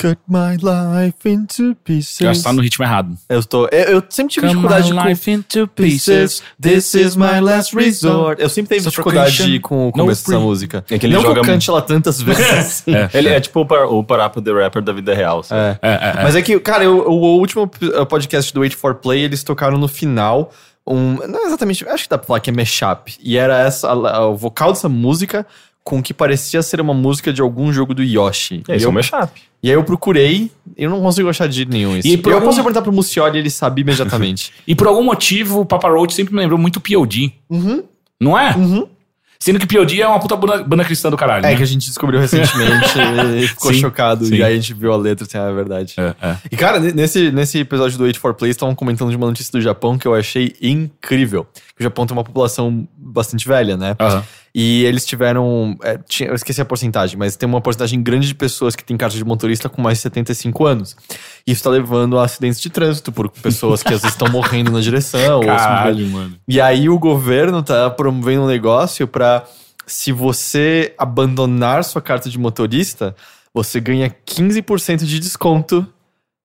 Cut my life into pieces. Já está no ritmo errado. Eu tô. Eu, eu sempre tive Cut dificuldade my com life into pieces. This is my last resort. Eu sempre tive dificuldade com o começo dessa música. É que ele Não joga que eu cante ela tantas vezes. É, Ele é tipo o, par, o Parapa the Rapper da vida real. sabe? É. é, é, é. Mas é que, cara, eu- o, último podcast do Wait for Play, eles tocaram no final um. Não é exatamente. Acho que dá pra falar que é mashup. E era essa, a- o vocal dessa música com o que parecia ser uma música de algum jogo do Yoshi. É, isso é um mashup. e aí eu procurei eu não consigo achar de nenhum isso. E eu algum- posso perguntar pro Mucioli ele sabe imediatamente. E por algum motivo, o Papa Roach sempre me lembrou muito P.O.D. uhum, Não é? uhum. Sendo que P.O.D. é uma puta banda, banda cristã do caralho, É né? que a gente descobriu recentemente e ficou Sim, chocado. sim. E aí a gente viu a letra, assim, ah, é verdade. É, é. E, cara, ne- nesse, nesse episódio do Wait for Play, estavam comentando de uma notícia do Japão que eu achei incrível. Que o Japão tem uma população bastante velha, né? Aham. E eles tiveram. é, tinha- eu esqueci a porcentagem, mas tem uma porcentagem grande de pessoas que têm carta de motorista com mais de 75 anos. Isso tá levando a acidentes de trânsito por pessoas que às vezes estão morrendo na direção. ou se Caralho, mano. e aí o governo tá promovendo um negócio pra se você abandonar sua carta de motorista, você ganha 15% de desconto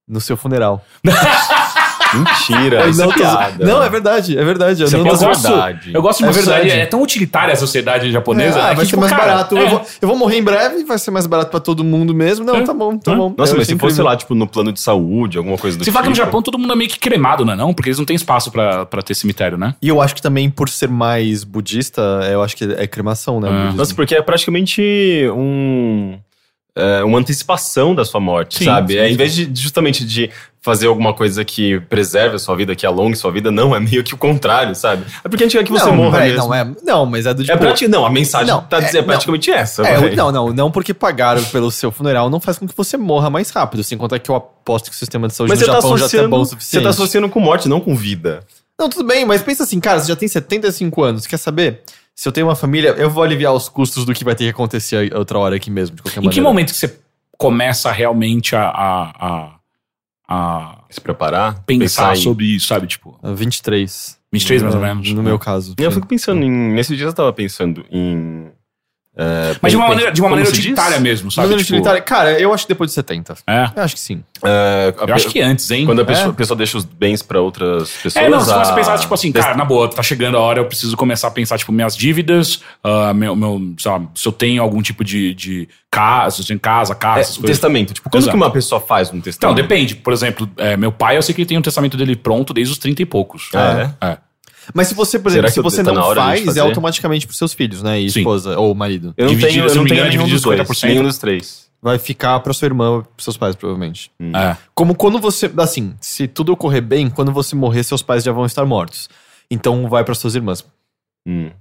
no seu funeral. Mentira, é não, tô- não, é verdade, é verdade. Eu Isso é não Eu gosto, verdade. eu gosto de É uma sociedade, verdade. é tão utilitária a sociedade japonesa. Ah, é que, vai ser tipo, mais cara, barato. é. Eu, vou, eu vou morrer em breve, vai ser mais barato pra todo mundo mesmo. Não, É. tá bom, tá É. bom. Nossa, Eu mas se fosse incrível. lá, tipo, no plano de saúde, alguma coisa do Se tipo. fala que no Japão todo mundo é meio que cremado, não é não? Porque eles não têm espaço pra, pra ter cemitério, né? E eu acho que também, por ser mais budista, eu acho que é cremação, né? Ah. Nossa, porque é praticamente um. É, uma antecipação da sua morte, Sim, sabe? sim, é, em vez de justamente de fazer alguma coisa que preserve a sua vida, que alongue sua vida, não, é meio que o contrário, sabe? É porque a gente quer que você não, morra peraí, mesmo. não, é, não, mas é do tipo. É prati- Não, a mensagem Não, tá é- dizendo, é não. praticamente essa. É, não, não, não porque pagaram pelo seu funeral não faz com que você morra mais rápido, sem contar que eu aposto que o sistema de saúde Mas no você tá, Japão já tá bom o você suficiente. tá associando com morte, não com vida. Não, tudo bem, mas pensa assim, cara, você já tem 75 anos, quer saber? Se eu tenho uma família, eu vou aliviar os custos do que vai ter que acontecer outra hora aqui mesmo, de qualquer Em maneira. que momento que você começa realmente a, a, a, a Se preparar, pensar em- sobre isso, sabe? Tipo, Ah, 23. 23 mais ou No- menos. No meu caso. Eu fico pensando em. Nesses dias eu tava pensando em. É, Mas de uma maneira, de uma maneira se diz? utilitária mesmo, sabe? Maneira Tipo, utilitária, Cara, eu acho que depois de 70. É. Eu acho que sim. É, a Eu pe- acho que antes, hein? Quando a É. pessoa, a pessoa deixa os bens pra outras pessoas. É, não, se você a- pensar, tipo assim, cara, na boa, tá chegando a hora, eu preciso começar a pensar, tipo, minhas dívidas, ah, meu, meu, sei lá, se eu tenho algum tipo de, de casa, se eu tenho casa, casa, É, essas coisas. testamento. Tipo, quando Exato. que uma pessoa faz um Então, testamento? depende. Por exemplo, é, meu pai, eu sei que ele tem um testamento dele pronto desde os 30 e poucos. Ah, é? É. Mas se você, por exemplo, se que você tá não faz, é automaticamente pros seus filhos, né? E Sim. esposa, ou marido. Eu não Dividido, tenho, se eu não tenho engano, nenhum dos dois. 50%. Nenhum dos três. Vai ficar pra sua irmã, pros seus pais, provavelmente. É. Como quando você. Assim, se tudo ocorrer bem, quando você morrer, seus pais já vão estar mortos. Então vai para suas irmãs. Hum.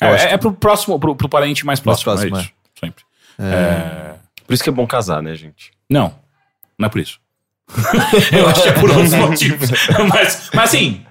Eu É, acho é, é pro próximo, pro, pro parente mais próximo. próximo, é isso. Sempre. É, Por isso que é bom casar, né, gente? Não, não é por isso. eu acho que é por outros motivos. mas, mas assim,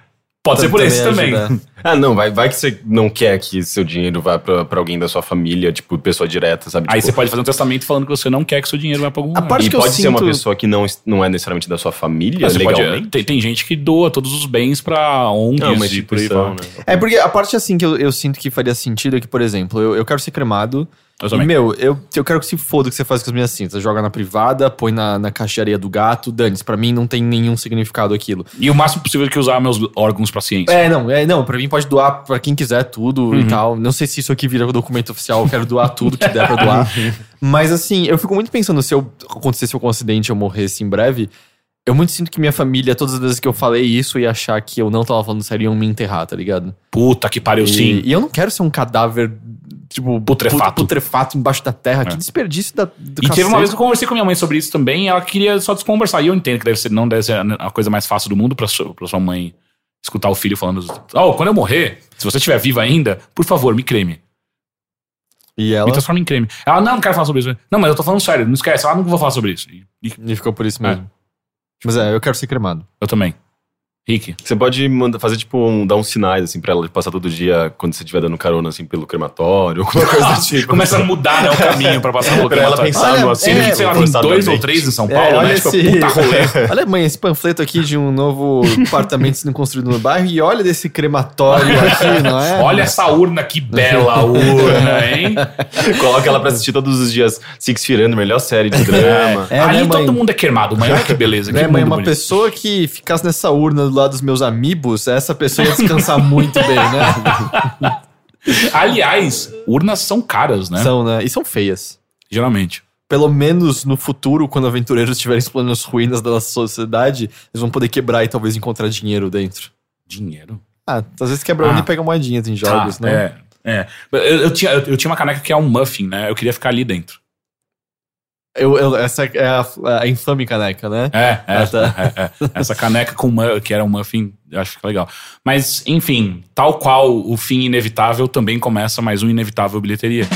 pode ser por esse também. ajuda. Ah, não, vai, vai que você não quer que seu dinheiro vá pra, pra alguém da sua família, tipo, pessoa direta, sabe? Aí Tipo, você pode fazer um testamento falando que você não quer que seu dinheiro vá pra algum A lugar. parte E que eu pode ser uma sinto- pessoa que não, não é necessariamente da sua família, Ah, você pode- legalmente. tem, tem gente que doa todos os bens pra ONGs Não, uma e por aí vai. né? É porque a parte assim que eu, eu sinto que faria sentido é que, por exemplo, eu, eu quero ser cremado. Eu E, também. meu, eu, eu quero que se foda o que você faz com as minhas cinzas. Joga na privada, põe na, na caixa de areia do gato, dane-se. Pra mim não tem nenhum significado aquilo. E o máximo possível que usar meus órgãos pra ciência. É, não, é, não, pra mim pode doar pra quem quiser tudo Uhum. e tal. Não sei se isso aqui vira documento oficial, eu quero doar tudo que der pra doar. Mas assim, eu fico muito pensando se eu acontecesse algum acidente e eu morresse em breve. Eu muito sinto que minha família, todas as vezes que eu falei isso, ia achar que eu não tava falando sério e iam me enterrar, tá ligado? Puta que pariu, E, sim. e eu não quero ser um cadáver, tipo, Putrefato. put- putrefato embaixo da terra. É. Que desperdício da, do E teve uma cacete. vez que eu conversei com minha mãe sobre isso também, e ela queria só desconversar. E eu entendo que deve ser, não deve ser a coisa mais fácil do mundo pra sua, pra sua mãe escutar o filho falando: Oh, quando eu morrer, se você estiver viva ainda, por favor, me creme. E ela Me transforma em creme. Ela, não, não quero falar sobre isso. Não, mas eu tô falando sério, não esquece. Ela não vou falar sobre isso. E, e e ficou por isso mesmo. Mas é, eu quero ser cremado. eu também. Rick. Você pode mandar, fazer, tipo, um, dar uns sinais, assim, pra ela passar todo dia quando você estiver dando carona, assim, pelo crematório, alguma coisa do tipo. Começa a mudar né, o caminho pra passar pelo Pra ela crematório. pensar Olha, no assim, é, Sei lá, tem dois ou três em São Paulo, É, olha né? Tipo, esse- puta rolê. Olha, mãe, esse panfleto aqui de um novo apartamento sendo construído no bairro e olha desse crematório aqui, não é? Olha essa urna, que bela urna, hein? Coloca ela pra assistir todos os dias Six Under, melhor série de drama. É, Ali né, todo mundo é queimado, mãe. Olha que beleza. Que Né, mãe, uma bonito. pessoa que ficasse nessa urna lado dos meus amigos, essa pessoa ia descansar muito bem, né? Aliás, urnas são caras, né? São, né? E são feias. Geralmente. Pelo menos no futuro, quando aventureiros estiverem explorando as ruínas da nossa sociedade, eles vão poder quebrar e talvez encontrar dinheiro dentro. Dinheiro. Ah, às vezes quebra Ah. e pega moedinhas em jogos, Ah, né? É, é. Eu, eu tinha, eu, eu tinha uma caneca que é um muffin, né? Eu queria ficar ali dentro. Eu, eu- essa é a, a infame caneca, né? É, é, Ah, tá. é, é. Essa caneca com que era um muffin, acho que é legal. Mas, enfim, tal qual o fim inevitável, também começa mais um inevitável bilheteria.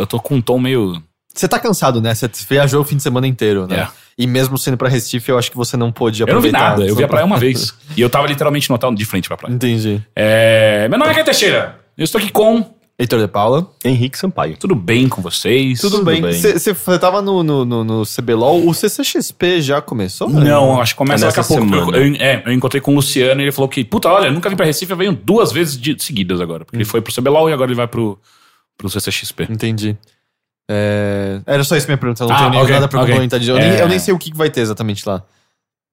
Eu tô, com um tom meio. Você tá cansado, né? Você viajou o fim de semana inteiro, né? É. E mesmo sendo pra Recife, eu acho que você não pôde Eu não vi aproveitar. nada, eu vi a praia uma vez. E eu tava literalmente no hotel de frente pra praia. Entendi. É, meu nome é Caio Teixeira. Eu estou aqui com. Heitor de Paula. Henrique Sampaio. Tudo bem com vocês? Tudo, bem. bem. Você tava no, no, no, no CBLOL. O CCXP já começou? né? Não, acho que começa É daqui a pouco. Eu, semana. eu- é, eu encontrei com o Luciano e ele falou que, puta, olha, nunca vim pra Recife, eu venho duas vezes de- seguidas agora. Porque ele foi pro CBLOL e agora ele vai pro, pro CCXP. Entendi. É, Era só isso minha pergunta. Eu não Ah, tenho nem ok, nada pra ok. complementar. de- Eu, nem, É. eu nem sei o que vai ter exatamente lá.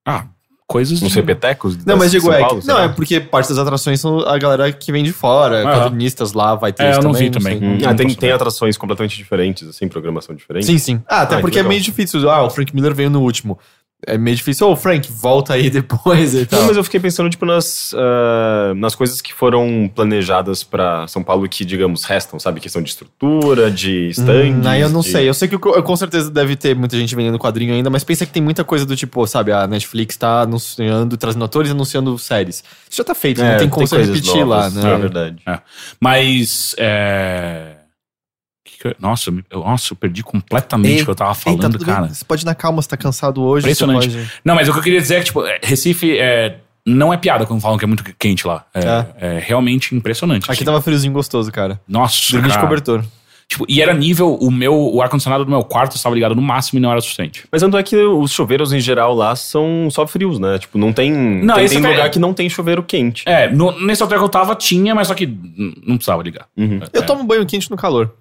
Ah, coisas. Uns de- repetecos? Não, mas digo, é, Paulo, não, é porque parte das atrações são a galera que vem de fora, Aham. quadrinistas lá, vai ter É, isso eu não também. vi também. sei. Hum, Não ah, tem, tem atrações completamente diferentes, assim, programação diferente. Sim, sim. Ah, até Ah, que porque é meio difícil. Ah, o Frank Miller veio no último. É meio difícil. Ô, Frank, volta aí depois e tal. Não, mas eu fiquei pensando, tipo, nas, ah, nas coisas que foram planejadas pra São Paulo que, digamos, restam, sabe? Questão de estrutura, de stands. Hum, aí eu não de- sei. Eu sei que com certeza deve ter muita gente vendendo quadrinho ainda, mas pensa que tem muita coisa do tipo, sabe, a Netflix tá anunciando, trazendo atores e anunciando séries. Isso já tá feito, É, não tem como repetir novas, lá, né? É verdade. Mas. É... que eu- Nossa, eu, eu- nossa, eu perdi completamente Ei, o que eu tava Ei, tá falando, tudo bem. cara. Você pode ir na calma, você tá cansado hoje. você Impressionante. pode- Não, mas o que eu queria dizer é que, tipo, é, Recife é, não é piada quando falam que é muito quente lá. É, é realmente impressionante. Aqui assim. tava friozinho gostoso, cara. Nossa, Dormi de cara. cobertor. Tipo, e era nível, o meu, o ar-condicionado do meu quarto estava ligado no máximo e não era suficiente. Mas tanto é que os chuveiros em geral lá são só frios, né? Tipo, não tem. Não, tem esse tem é- lugar que não tem chuveiro quente. É, no- nesse hotel que eu tava tinha, mas só que não precisava ligar. Uhum. Eu É. tomo banho quente no calor.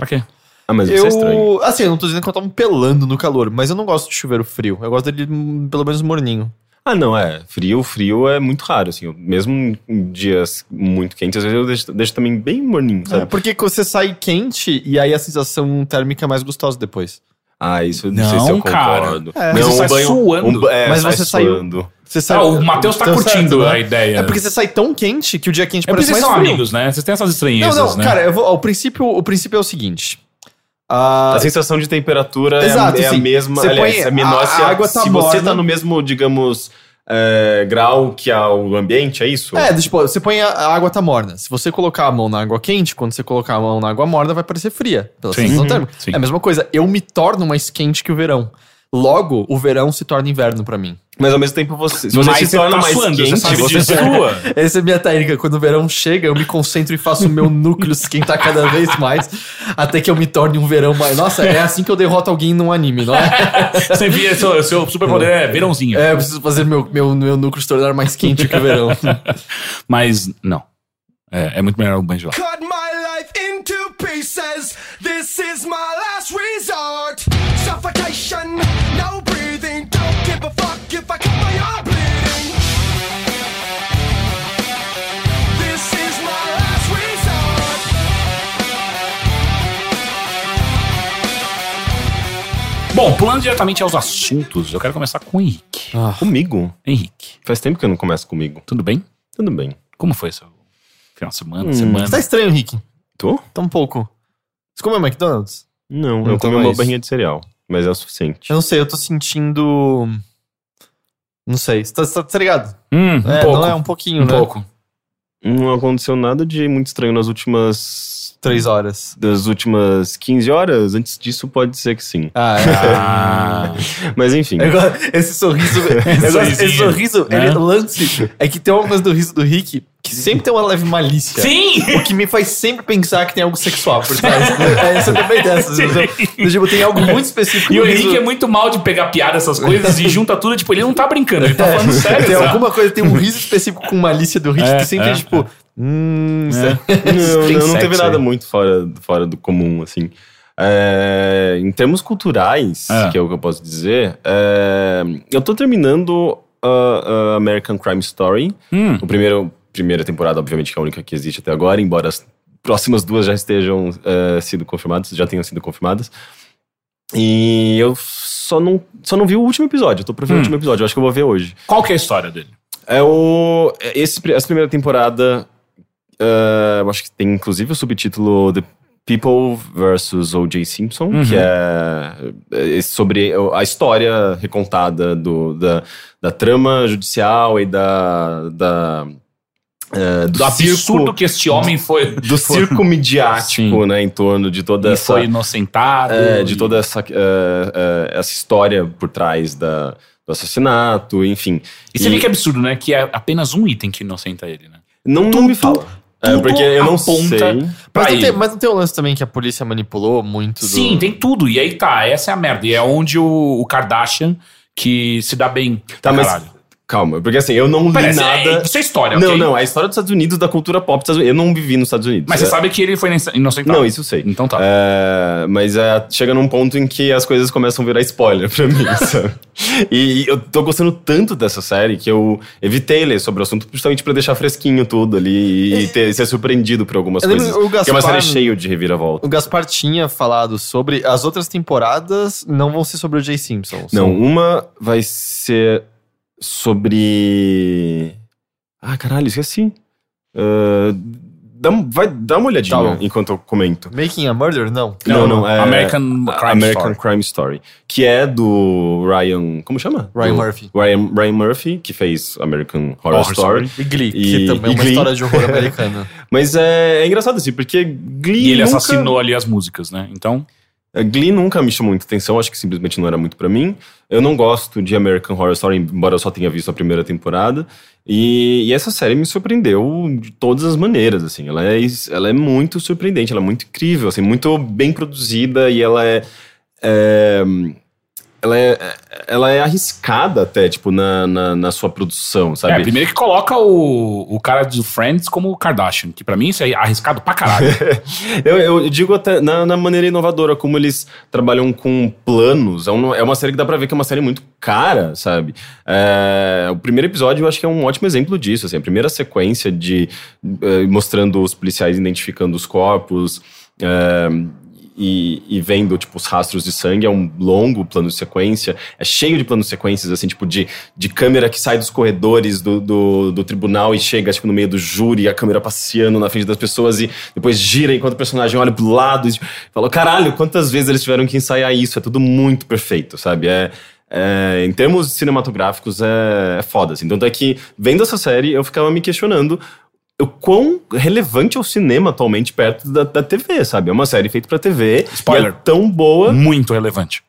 Pra quê? Ah, mas isso é estranho. Assim, eu não tô dizendo que eu tomo pelando no calor, mas eu não gosto de chuveiro frio. Eu gosto dele hum, pelo menos morninho. Ah, não, é. Frio, frio é muito raro, assim. Eu- Mesmo em dias muito quentes, às vezes eu deixo, deixo também bem morninho, sabe? É, porque você sai quente e aí a sensação térmica é mais gostosa depois. Ah, isso eu não, Não, sei se eu cara. concordo. É. Não, Mas você um sai banho, suando. um é, Mas sai você saiu- suando. Você sai, Ah, o Matheus tá curtindo certo, né? a ideia. É porque você sai tão quente que o dia quente É porque parece vocês mais são frio. amigos, né? Vocês têm essas Não, estranhezas, não, né? cara, eu vou, ó, o, princípio, o princípio é o seguinte. Ah, A sensação de temperatura é- Exato, é, a sim. mesma. Você aliás, põe- é menor a- se, a água tá se você morna. tá no mesmo, digamos, é, grau que a- o ambiente, é isso? É, tipo, você põe a, a água tá morna. Se você colocar a mão na água quente, quando você colocar a mão na água morna, vai parecer fria. Pela Sim. sensação Uhum, térmica. sim. É a mesma coisa. Eu me torno mais quente que o verão. Logo, o verão se torna inverno pra mim. Mas ao mesmo tempo você. Se você Mas se você torna tá mais suando, você quente, sabe você, disso. sua. Essa é a minha técnica. Quando o verão chega, eu me concentro e faço o meu núcleo esquentar cada vez mais, até que eu me torne um verão mais. Nossa, é assim que eu derroto alguém num anime, não é? Você via, seu, seu superpoder é verãozinho. É, eu preciso fazer meu, meu, meu núcleo se tornar mais quente que o verão. Mas, não. É, é muito melhor o banho gelado. Cut my life into pieces. This is my last resort. Suffocation, no breathing. Don't give a fuck if I cut my arm bleeding. This is my last resort. Bom, pulando diretamente aos assuntos, eu quero começar com o Henrique. Comigo? Henrique, Faz tempo que eu não começo comigo. tudo bem? Tudo bem. Como foi seu final de semana, Hum. semana? Você tá estranho, Rick. Tô? Tá um pouco. Você comeu McDonald's? Não, Não eu comi uma barrinha de cereal. Mas é o suficiente. Eu não sei, eu tô sentindo. Não sei. Você tá, tá, tá ligado? Hum, um é, pouco. não é um pouquinho, um né? pouco. Não aconteceu nada de muito estranho nas últimas. Três horas. Das últimas 15 horas. Antes disso, pode ser que sim. Ah, é. Ah. Mas enfim. Gosto- Esse sorriso. gosto- esse sorriso, né? ele, lance é que tem uma coisa do riso do Rick que sempre tem uma leve malícia. Sim! O que me faz sempre pensar que tem algo sexual por trás. é, você também dessas. Tipo, tem algo muito específico E o. Henrique é muito mal de pegar piada, essas coisas, e junta tudo, tipo, ele não tá brincando, ele tá falando sério. Tem alguma coisa, tem um riso específico com malícia do Rick É, que sempre é, é, tipo. Hum, é- Não, não, não teve nada muito fora, fora do comum, assim. É, em termos culturais, É. que é o que eu posso dizer, é, eu tô terminando a, a American Crime Story. Hum. O primeiro, primeira temporada, obviamente, que é a única que existe até agora, embora as próximas duas já estejam é, sido confirmadas, já tenham sido confirmadas. E eu só não, só não vi o último episódio. Eu tô pra ver o Hum. último episódio. Eu acho que eu vou ver hoje. Qual que é a história dele? É o. Esse, essa primeira temporada. eh, eu acho que tem inclusive o subtítulo The People vs. O.J. Simpson, Uhum. que é, é sobre a história recontada do, da, da trama judicial e da. da eh, do, Do absurdo circo, que este homem foi. do circo midiático, Sim. né, em torno de toda E essa. foi inocentado. É, de e- toda essa, eh, eh, essa história por trás da, do assassinato, enfim. E você vê que é absurdo, né? Que é apenas um item que inocenta ele, né? Não, me fala. É, porque eu não aponta Mas não, ele. tem, mas não tem o lance também que a polícia manipulou muito do... Sim, tem tudo. E aí tá, essa é a merda. E é onde o, o Kardashian que se dá bem. Tá, mas caralho. Calma, porque assim, eu não li Parece, nada. é, isso é história, não, ok? não, a história dos Estados Unidos, da cultura pop dos Estados Unidos. Eu não vivi nos Estados Unidos. Mas É- você sabe que ele foi inocentado. Não, isso eu sei. Então tá. É, mas é, chega num ponto em que as coisas começam a virar spoiler pra mim, sabe? E, e eu tô gostando tanto dessa série que eu evitei ler sobre o assunto justamente pra deixar fresquinho tudo ali e ter, ser surpreendido por algumas Eu coisas. o que é uma Gaspar- série cheia de reviravolta. O Gaspar tinha falado sobre... As outras temporadas não vão ser sobre o Jay Simpson. Não, São- uma vai ser sobre. Ah, caralho, esqueci. Ah, dá, vai, dá uma olhadinha Tá enquanto eu comento. Making a Murder? Não. Não, não, é- American Crime American Story. Crime Story. Que é do Ryan. Como chama? Ryan Do- Murphy. Ryan, Ryan Murphy, que fez American Horror, Horror Story. Story. E Glee, E- que também é uma Glee. história de horror americana. Mas é, é engraçado assim, porque Glee. E ele nunca, assassinou ali as músicas, né? Então. Glee nunca me chamou muita atenção, acho que simplesmente não era muito pra mim. Eu não gosto de American Horror Story, embora eu só tenha visto a primeira temporada. E, e essa série me surpreendeu de todas as maneiras, assim. Ela é, ela é muito surpreendente, ela é muito incrível, assim, muito bem produzida e ela é... é, ela é, ela é arriscada até, tipo, na, na, na sua produção, sabe? É, primeiro que coloca o, o cara do Friends como o Kardashian, que pra mim isso é arriscado pra caralho. Eu, eu digo até na, na maneira inovadora, como eles trabalham com planos. É, um- é uma série que dá pra ver que é uma série muito cara, sabe? É, o primeiro episódio eu acho que é um ótimo exemplo disso. Assim, a primeira sequência de eh, mostrando os policiais identificando os corpos. é, e, e vendo, tipo, os rastros de sangue, é um longo plano de sequência, é cheio de planos de sequências, assim, tipo, de, de câmera que sai dos corredores do, do, do tribunal e chega, tipo, no meio do júri, a câmera passeando na frente das pessoas e depois gira enquanto o personagem olha pro lado e fala, caralho, quantas vezes eles tiveram que ensaiar isso? É tudo muito perfeito, sabe? É, é, em termos cinematográficos, é, é foda, assim. Tanto é que, vendo essa série, eu ficava me questionando o quão relevante é o cinema atualmente perto da, da TV, sabe? É uma série feita pra TV. Spoiler. e É tão boa. Muito relevante.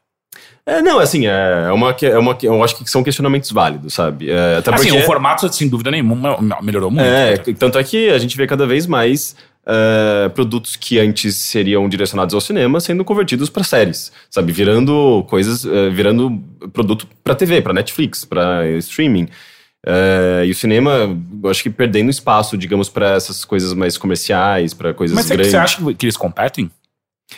É, não, assim, é é uma, é uma. que- Eu acho que são questionamentos válidos, sabe? É, até Assim, porque. o formato, sem dúvida nenhuma, melhorou muito. É, tanto é que a gente vê cada vez mais é, produtos que antes seriam direcionados ao cinema sendo convertidos para séries, sabe? Virando coisas, é, virando produto para TV, para Netflix, para streaming. É, e o cinema, eu acho que perdendo espaço, digamos, para essas coisas mais comerciais, para coisas Mas você, grandes. você acha que eles competem?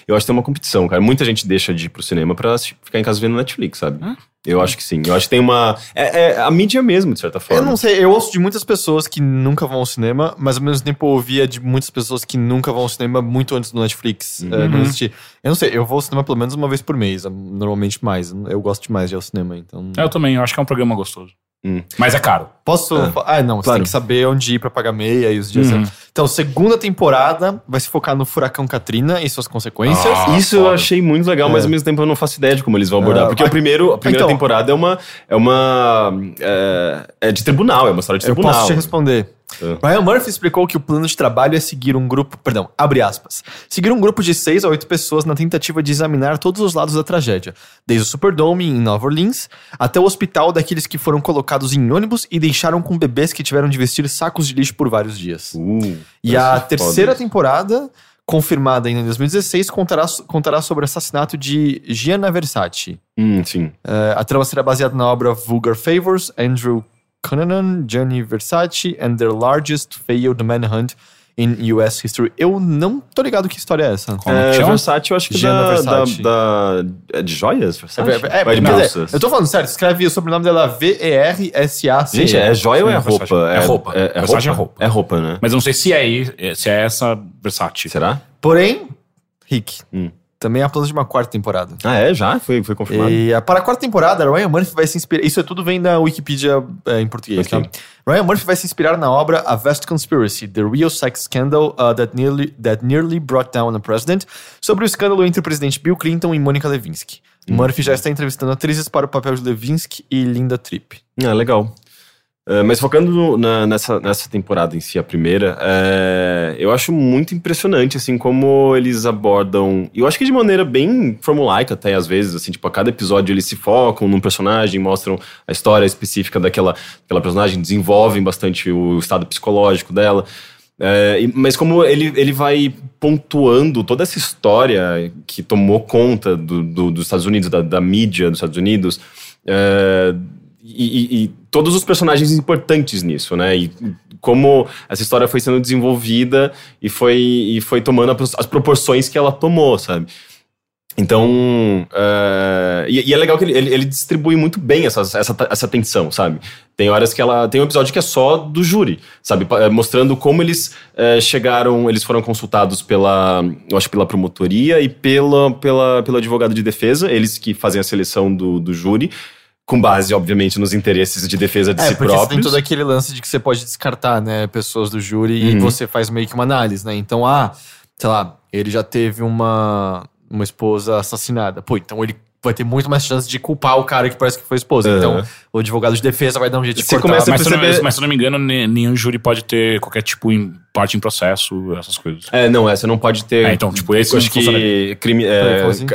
Eu acho que tem uma competição, cara. Muita gente deixa de ir pro cinema pra assistir- ficar em casa vendo Netflix, sabe? Hã? Eu acho que sim. Eu acho que tem uma. É, é a mídia mesmo, de certa forma. Eu não sei, eu ouço de muitas pessoas que nunca vão ao cinema, mas ao mesmo tempo eu ouvia de muitas pessoas que nunca vão ao cinema muito antes do Netflix eh, não existir. Eu não sei, eu vou ao cinema pelo menos uma vez por mês, normalmente mais. Eu gosto demais de ir ao cinema, então. Eu também, eu acho que é um programa gostoso. Mas é caro. Posso. Ah, não, você claro. tem que saber onde ir pra pagar meia e os dias. Uhum. Então, segunda temporada vai se focar no furacão Katrina e suas consequências. Ah, Isso eu foda. achei muito legal, mas ao mesmo tempo eu não faço ideia de como eles vão abordar. Ah, porque o ah, primeiro, a primeira então- temporada é uma. É uma. É, é de tribunal, é uma história de Eu tribunal. posso te responder. É. Ryan Murphy explicou que o plano de trabalho é seguir um grupo, perdão, abre aspas, seguir um grupo de seis a oito pessoas na tentativa de examinar todos os lados da tragédia, desde o Superdome em Nova Orleans até o hospital daqueles que foram colocados em ônibus e deixaram com bebês que tiveram de vestir sacos de lixo por vários dias. Uh, E a terceira foda temporada, confirmada ainda em 2016, contará, contará sobre o assassinato de Gianna Versace. Hum, sim. Eh, a trama será baseada na obra Vulgar Favors, Andrew Cunanan, Gianni Versace and Their Largest Failed Manhunt in U.S. History. Eu não tô ligado que história é essa. Como É, que chama? Versace, eu acho que Gianna da, Versace. Da, da- É de joias, Versace? É, é, é bolsas? eu tô falando sério, escreve o sobrenome dela V-E-R-S-A-C. Gente, é joia ou é roupa? É roupa. É, é Versace roupa? é roupa. É roupa, né? Mas eu não sei se é, se é essa Versace. Será? Porém, Rick, Hum. Também há planos de uma quarta temporada. Ah, é? Já? Foi, foi confirmado. E a- para a quarta temporada, Ryan Murphy vai se inspirar. Isso é tudo vem da Wikipedia é, em português, Ok. tá? Ryan Murphy vai se inspirar na obra A Vast Conspiracy: The Real Sex Scandal uh, that, nearly, that Nearly Brought Down a President, sobre o escândalo entre o presidente Bill Clinton e Monica Lewinsky. Murphy já está entrevistando atrizes para o papel de Lewinsky e Linda Tripp. Ah, legal. É, mas focando no- na- nessa, nessa temporada em si, a primeira, é, eu acho muito impressionante, assim, como eles abordam. Eu acho que de maneira bem formulaica, até às vezes, assim, tipo, a cada episódio eles se focam num personagem, mostram a história específica daquela, daquela personagem, desenvolvem bastante o estado psicológico dela. É, mas como ele, ele vai pontuando toda essa história que tomou conta do- do- dos Estados Unidos, da, da mídia dos Estados Unidos, é, e, e- todos os personagens importantes nisso, né? E como essa história foi sendo desenvolvida e foi, e foi tomando as proporções que ela tomou, sabe? Então, é, e, e é legal que ele, ele, distribui muito bem essa, essa, tensão, sabe? Tem horas que ela. Tem um episódio que é só do júri, sabe? É, Mostrando como eles é, chegaram, eles foram consultados pela. Eu acho pela promotoria e pela, pela, pelo advogado de defesa, eles que fazem a seleção do, do júri, com base, obviamente, nos interesses de defesa de É, si porque você tem próprios. todo aquele lance de que você pode descartar, né, pessoas do júri e Uhum. você faz meio que uma análise, né? Então, ah, sei lá, ele já teve uma, uma esposa assassinada. Pô, então ele vai ter muito mais chance de culpar o cara que parece que foi esposa. Uhum. Então, o advogado de defesa vai dar um jeito de Você cortar. começa a Mas, se eu não, perceber- mas se não me engano, ne- nenhum júri pode ter qualquer tipo em parte em processo, essas coisas. É, não, essa não pode ter. É, então, tipo, esse eu acho funciona. que crime, é, assim?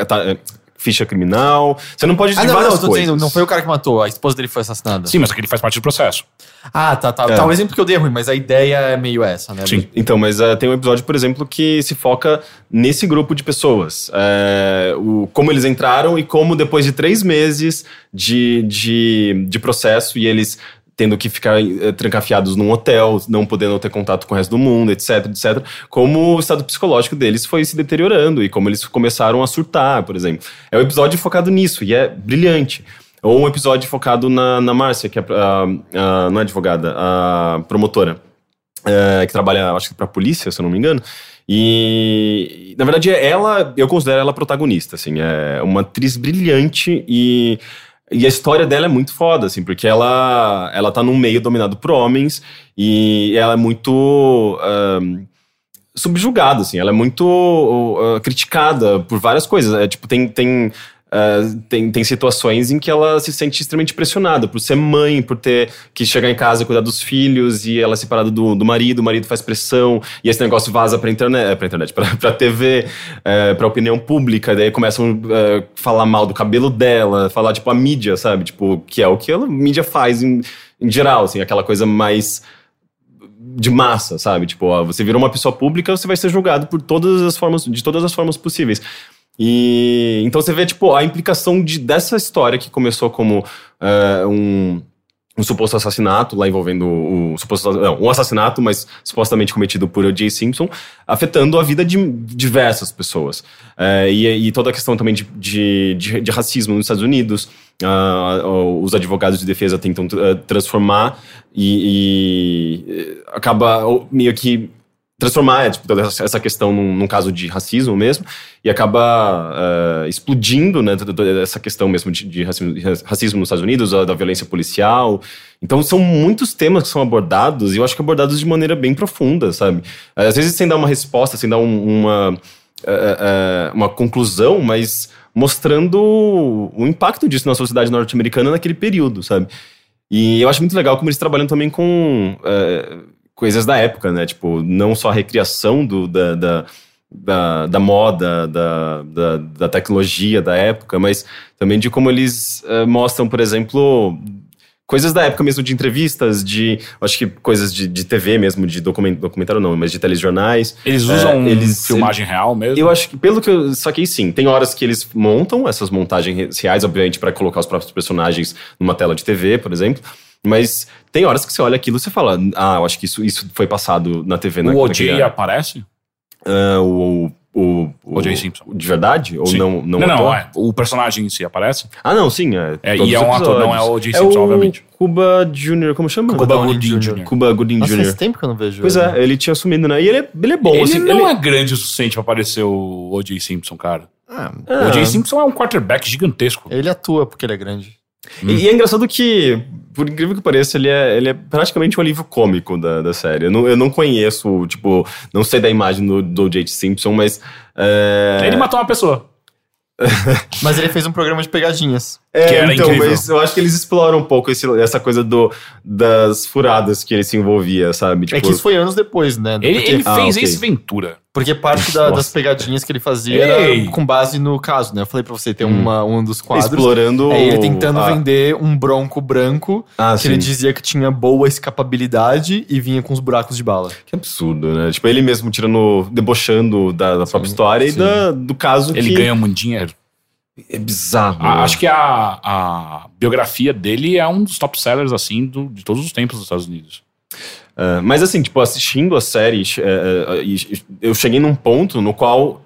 É, ficha criminal. Você não pode Ah, não, não, várias eu tô coisas. dizendo, não foi o cara que matou, a esposa dele foi assassinada. Sim, mas que ele faz parte do processo. Ah, tá, tá. É. Tá, o exemplo que eu dei é ruim, mas a ideia é meio essa, né? Sim. Então, mas eh, tem um episódio, por exemplo, que se foca nesse grupo de pessoas. É, o, como eles entraram e como depois de três meses de, de, de processo e eles tendo que ficar eh, trancafiados num hotel, não podendo ter contato com o resto do mundo, etc, etc, como o estado psicológico deles foi se deteriorando e como eles começaram a surtar, por exemplo. É um episódio focado nisso e é brilhante. Ou um episódio focado na, na Márcia, que é a, a, não é advogada, a promotora é, que trabalha, acho que pra polícia, se eu não me engano. E, na verdade, ela, eu considero ela protagonista, assim, é uma atriz brilhante e, e a história dela é muito foda, assim, porque ela, ela tá num meio dominado por homens e ela é muito ahn, subjugada, assim, ela é muito uh, criticada por várias coisas, é, tipo, tem... tem Uh, tem, tem situações em que ela se sente extremamente pressionada por ser mãe, por ter que chegar em casa e cuidar dos filhos, e ela é separada do, do marido, o marido faz pressão, e esse negócio vaza pra internet, pra internet, pra, pra TV, uh, pra opinião pública, daí começam a uh, falar mal do cabelo dela, falar, tipo, a mídia, sabe? Tipo, que é o que a mídia faz em, em geral, assim, aquela coisa mais de massa, sabe? Tipo, ó, você virou uma pessoa pública, você vai ser julgado por todas as formas, de todas as formas possíveis. E então você vê, tipo, a implicação de, dessa história que começou como eh, um, um suposto assassinato, lá envolvendo o, o suposto, não, um assassinato, mas supostamente cometido por O.J. Simpson, afetando a vida de diversas pessoas. Eh, e, e toda a questão também de, de, de, de racismo nos Estados Unidos. ah, os advogados de defesa tentam eh, transformar e, e, acaba meio que transformar é, tipo, essa questão num, num caso de racismo mesmo e acaba eh, explodindo né, essa questão mesmo de, de racismo, de racismo nos Estados Unidos, da violência policial. Então são muitos temas que são abordados e eu acho que abordados de maneira bem profunda, sabe? Às vezes sem dar uma resposta, sem dar um- uma, eh, eh, uma conclusão, mas mostrando o impacto disso na sociedade norte-americana naquele período, sabe? E eu acho muito legal como eles trabalham também com coisas da época, né? Tipo, não só a recriação do, da, da, da, da moda, da, da, da tecnologia da época, mas também de como eles eh, mostram, por exemplo, coisas da época mesmo de entrevistas, de acho que coisas de, de TV mesmo, de document, documentário não, mas de telejornais. Eles É, usam eles- filmagem real mesmo? Eu acho que, pelo que eu saquei, sim. Tem horas que eles montam essas montagens reais, obviamente, para colocar os próprios personagens numa tela de TV, por exemplo. Mas tem horas que você olha aquilo e você fala, ah, eu acho que isso, isso foi passado na TV. na, o OJ aparece? Ah, o, o, o, O.J. Simpson. o De verdade? Ou Sim. não? Não, Não, não, é. O personagem em si aparece? Ah, não, sim. É, É, e é um ator, não é o O.J. Simpson, é o obviamente. Cuba Jr., como chama? Cuba Cuba Gooding Jr. Cuba Gooding Nossa, Jr. faz tempo que eu não vejo Pois ele. é, ele tinha sumido, né? E ele é, ele é bom, ele assim. não ele- é grande o suficiente pra aparecer o O.J. Simpson, cara. Ah, O O.J. Simpson é um quarterback gigantesco. ele atua porque ele é grande. E, e é engraçado que, por incrível que pareça, ele é, ele é praticamente um alívio cômico da, da série. Eu não, eu não conheço, tipo, não sei da imagem do, do J.T. Simpson, mas. É, Ele matou uma pessoa. Mas ele fez um programa de pegadinhas. é, que era então, incrível. mas eu acho que eles exploram um pouco esse- essa coisa do, das furadas que ele se envolvia, sabe? Tipo, é que isso foi anos depois, né? Ele, porque, ele Ah, fez ok. Ace Ventura. Porque parte da- das pegadinhas que ele fazia Ei. era com base no caso, né? Eu falei pra você, tem uma, um dos quadros. explorando. É ele tentando a- vender um bronco branco Ah, que sim. ele dizia que tinha boa escapabilidade e vinha com os buracos de bala. Que absurdo, né? Tipo, ele mesmo tirando, debochando da, da própria história sim. e da- do caso Ele que ganha muito dinheiro. é bizarro. A- né? acho que a, a biografia dele é um dos top sellers, assim, do- de todos os tempos dos Estados Unidos. É, mas assim, tipo, assistindo a série, é, é, e- eu cheguei num ponto no qual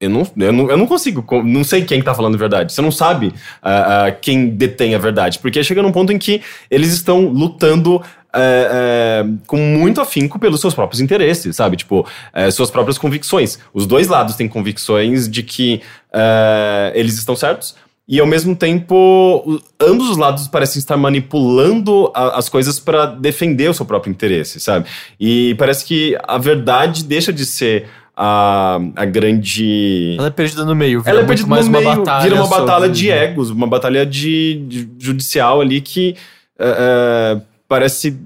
eu não, eu não, eu não consigo, co- não sei quem tá falando a verdade. Você não sabe ah, ah, quem detém a verdade, porque chega num ponto em que eles estão lutando é, é, com muito afinco pelos seus próprios interesses, sabe? Tipo, é, suas próprias convicções. Os dois lados têm convicções de que é, eles estão certos. E ao mesmo tempo, ambos os lados parecem estar manipulando a- as coisas para defender o seu próprio interesse, sabe? E parece que a verdade deixa de ser a, a grande. Ela é perdida no meio. vira Ela é perdida mais no uma meio, batalha vira uma batalha de egos, uma batalha de, de judicial ali que é, é, parece.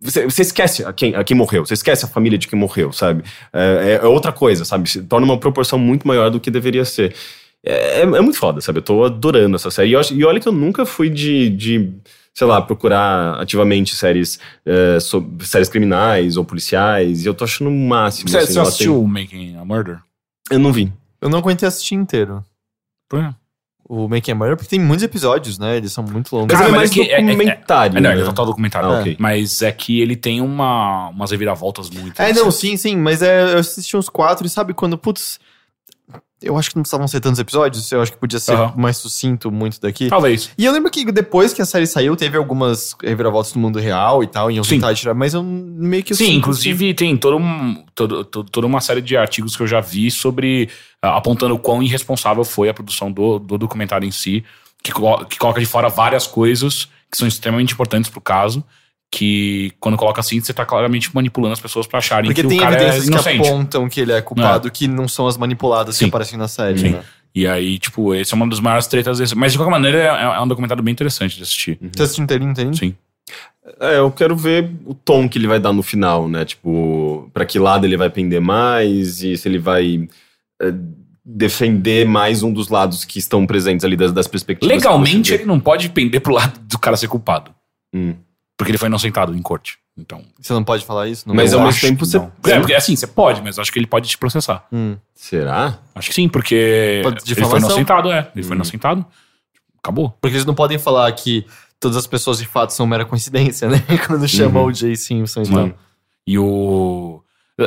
Você, você esquece a quem, a quem morreu, você esquece a família de quem morreu, sabe? É, é outra coisa, sabe? Se torna uma proporção muito maior do que deveria ser. É, é- é muito foda, sabe? Eu tô adorando essa série. E, eu e olha que eu nunca fui de, de sei lá, procurar ativamente séries, é, sobre, séries criminais ou policiais. E eu tô achando o máximo. Você, assim, você assistiu o Making a Murder? tem- Eu não vi. Eu não aguentei assistir inteiro. Por quê? O Making a Murder, porque tem muitos episódios, né? Eles são muito longos. Mas Cara, é mas mais é que- é- é- documentário. É, não, ele né? é total documentário. Ah, ok. Mas é que ele tem uma, umas reviravoltas muito. É, não, sim, sim, mas é, eu assisti uns quatro e sabe quando, putz, eu acho que não precisavam ser tantos episódios, eu acho que podia ser Aham. mais sucinto muito daqui. Talvez. E eu lembro que depois que a série saiu, teve algumas reviravoltas no mundo real e tal, e eu Sim. tentar tirar, mas eu meio que... Sim, inclusive tem todo um, todo, todo- toda uma série de artigos que eu já vi sobre ah, apontando o quão irresponsável foi a produção do, do documentário em si, que, que coloca de fora várias coisas que são extremamente importantes pro caso, que quando coloca assim, você tá claramente manipulando as pessoas pra acharem Porque que tem o cara é evidências que inocente. apontam que ele é culpado, que não são as manipuladas Sim. que aparecem na série, Sim. né? E aí, tipo, esse é uma das maiores tretas desse. Mas de qualquer maneira, é, é um documentário bem interessante de assistir. Você assistiu inteirinho, inteirinho? Sim. É, eu quero ver o tom que ele vai dar no final, né? Tipo, pra que lado ele vai pender mais e se ele vai é, defender mais um dos lados que estão presentes ali das, das perspectivas. Legalmente, ele não pode pender pro lado do cara ser culpado. Hum. Porque ele foi inocentado em corte. Então. Você não pode falar isso? Não Mas eu ao mesmo acho tempo que você-. É, porque assim, você pode, mas eu acho que ele pode te processar. Hum. Será? Acho que sim, porque Pode- ele foi inocentado, é. Ele foi Hum. inocentado. Acabou. Porque eles não podem falar que todas as pessoas de fato são mera coincidência, né? Quando chamam Uhum. o Jay Simpson e Sim. tal. E o.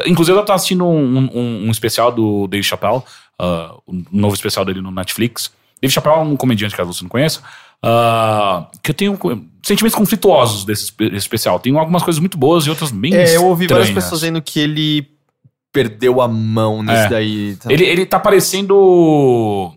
Inclusive, eu tava assistindo um, um- um especial do Dave Chappelle, ah, um novo especial dele no Netflix. Dave Chappelle é um comediante que você não conhece, ah, que eu tenho sentimentos conflituosos desse espe- especial. Tem algumas coisas muito boas e outras bem É, eu ouvi várias estranhas. pessoas dizendo que ele perdeu a mão nesse É. daí. tá? Ele, ele tá parecendo.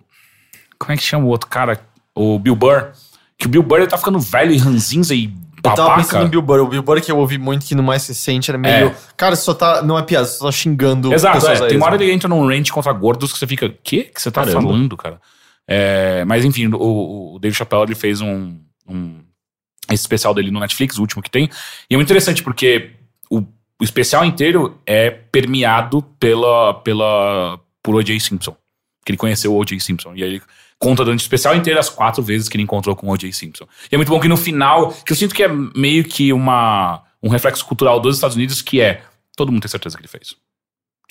Como é que chama o outro cara? O Bill Burr. Que o Bill Burr ele tá ficando velho e ranzinza e Eu tava babaca. pensando em Bill Burr. O Bill Burr que eu ouvi muito que no mais recente era meio. É. Cara, você só tá. Não é piada, você só tá xingando Exato, é. Tem uma hora ele entra num rant contra gordos que você fica, que que você tá Caramba. falando, cara? É, mas enfim, o, o Dave Chappelle ele fez um, um esse especial dele no Netflix, o último que tem. E é muito interessante porque o, o especial inteiro é permeado pela, pela, por O.J. Simpson. Que ele conheceu o O.J. Simpson. E aí ele conta durante o especial inteiro as quatro vezes que ele encontrou com o O.J. Simpson. E é muito bom que no final, que eu sinto que é meio que uma, um reflexo cultural dos Estados Unidos, que é todo mundo tem certeza que ele fez.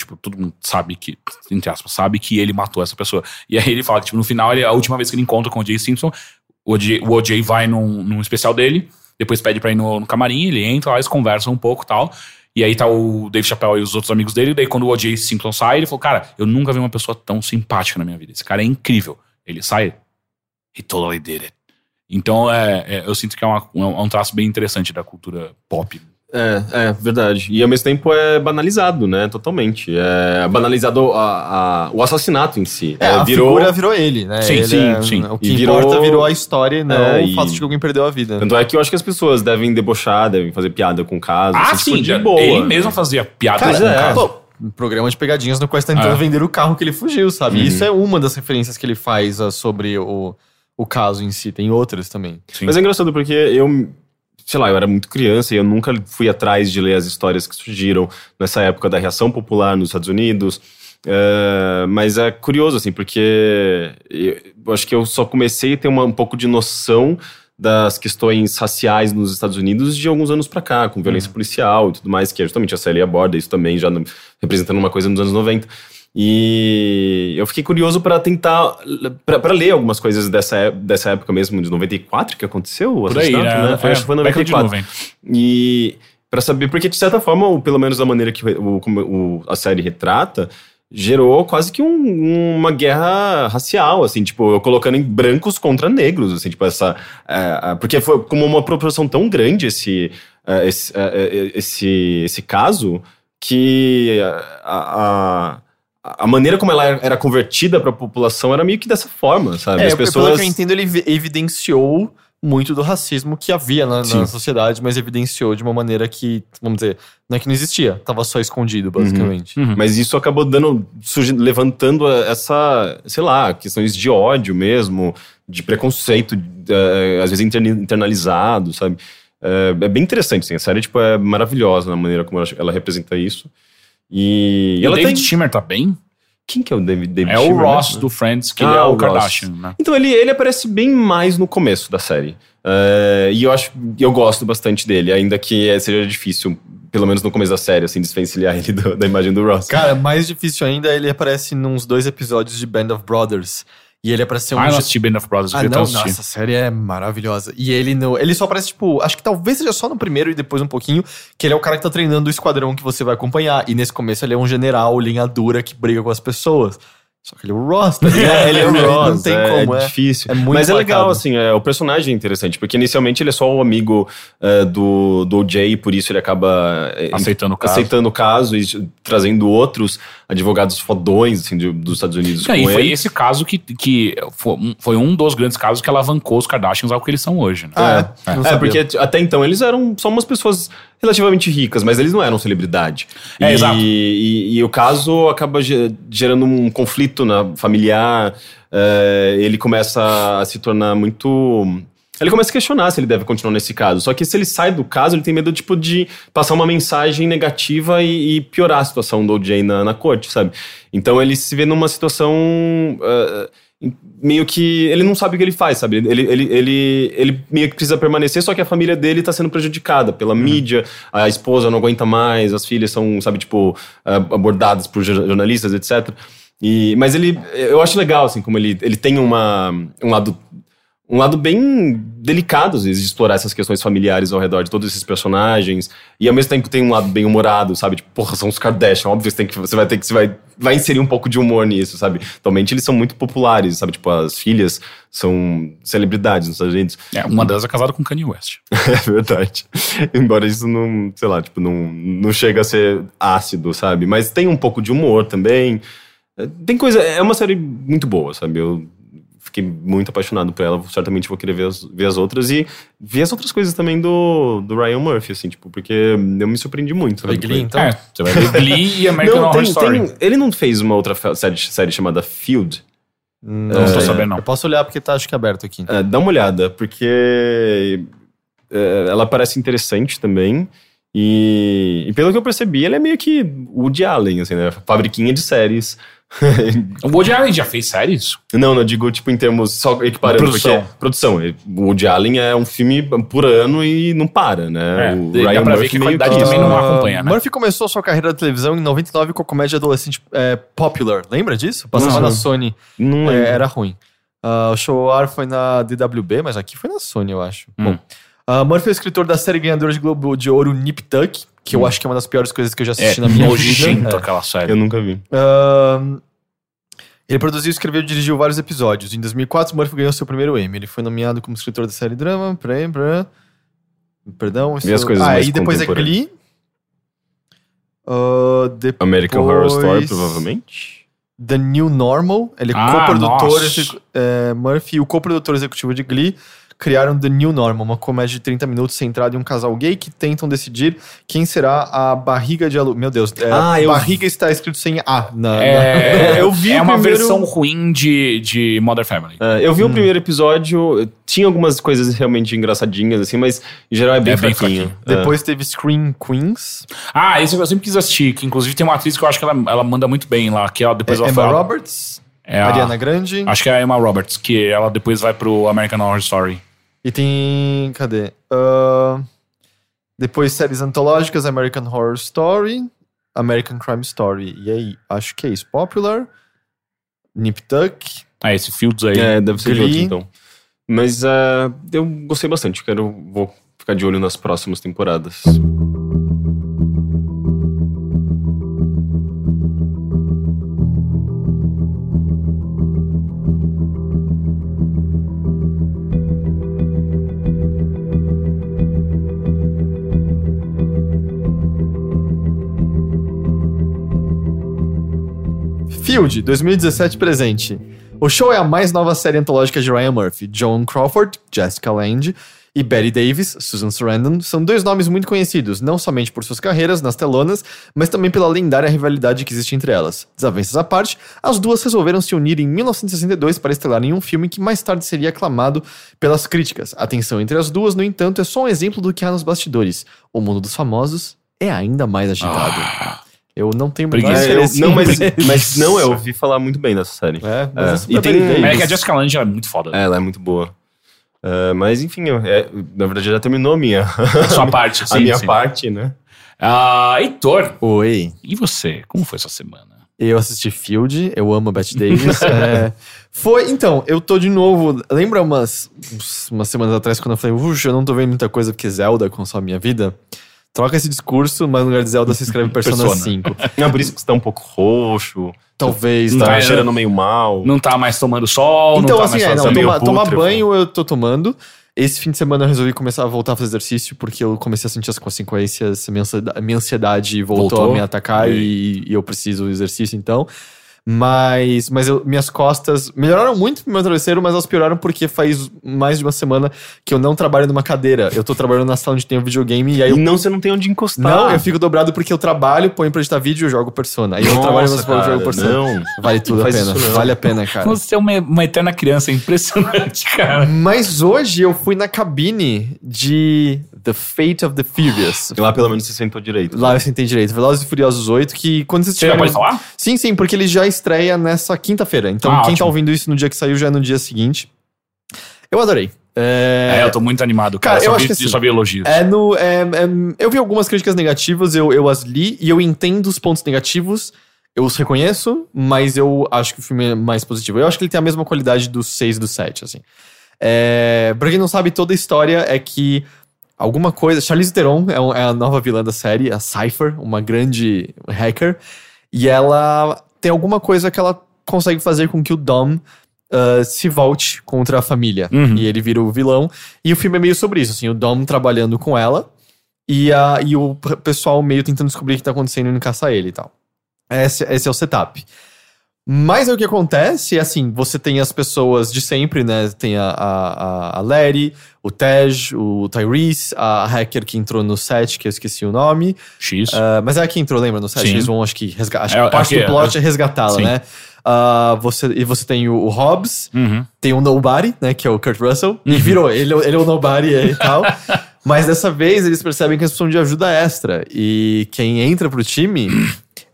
Tipo, todo mundo sabe que, entre aspas, sabe que ele matou essa pessoa. E aí ele fala que, tipo, no final, ele, a última vez que ele encontra com o O.J. Simpson, o OJ, vai num, num especial dele, depois pede pra ir no, no camarim, ele entra lá, eles conversam um pouco e tal. E aí tá o Dave Chappelle e os outros amigos dele. Daí quando o O.J. Simpson sai, ele falou, cara, eu nunca vi uma pessoa tão simpática na minha vida. Esse cara é incrível. Ele sai, he totally did it. Então é, é, eu sinto que é, uma- um, é um traço bem interessante da cultura pop. É, é, verdade. E ao mesmo tempo é banalizado, né? Totalmente. É banalizado a- a- o assassinato em si. É, a virou. figura virou ele, né? Sim, Ele sim, é- sim. O que E virou- importa virou a história e não É, o e- fato de que alguém perdeu a vida. Tanto é que eu acho que as pessoas devem debochar, devem fazer piada com o caso. Ah, sim, de boa. ele mesmo fazia piada Cara, com o é, caso. pô, um programa de pegadinhas no qual você tá tentando É. vender o carro que ele fugiu, sabe? Uhum. Isso é uma das referências que ele faz ah, sobre o, o caso em si. Tem outras também. Sim. Mas é engraçado porque eu, sei lá, eu era muito criança e eu nunca fui atrás de ler as histórias que surgiram nessa época da reação popular nos Estados Unidos. É, mas é curioso, assim, porque eu, acho que eu só comecei a ter uma- um pouco de noção das questões raciais nos Estados Unidos de alguns anos pra cá, com violência policial e tudo mais, que é justamente a série aborda isso também, já no- representando uma coisa nos anos 90. E eu fiquei curioso pra tentar, pra pra ler algumas coisas dessa, é- dessa época mesmo, de 94 que aconteceu o Por aí, assassinato, né? Foi, É, acho que foi em década de 94. E pra saber, porque de certa forma, ou pelo menos da maneira que o, o- a série retrata, gerou quase que um- uma guerra racial, assim, tipo, colocando em brancos contra negros, assim, tipo, essa. é, é, porque foi como uma proporção tão grande esse, é, esse, é, é, esse, esse caso que a, a, a maneira como ela era convertida para a população era meio que dessa forma, sabe? É, As pelo pessoas. que eu entendo, ele evi- evidenciou muito do racismo que havia na, na sociedade, mas evidenciou de uma maneira que, vamos dizer, não é que não existia, tava só escondido, basicamente. Uhum. Mas isso acabou dando, surgindo, levantando essa, sei lá, questões de ódio mesmo, de preconceito, eh, às vezes internalizado, sabe? É, é bem interessante, assim, a série tipo, é maravilhosa na maneira como ela representa isso. E, E o ela David tem... Schimmer tá bem? Quem que é o David, David É o Schwimmer, Ross né? do Friends, que Ah, ele é o o Ross. Kardashian, né? Então ele, ele aparece bem mais no começo da série. É, e eu acho eu gosto bastante dele, ainda que é, seja difícil, pelo menos no começo da série, assim, desvencilhar ele do- da imagem do Ross. Cara, mais difícil ainda, ele aparece nos dois episódios de Band of Brothers. E ele apareceu Ah, eu um não assisti Band of Brothers, eu Ah, não, nossa, a série é maravilhosa. E ele no, ele só aparece, tipo, acho que talvez seja só no primeiro e depois um pouquinho, que ele é o cara que tá treinando o esquadrão que você vai acompanhar. E nesse começo ele é um general, linha dura, que briga com as pessoas. Só que ele é o Ross, tá ligado? É, ele é o Ross, Não tem é, como, é é. difícil. é muito Mas é legal, assim, é, o personagem é interessante, porque inicialmente ele é só o amigo é, do, do OJ, e por isso ele acaba é, Aceitando o caso. aceitando o caso e trazendo outros advogados fodões assim, de- dos Estados Unidos Não, com e foi ele. esse caso que, que foi, um, foi um dos grandes casos que alavancou os Kardashians ao que eles são hoje. Né? Ah, é? É, porque até então eles eram só umas pessoas relativamente ricas, mas eles não eram celebridade. É, e, exato. E, e o caso acaba ge- gerando um conflito na familiar. é, ele começa a se tornar muito. Ele começa a questionar se ele deve continuar nesse caso. Só que se ele sai do caso, ele tem medo, tipo, de passar uma mensagem negativa e, e piorar a situação do OJ na, na corte, sabe? Então ele se vê numa situação. eh, meio que ele não sabe o que ele faz, sabe? Ele, ele, ele, ele meio que precisa permanecer, só que a família dele tá sendo prejudicada pela mídia, a esposa não aguenta mais, as filhas são, sabe, tipo, ah, abordadas por jor- jornalistas, etc. E, mas ele, eu acho legal, assim, como ele, ele tem uma, um lado um lado bem delicado, às vezes, de explorar essas questões familiares ao redor de todos esses personagens. E ao mesmo tempo tem um lado bem humorado, sabe? Tipo, porra, são os Kardashian, óbvio que você, tem que, você vai ter que. Você vai, vai inserir um pouco de humor nisso, sabe? Atualmente eles são muito populares, sabe? Tipo, as filhas são celebridades nos Estados Unidos. É, uma delas é casada com Kanye West. É verdade. Embora isso não, sei lá, tipo, não, não chega a ser ácido, sabe? Mas tem um pouco de humor também. É, Tem coisa. É uma série muito boa, sabe? Eu fiquei muito apaixonado por ela. Certamente vou querer ver as, ver as outras e ver as outras coisas também do, do Ryan Murphy, assim, tipo, porque eu me surpreendi muito. Vai sabe? Glee, então? É, você vai ver Glee e American Não, Horror tem, Story. tem- ele não fez uma outra série, série chamada Field? Não, tô sei. sabendo, não. Eu posso olhar porque tá, acho que aberto aqui. É, dá uma olhada, porque é, ela parece interessante também. E, e pelo que eu percebi, ele é meio que o Woody Allen, assim, né? Fabriquinha de séries. O Woody Allen já fez séries? não, não digo, tipo, em termos só equiparando. Produção. Porque, produção. O Woody Allen é um filme por ano e não para, né? É, o dá pra ver que a qualidade também não acompanha, né? Murphy começou sua carreira na televisão em 99 com a comédia adolescente é, Popular. Lembra disso? Passava Não. na Sony. Não É, era ruim. Ah, o show ar foi na DWB, mas aqui foi na Sony, eu acho. Hum. Bom. Ah, Murphy é o escritor da série ganhadora de Globo de Ouro Nip Tuck, que eu acho que é uma das piores coisas que eu já assisti É na minha vida. É. aquela série. Eu nunca vi. Ahn, ele produziu, escreveu e dirigiu vários episódios. Em 2004, Murphy ganhou seu primeiro Emmy. Ele foi nomeado como escritor da série drama. Peraí, peraí. Perdão. Vi as coisas ah, mais e depois é. Glee. Ah, depois American Horror Story, provavelmente. The New Normal. Ele é Ah, co-produtor. é, Murphy e o co-produtor executivo de Glee criaram The New Normal, uma comédia de 30 minutos centrada em um casal gay que tentam decidir quem será a barriga de aluno. Meu Deus, é, Ah, eu- barriga está escrito sem A na, na- É, Eu vi é uma primeiro- versão ruim de, de Mother Family. É, eu Hum. vi o primeiro episódio, tinha algumas coisas realmente engraçadinhas, assim, mas em geral é bem É bem fraquinho. fraquinho. É. Depois teve Scream Queens. Ah, esse eu sempre quis assistir, que inclusive tem uma atriz que eu acho que ela, ela manda muito bem lá, que ela depois É, ela Emma fala- Roberts, É a- Ariana Grande. Acho que é a Emma Roberts, que ela depois vai pro American Horror Story. E tem. Cadê? Ah, depois séries antológicas: American Horror Story, American Crime Story. E aí, acho que é isso. Popular, Nip Tuck. Ah, esse Fields aí. É, deve ser de outro, então. Mas é, eu gostei bastante, quero, vou ficar de olho nas próximas temporadas. Field, 2017 presente. O show é a mais nova série antológica de Ryan Murphy. Joan Crawford, Jessica Lange e Betty Davis, Susan Sarandon, são dois nomes muito conhecidos, não somente por suas carreiras nas telonas, mas também pela lendária rivalidade que existe entre elas. Desavenças à parte, as duas resolveram se unir em 1962 para estelar em um filme que mais tarde seria aclamado pelas críticas. A tensão entre as duas, no entanto, é só um exemplo do que há nos bastidores. O mundo dos famosos é ainda mais agitado. Eu não tenho Preguiça. mais É, eu- não, mas, mas não, eu ouvi falar muito bem dessa série. É, mas É. é E tem-. É que a Jessica Lange é muito foda. É, ela é muito boa. É, mas enfim, eu- é, na verdade já terminou a minha, A sua parte, sim. a minha sim. parte, né? Ah, Heitor, Oi. e você? Como foi sua semana? Eu assisti Field, eu amo a Bette Davis. é, foi, então, eu tô de novo. Lembra umas, umas semanas atrás quando eu falei, puxa, eu não tô vendo muita coisa porque Zelda consome minha vida? Troca esse discurso, mas no lugar de Zelda se escreve Persona, Persona. 5. É por isso que você tá um pouco roxo, Talvez, tá tá? é, cheirando meio mal. Não tá mais tomando sol, Então, não tá assim, mais é, não, toma- tomar banho eu tô tomando. Esse fim de semana eu resolvi começar a voltar a fazer exercício porque eu comecei a sentir as consequências, minha ansiedade, minha ansiedade voltou, Voltou? a me atacar e, e eu preciso do exercício então. Mas, mas eu- minhas costas melhoraram muito pro meu travesseiro, mas elas pioraram porque faz mais de uma semana que eu não trabalho numa cadeira. Eu tô trabalhando na sala onde tem o videogame e aí E eu não, você não tem onde encostar. não, eu fico dobrado porque eu trabalho, ponho pra editar vídeo e eu jogo Persona. Aí eu Nossa, trabalho mas eu cara, jogo Persona. não. Vale tudo a pena. Vale a pena, cara. Você é uma, uma eterna criança, é impressionante, cara. Mas hoje eu fui na cabine de The Fate of the Furious. Lá pelo menos você sentou direito. Lá eu sentei direito. Velozes e Furiosos 8, que quando vocês Você já pode falar? Sim, sim, porque ele já estreia nessa quinta-feira. Então Ah, quem ótimo. tá ouvindo isso no dia que saiu já é no dia seguinte. Eu adorei. É, É, eu tô muito animado, cara. Cara, eu só acho vi, que assim, só vi elogios. É no. é- é- eu vi algumas críticas negativas, eu, eu as li e eu entendo os pontos negativos. Eu os reconheço, mas eu acho que o filme é mais positivo. Eu acho que ele tem a mesma qualidade do 6 e do 7, assim. É, pra quem não sabe, toda a história é que alguma coisa. Charlize Theron é, um- é a nova vilã da série, a Cypher, uma grande hacker. E ela tem alguma coisa que ela consegue fazer com que o Dom ah, se volte contra a família. Uhum. E ele vira o vilão. E o filme é meio sobre isso, assim, o Dom trabalhando com ela e, a, e o pessoal meio tentando descobrir o que tá acontecendo e indo caçar ele e tal. Esse, esse é o setup. Mas aí o que acontece é assim, você tem as pessoas de sempre, né? Tem a, a, a- Larry, o Tej, o Tyrese, a hacker que entrou no set, que eu esqueci o nome. X. Ah, mas é a que entrou, lembra? No set, Sim. eles vão, acho que, resgatar. Acho É, que parte do plot é, resgatá-la, Sim. né? Ah, você, e você tem o, o Hobbs, Uhum. tem o Nobody, né? Que é o Kurt Russell. E virou, ele, é- ele é o Nobody e tal. Mas dessa vez eles percebem que eles precisam de ajuda extra. E quem entra pro time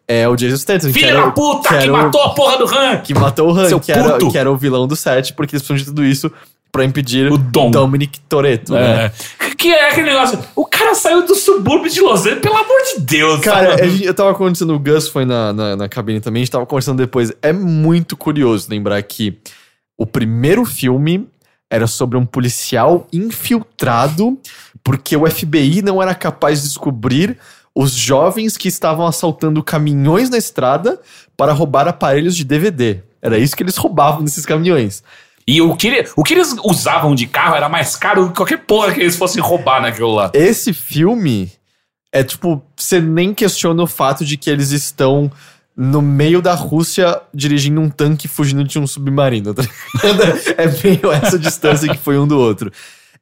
é o Jason Statham. Filho era da o- puta que, era o- matou a porra do Han! que matou o Han, Seu que era, puto. que era o vilão do set, porque eles precisam de tudo isso pra impedir O Dom. Dominic Toretto, né? É. Que é aquele negócio. O cara saiu do subúrbio de Los Angeles, pelo amor de Deus. Cara, sabe? a gente- eu tava conversando, o Gus foi na, na, na cabine também, a gente tava conversando depois. É muito curioso lembrar que o primeiro filme era sobre um policial infiltrado, porque o FBI não era capaz de descobrir os jovens que estavam assaltando caminhões na estrada para roubar aparelhos de DVD. Era isso que eles roubavam nesses caminhões. E o que, o que eles usavam de carro era mais caro do que qualquer porra que eles fossem roubar naquilo lá. Esse filme é tipo, você nem questiona o fato de que eles estão no meio da Rússia dirigindo um tanque fugindo de um submarino. tá é meio essa distância que foi um do outro.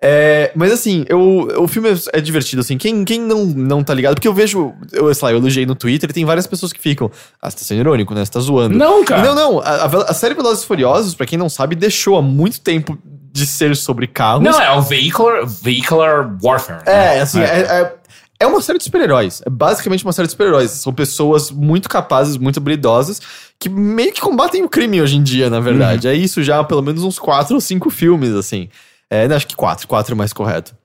É, mas assim, eu, o filme é, é divertido, assim. Quem, quem não, não tá ligado? Porque eu vejo, eu, sei lá, eu elogiei no Twitter e tem várias pessoas que ficam. Ah, você tá sendo irônico, né? Você tá zoando. Não, cara. Não, não. A, a- série Velozes e Furiosos, pra quem não sabe, deixou há muito tempo de ser sobre carros. Não, é o Vehicular, vehicular Warfare. né? É, assim, é, é, é uma série de super-heróis. É basicamente uma série de super-heróis. São pessoas muito capazes, muito habilidosas, que meio que combatem o crime hoje em dia, na verdade. É isso já há pelo menos uns quatro ou cinco filmes, assim. É, acho que quatro, quatro é mais correto.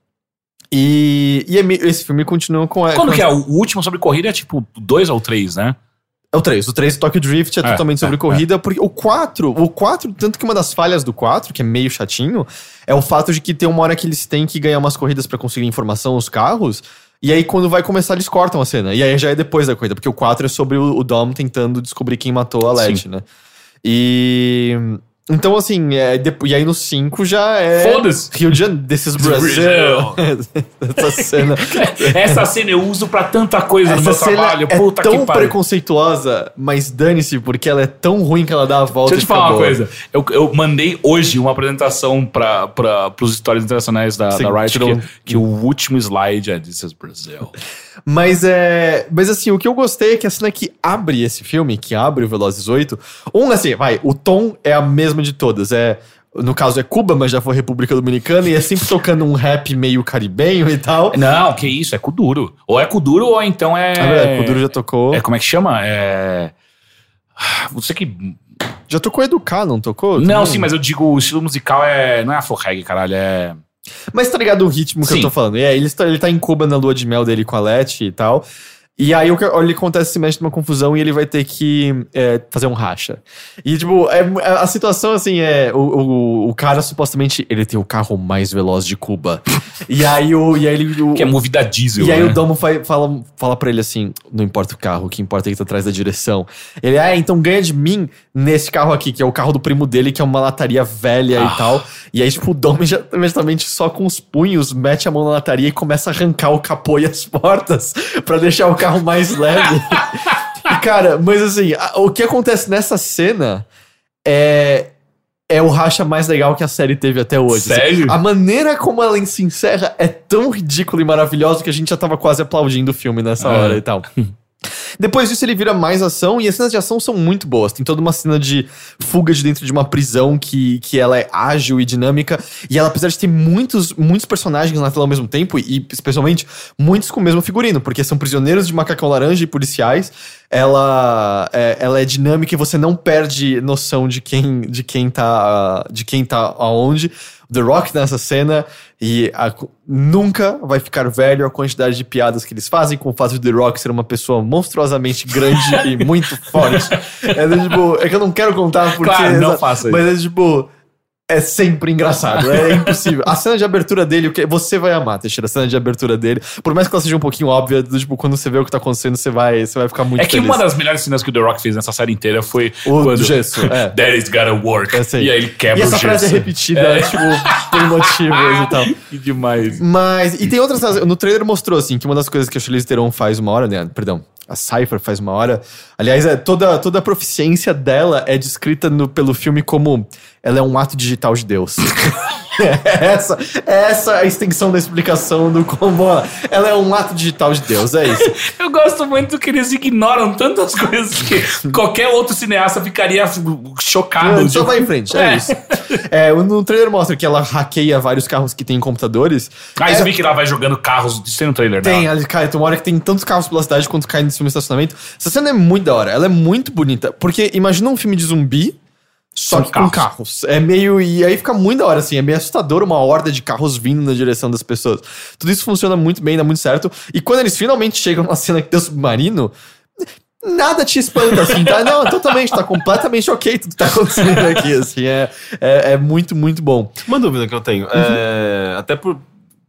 E, e é esse filme continua com a. Quando com que a- é? O último sobre corrida é tipo dois ou três, né? É o 3. O 3, Tokyo Drift, é, É, totalmente sobre é, corrida, porque o 4, o 4, tanto que uma das falhas do 4, que é meio chatinho, é o fato de que tem uma hora que eles têm que ganhar umas corridas pra conseguir informação, os carros, e aí quando vai começar eles cortam a cena, e aí já é depois da corrida, porque o 4 é sobre o, o Dom tentando descobrir quem matou a Letty, né? E... Então, assim, é, depo- e aí no 5 já é... Foda-se. Rio de Janeiro, this is Brazil. Essa cena... Essa cena eu uso pra tanta coisa no Essa meu cena trabalho. é Puta tão preconceituosa, mas dane-se, porque ela é tão ruim que ela dá a volta Deixa eu te falar uma boa. coisa. Eu, eu mandei hoje uma apresentação para pra, pros histórias internacionais da, Sim, da Riot que, que o último slide é This is Brazil. Mas é. Mas assim, o que eu gostei é que a cena que abre esse filme, que abre o Velozes 8, um, assim, vai, o tom é a mesma de todas. É. No caso é Cuba, mas já foi República Dominicana, e é sempre tocando um rap meio caribenho e tal. Não, que isso, é Kuduro. Ou é Kuduro ou então é. Ah, verdade, Kuduro já tocou. É como é que chama? É. Você que. Já tocou Educar, não tocou? Não, Também? sim, mas eu digo, o estilo musical é. Não é afro-reggae, caralho, é. Mas tá ligado o ritmo que Sim. eu tô falando? É, ele está, ele tá em Cuba na lua de mel dele com a Letty e tal. E aí o que ele acontece se mexe numa confusão e ele vai ter que é, fazer um racha. E, tipo, é, a situação assim é. O, o, o cara supostamente ele tem o carro mais veloz de Cuba. e aí o. E aí ele. O, Que é movida a diesel. e aí né? o Domo fa- fala, fala pra ele assim: não importa o carro, o que importa é que tá atrás da direção. Ele, ah, então ganha de mim nesse carro aqui, que é o carro do primo dele, que é uma lataria velha Ah. e tal. E aí, tipo, o Domo já- imediatamente só com os punhos mete a mão na lataria e começa a arrancar o capô e as portas pra deixar o carro mais leve. e, cara, mas assim, o que acontece nessa cena é. É o racha mais legal que a série teve até hoje. assim. Sério? a maneira como ela se encerra é tão ridícula e maravilhosa que a gente já tava quase aplaudindo o filme nessa É. hora e tal. Depois disso, ele vira mais ação, e as cenas de ação são muito boas. Tem toda uma cena de fuga de dentro de uma prisão que, que ela é ágil e dinâmica. E ela, apesar de ter muitos, muitos personagens na tela ao mesmo tempo, e especialmente muitos com o mesmo figurino, porque são prisioneiros de macacão laranja e policiais, ela é, ela é dinâmica e você não perde noção de quem, de quem tá de quem tá aonde. The Rock nessa cena e a- nunca vai ficar velho a quantidade de piadas que eles fazem com o fato de The Rock ser uma pessoa monstruosamente grande e muito forte. É, tipo, é que eu não quero contar porque. Claro, não faça isso. Mas é tipo. É sempre engraçado. É impossível. A cena de abertura dele, o que você vai amar, Teixeira, a cena de abertura dele. Por mais que ela seja um pouquinho óbvia, do, tipo, quando você vê o que tá acontecendo, você vai, você vai ficar muito É que feliz. uma das melhores cenas que o The Rock fez nessa série inteira foi O quando do gesso, é. That is gotta work. Essa aí. E aí ele quebra E essa o frase é gesso. repetida, tipo, por motivos e tal. Que demais. Mas, e tem outras. No trailer mostrou, assim, que uma das coisas que a Charlize Theron faz uma hora, né? Perdão, a Cypher faz uma hora. Aliás, é, toda, toda a proficiência dela é descrita no, pelo filme como ela é um ato digital de Deus. essa, essa é a extensão da explicação do como ela, ela é um ato digital de Deus, é isso. Eu gosto muito que eles ignoram tantas coisas que qualquer outro cineasta ficaria chocado. Só vai em frente, é, É. isso. É, no trailer mostra que ela hackeia vários carros que tem em computadores. Aí É, você vê que ela vai jogando carros. Isso tem no trailer, Tem, né? cara, tem uma hora que tem tantos carros pela cidade quanto cai nesse filme de estacionamento. Essa cena é muito da hora, ela é muito bonita. Porque imagina um filme de zumbi, só Com que com carros. É meio. E aí fica muito da hora, assim. É meio assustador uma horda de carros vindo na direção das pessoas. Tudo isso funciona muito bem, dá muito certo. E quando eles finalmente chegam na cena que tem o submarino. Nada te espanta, assim, tá? Não, totalmente, tá completamente ok tudo que tá acontecendo aqui, assim, é, é, é muito, muito bom. Uma dúvida que eu tenho. É, até por,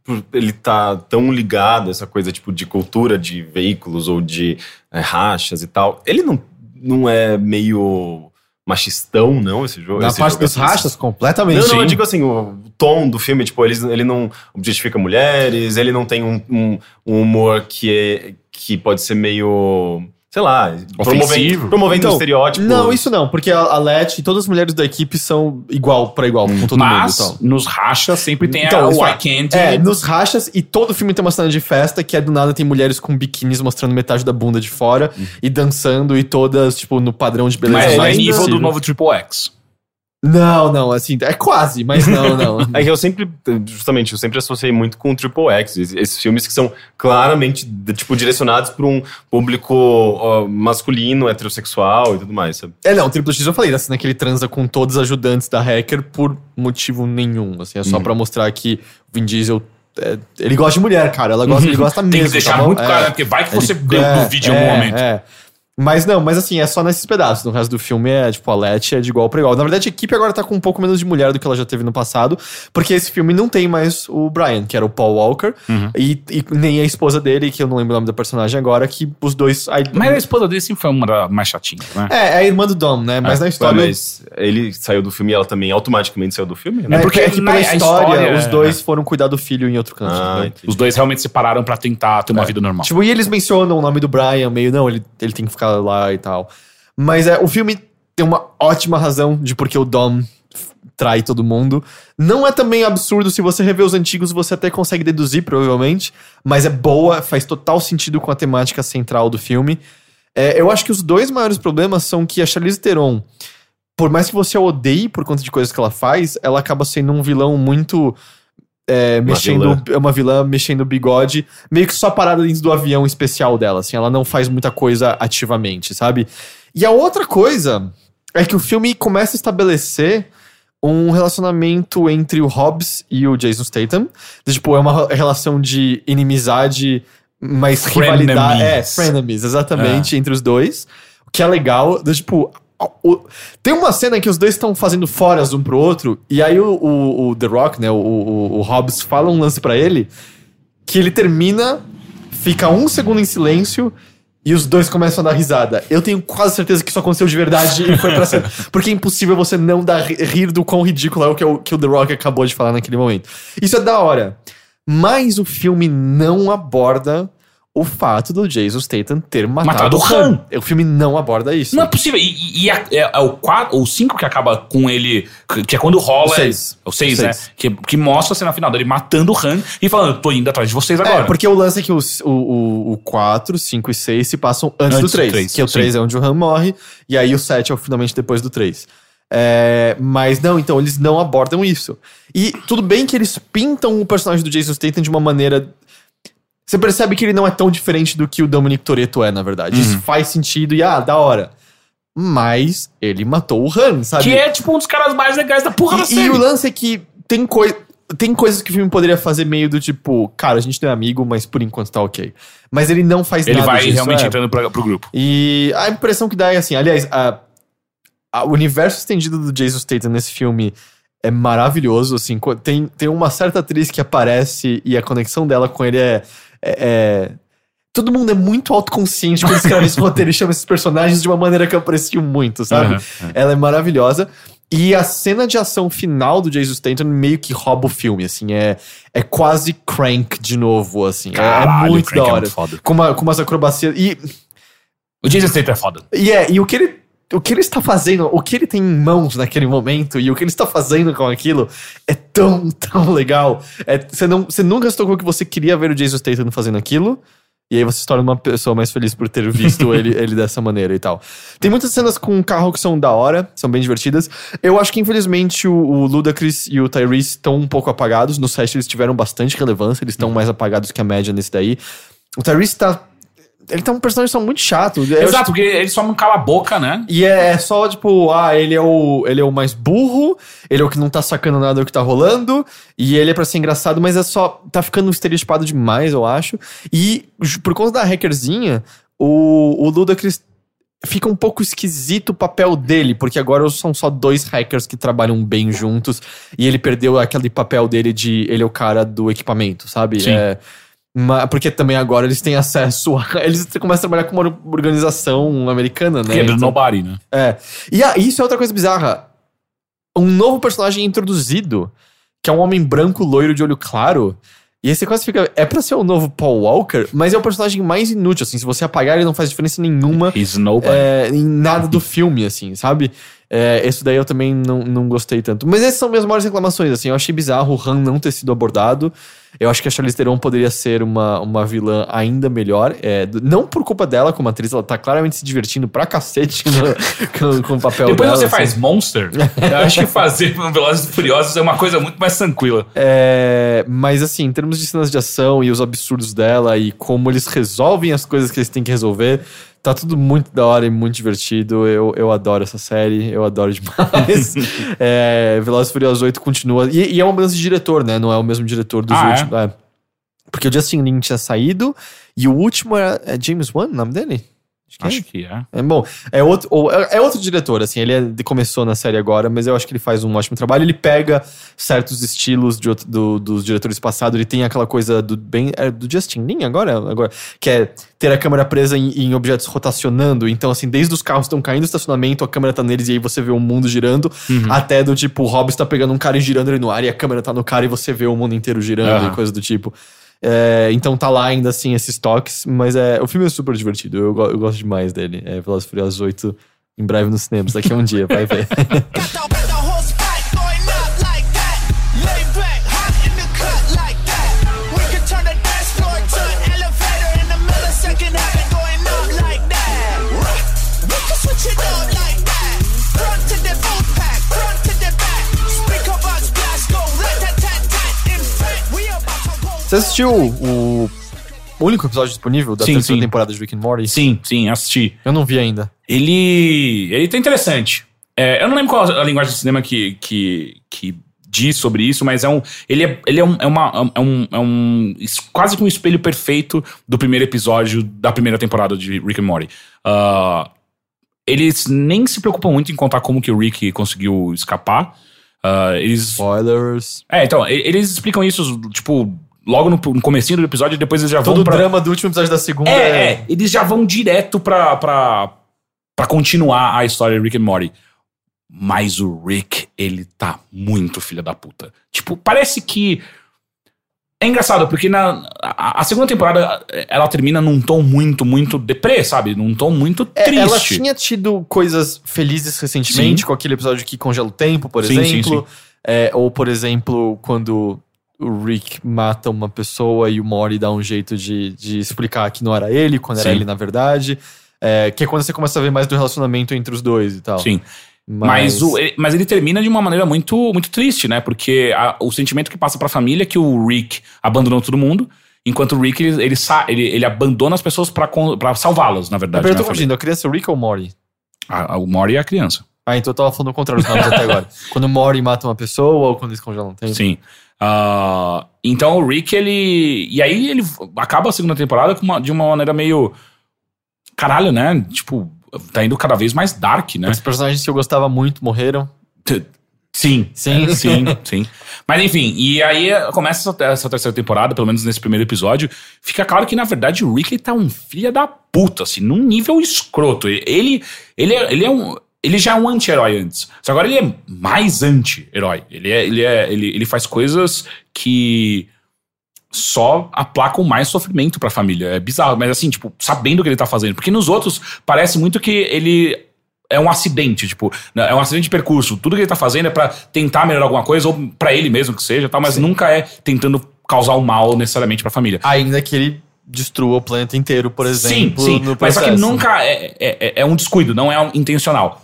por ele estar tão ligado a essa coisa tipo de cultura de veículos ou de é, rachas e tal, ele não, não é meio machistão, não, esse jogo? Na esse parte jogo dos assim? rachas, completamente. Não, não, eu digo assim, o tom do filme, tipo, ele, ele não objetifica mulheres, ele não tem um, um- um humor que, é, que pode ser meio, sei lá, promovendo, Ofensivo. promovendo Então, um estereótipo. Não, isso não, porque a, a Let e todas as mulheres da equipe são igual pra igual com todo Mas mundo. Então. nos rachas sempre tem Então, a o é- I can't. É, nos rachas e todo filme tem uma cena de festa que é do nada tem mulheres com biquínis mostrando metade da bunda de fora e dançando e todas, tipo, no padrão de beleza. Mas é mais nível do novo Triple X. Não, não, assim, é quase, mas não, não. É que eu sempre, justamente, eu sempre associei muito com o Triple X, esses, filmes que são claramente, tipo, direcionados para um público ó, masculino, heterossexual e tudo mais, sabe? É, não, o Triple X eu falei, da cena que ele transa com todos os ajudantes da hacker por motivo nenhum, assim, é só Uhum. pra mostrar que o Vin Diesel, é, ele gosta de mulher, cara, ela gosta, ele gosta mesmo, Tem que deixar tá muito É. claro, né? porque vai que você é, do vídeo em é, algum momento. É. Mas não, mas assim, é só nesses pedaços. No resto do filme é, tipo, a Letty é de igual pra igual. Na verdade, a equipe agora tá com um pouco menos de mulher do que ela já teve no passado, porque esse filme não tem mais o Brian, que era o Paul Walker, Uhum. e, e nem a esposa dele, que eu não lembro o nome da personagem agora, que os dois. aí- Mas a esposa dele sempre foi uma das mais chatinhas, né? É, é a irmã do Dom, né? Mas na história. Mas ele saiu do filme e ela também automaticamente saiu do filme? É né? porque, é que na- pela a história, história os é- dois foram cuidar do filho em outro canto. Ah, né? Os dois realmente separaram pra tentar ter uma vida normal. Tipo, e eles mencionam o nome do Brian, meio, não, ele, ele tem que ficar lá e tal. Mas é, o filme tem uma ótima razão de porque o Dom trai todo mundo. Não é também absurdo se você rever os antigos, você até consegue deduzir, provavelmente. Mas é boa, faz total sentido com a temática central do filme. É, eu acho que os dois maiores problemas são que a Charlize Theron, por mais que você a odeie por conta de coisas que ela faz, ela acaba sendo um vilão muito. É, mexendo. vilã. É uma vilã mexendo o bigode, meio que só parada dentro do avião especial dela, assim. Ela não faz muita coisa ativamente, sabe? E a outra coisa é que o filme começa a estabelecer um relacionamento entre o Hobbs e o Jason Statham. Tipo, é uma relação de inimizade, mas rivalidade. É, Frenemies. exatamente, entre os dois. O que é legal. do, Tipo, tem uma cena que os dois estão fazendo foras um pro outro, e aí o, o- o The Rock, né, o, o, o Hobbs, fala um lance pra ele, que ele termina, fica um segundo em silêncio, e os dois começam a dar risada. Eu tenho quase certeza que isso aconteceu de verdade e foi pra cena. Porque é impossível você não dar, rir do quão ridículo é o que, o que o The Rock acabou de falar naquele momento. Isso é da hora. Mas o filme não aborda o fato do Jason Statham ter matado, Matado o Han. Han. O filme não aborda isso. Não é possível. E, e- a- é, é o 4 ou 5 que acaba com ele. que- é quando rola. O seis. O 6, O né? Que, que mostra a cena final dele matando o Han e falando: tô indo atrás de vocês agora. É, porque o lance é que o, o, o 4, 5 e 6 se passam antes, Antes do do 3. três, que o sim. 3 é onde o Han morre, e aí o 7 é o finalmente depois do 3. É, mas não, então eles não abordam isso. E tudo bem que eles pintam o personagem do Jason Statham de uma maneira. Você percebe que ele não é tão diferente do que o Dominic Toretto é, na verdade. Isso faz sentido e, ah, da hora. Mas ele matou o Han, sabe? Que é tipo um dos caras mais legais da porra da E, série. e o lance é que tem, coi tem coisas que o filme poderia fazer meio do tipo, cara, a gente não é amigo, mas por enquanto tá ok. Mas ele não faz Ele nada vai disso, realmente é. entrando pra, pro grupo. E a impressão que dá é assim, aliás, a, a- o universo estendido do Jason Statham nesse filme é maravilhoso, assim. Tem, tem uma certa atriz que aparece e a conexão dela com ele é. É- é- Todo mundo é muito autoconsciente quando escreve esse roteiro e chama esses personagens de uma maneira que eu aprecio muito, sabe? Aham, Ela é maravilhosa. E a cena de ação final do Jason Statham meio que rouba o filme, assim. É, é quase Crank de novo, assim. É- é Caralho, muito Crank da é hora. muito foda. com, uma, com umas acrobacias. E, O Jason Statham é foda. e, é, e o que ele. O que ele está fazendo, o que ele tem em mãos naquele momento e o que ele está fazendo com aquilo é tão, tão legal. É, você, não, você nunca se tocou que você queria ver o Jason Statham fazendo aquilo. E aí você se torna uma pessoa mais feliz por ter visto ele, ele dessa maneira e tal. Tem muitas cenas com o carro que são da hora, são bem divertidas. Eu acho que, infelizmente, o, o Ludacris e o Tyrese estão um pouco apagados. No set eles tiveram bastante relevância, eles estão mais apagados que a média nesse daí. O Tyrese tá. Ele tá um personagem só muito chato. Eu Exato, porque ele só não cala a boca, né? e é, é só, tipo, ah, ele é, o, ele é o mais burro, ele é o que não tá sacando nada do que tá rolando, e ele é pra ser engraçado, mas é só. tá ficando estereotipado demais, eu acho. E por conta da hackerzinha, o, o Ludacris fica um pouco esquisito o papel dele, porque agora são só dois hackers que trabalham bem juntos, e ele perdeu aquele papel dele de ele é o cara do equipamento, sabe? Sim. É, ma- porque também agora eles têm acesso a. Eles começam a trabalhar com uma organização americana, né? Ele é Então- nobody, né? é. E ah, isso é outra coisa bizarra. Um novo personagem introduzido, que é um homem branco loiro de olho claro. E aí você quase fica. É pra ser o novo Paul Walker, mas é o personagem mais inútil, assim. Se você apagar, ele não faz diferença nenhuma He's nobody. é, em nada do filme, assim, sabe? É, esse daí eu também não, não gostei tanto. Mas essas são minhas maiores reclamações, assim. Eu achei bizarro o Han não ter sido abordado. Eu acho que a Charlize Theron poderia ser uma, uma vilã ainda melhor. É, não por culpa dela como atriz, ela tá claramente se divertindo pra cacete no- com, com o papel Depois dela. você assim. faz Monster, eu acho que fazer Velozes e Furiosos é uma coisa muito mais tranquila. É, mas assim, em termos de cenas de ação e os absurdos dela e como eles resolvem as coisas que eles têm que resolver, tá tudo muito da hora e muito divertido. Eu, eu adoro essa série, eu adoro demais. é, Velozes e Furiosos 8 continua. E, e é uma mudança de diretor, né? Não é o mesmo diretor dos Ah, é? últimos. é. Porque o Justin Lin tinha saído e o último era é James Wan, o nome dele? Que é. Acho que é. É bom, é outro, ou- é é outro diretor, assim, ele é- começou na série agora, mas eu acho que ele faz um ótimo trabalho. Ele pega certos estilos de do- dos diretores passados, ele tem aquela coisa do bem. É do Justin Lin agora, agora? Que é ter a câmera presa em, em objetos rotacionando. Então, assim, desde os carros estão caindo do estacionamento, a câmera tá neles e aí você vê o mundo girando, até do tipo, o Hobbs tá pegando um cara e girando ele no ar e a câmera tá no cara e você vê o mundo inteiro girando Aham. e coisa do tipo. É, então tá lá ainda assim esses toques, mas é, o filme é super divertido. Eu, eu gosto demais dele. É Velozes e Furiosos 8 em breve nos cinemas, daqui a um dia, vai ver. Você assistiu o único episódio disponível da Sim, terceira sim. temporada de Rick and Morty? Sim, sim, assisti. Eu não vi ainda. Ele. Ele tá interessante. É, eu não lembro qual a linguagem de cinema que, que, que diz sobre isso, mas é um. Ele é, ele é, um, é, uma, é, um, é um. quase que um espelho perfeito do primeiro episódio da primeira temporada de Rick and Morty. Ah, eles nem se preocupam muito em contar como que o Rick conseguiu escapar. Ah, eles. Spoilers. É, então, eles explicam isso, tipo, logo no, no comecinho do episódio, depois eles já Todo vão o pra. drama do último episódio da segunda É, é, eles já vão direto pra, pra, pra continuar a história de Rick and Morty. Mas o Rick, ele tá muito filha da puta. Tipo, parece que. É engraçado, porque na, a, a segunda temporada ela termina num tom muito, muito deprê, sabe? Num tom muito É, triste. ela tinha tido coisas felizes recentemente, Sim. com aquele episódio que congela o tempo, por Sim, sim, exemplo. É, ou, por exemplo, quando o Rick mata uma pessoa e o Mori dá um jeito de, de explicar que não era ele, quando era Sim. ele na verdade. É, que é quando você começa a ver mais do relacionamento entre os dois e tal. Sim. Mas, Mas, o- ele, mas ele termina de uma maneira muito, muito triste, né? Porque a- o sentimento que passa pra família é que o Rick abandonou todo mundo, enquanto o Rick ele, ele, ele, ele abandona as pessoas pra salvá-las, na verdade. eu tô né, confundindo, a criança é o Rick ou o Mori? A- a- o Mori é a criança. Ah, então eu tava falando o contrário dos nomes até agora. Quando o Mori mata uma pessoa ou quando eles congelam tempo. Sim. Ah, então o Rick, ele. E aí ele acaba a segunda temporada uma- de uma maneira meio. Caralho, né? Tipo, tá indo cada vez mais dark, né? Os personagens que eu gostava muito morreram. Sim, Sim. sim, sim. Mas enfim, e aí começa essa, essa terceira temporada, pelo menos nesse primeiro episódio. Fica claro que, na verdade, o Rick ele tá um filho da puta, assim, num nível escroto. Ele, ele, é, ele é um. Ele já é um anti-herói antes. Só agora ele é mais anti-herói. Ele, é, ele, é, ele, ele faz coisas que só aplacam mais sofrimento pra família. É bizarro, mas assim, tipo, sabendo o que ele tá fazendo. Porque nos outros parece muito que ele é um acidente, tipo, né, é um acidente de percurso. Tudo que ele tá fazendo é pra tentar melhorar alguma coisa, ou pra ele mesmo que seja, tal, mas nunca é tentando causar o mal necessariamente pra família. Ainda que ele destrua o planeta inteiro, por exemplo. sim, sim. Mas só que nunca é, é, é- é um descuido, não é um intencional.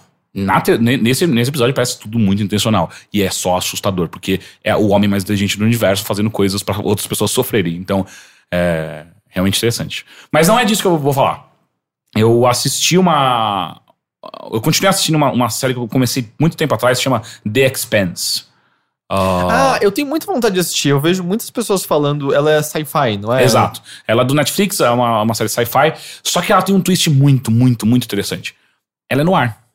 Te- ne- nesse, nesse episódio parece tudo muito intencional. E é só assustador, porque é o homem mais inteligente do universo fazendo coisas pra outras pessoas sofrerem. Então, é realmente interessante. Mas não é disso que eu vou falar. Eu assisti uma. Eu continuei assistindo uma, uma série que eu comecei muito tempo atrás, que chama The Expanse. Ah, Ah, eu tenho muita vontade de assistir. Eu vejo muitas pessoas falando. Ela é sci-fi, não é? Exato. Ela é do Netflix, é uma, uma série sci-fi, só que ela tem um twist muito, muito, muito interessante. Ela é no ar.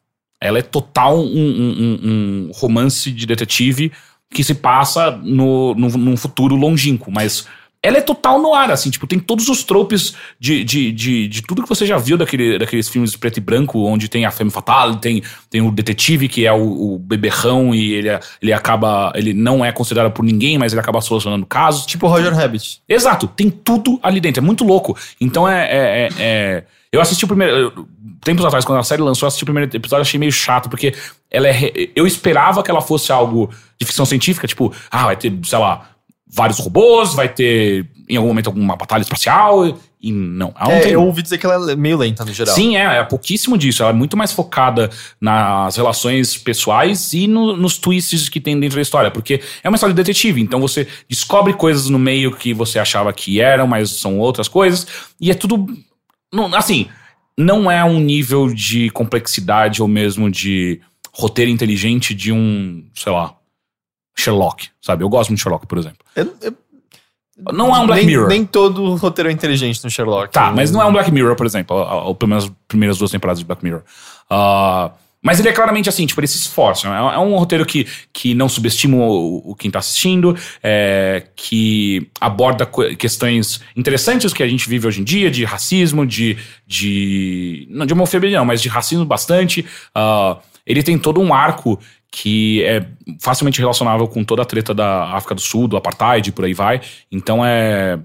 Ela é total um, um- um- romance de detetive que se passa no, no, num futuro longínquo, mas ela é total no ar, assim, tipo, tem todos os tropes de, de, de, de tudo que você já viu daquele, daqueles filmes de preto e branco, onde tem a femme fatale, tem, tem o detetive que é o, o beberrão e ele, ele acaba, ele não é considerado por ninguém, mas ele acaba solucionando casos. Tipo Roger Rabbit. Exato, tem tudo ali dentro, é muito louco. Então é. é- é- é- Eu assisti o primeiro. Tempos atrás, quando a série lançou, eu assisti o primeiro episódio achei meio chato, porque ela é. Eu esperava que ela fosse algo de ficção científica, tipo, ah, vai ter, sei lá, vários robôs, vai ter em algum momento alguma batalha espacial. E não. É, tem- eu ouvi dizer que ela é meio lenta no geral. Sim, é, é pouquíssimo disso. Ela é muito mais focada nas relações pessoais e no- nos twists que tem dentro da história. Porque é uma história de detetive, então você descobre coisas no meio que você achava que eram, mas são outras coisas. E é tudo. não- assim, não é um nível de complexidade ou mesmo de roteiro inteligente de um, sei lá, Sherlock, sabe? Eu gosto muito de Sherlock, por exemplo. Eu- eu- Não é um Black nem, Mirror. Nem todo roteiro é inteligente no Sherlock. Tá, mas não é um Black Mirror, por exemplo, ou, pelo menos as primeiras duas temporadas de Black Mirror. Ah, mas ele é claramente assim, tipo, ele se esforça. É, é um roteiro que, que não subestima o, o quem tá assistindo, é, que aborda questões interessantes que a gente vive hoje em dia, de racismo, de. de não de homofobia, não, mas de racismo bastante. Ah, ele tem todo um arco que é facilmente relacionável com toda a treta da África do Sul, do apartheid, por aí vai. Então é.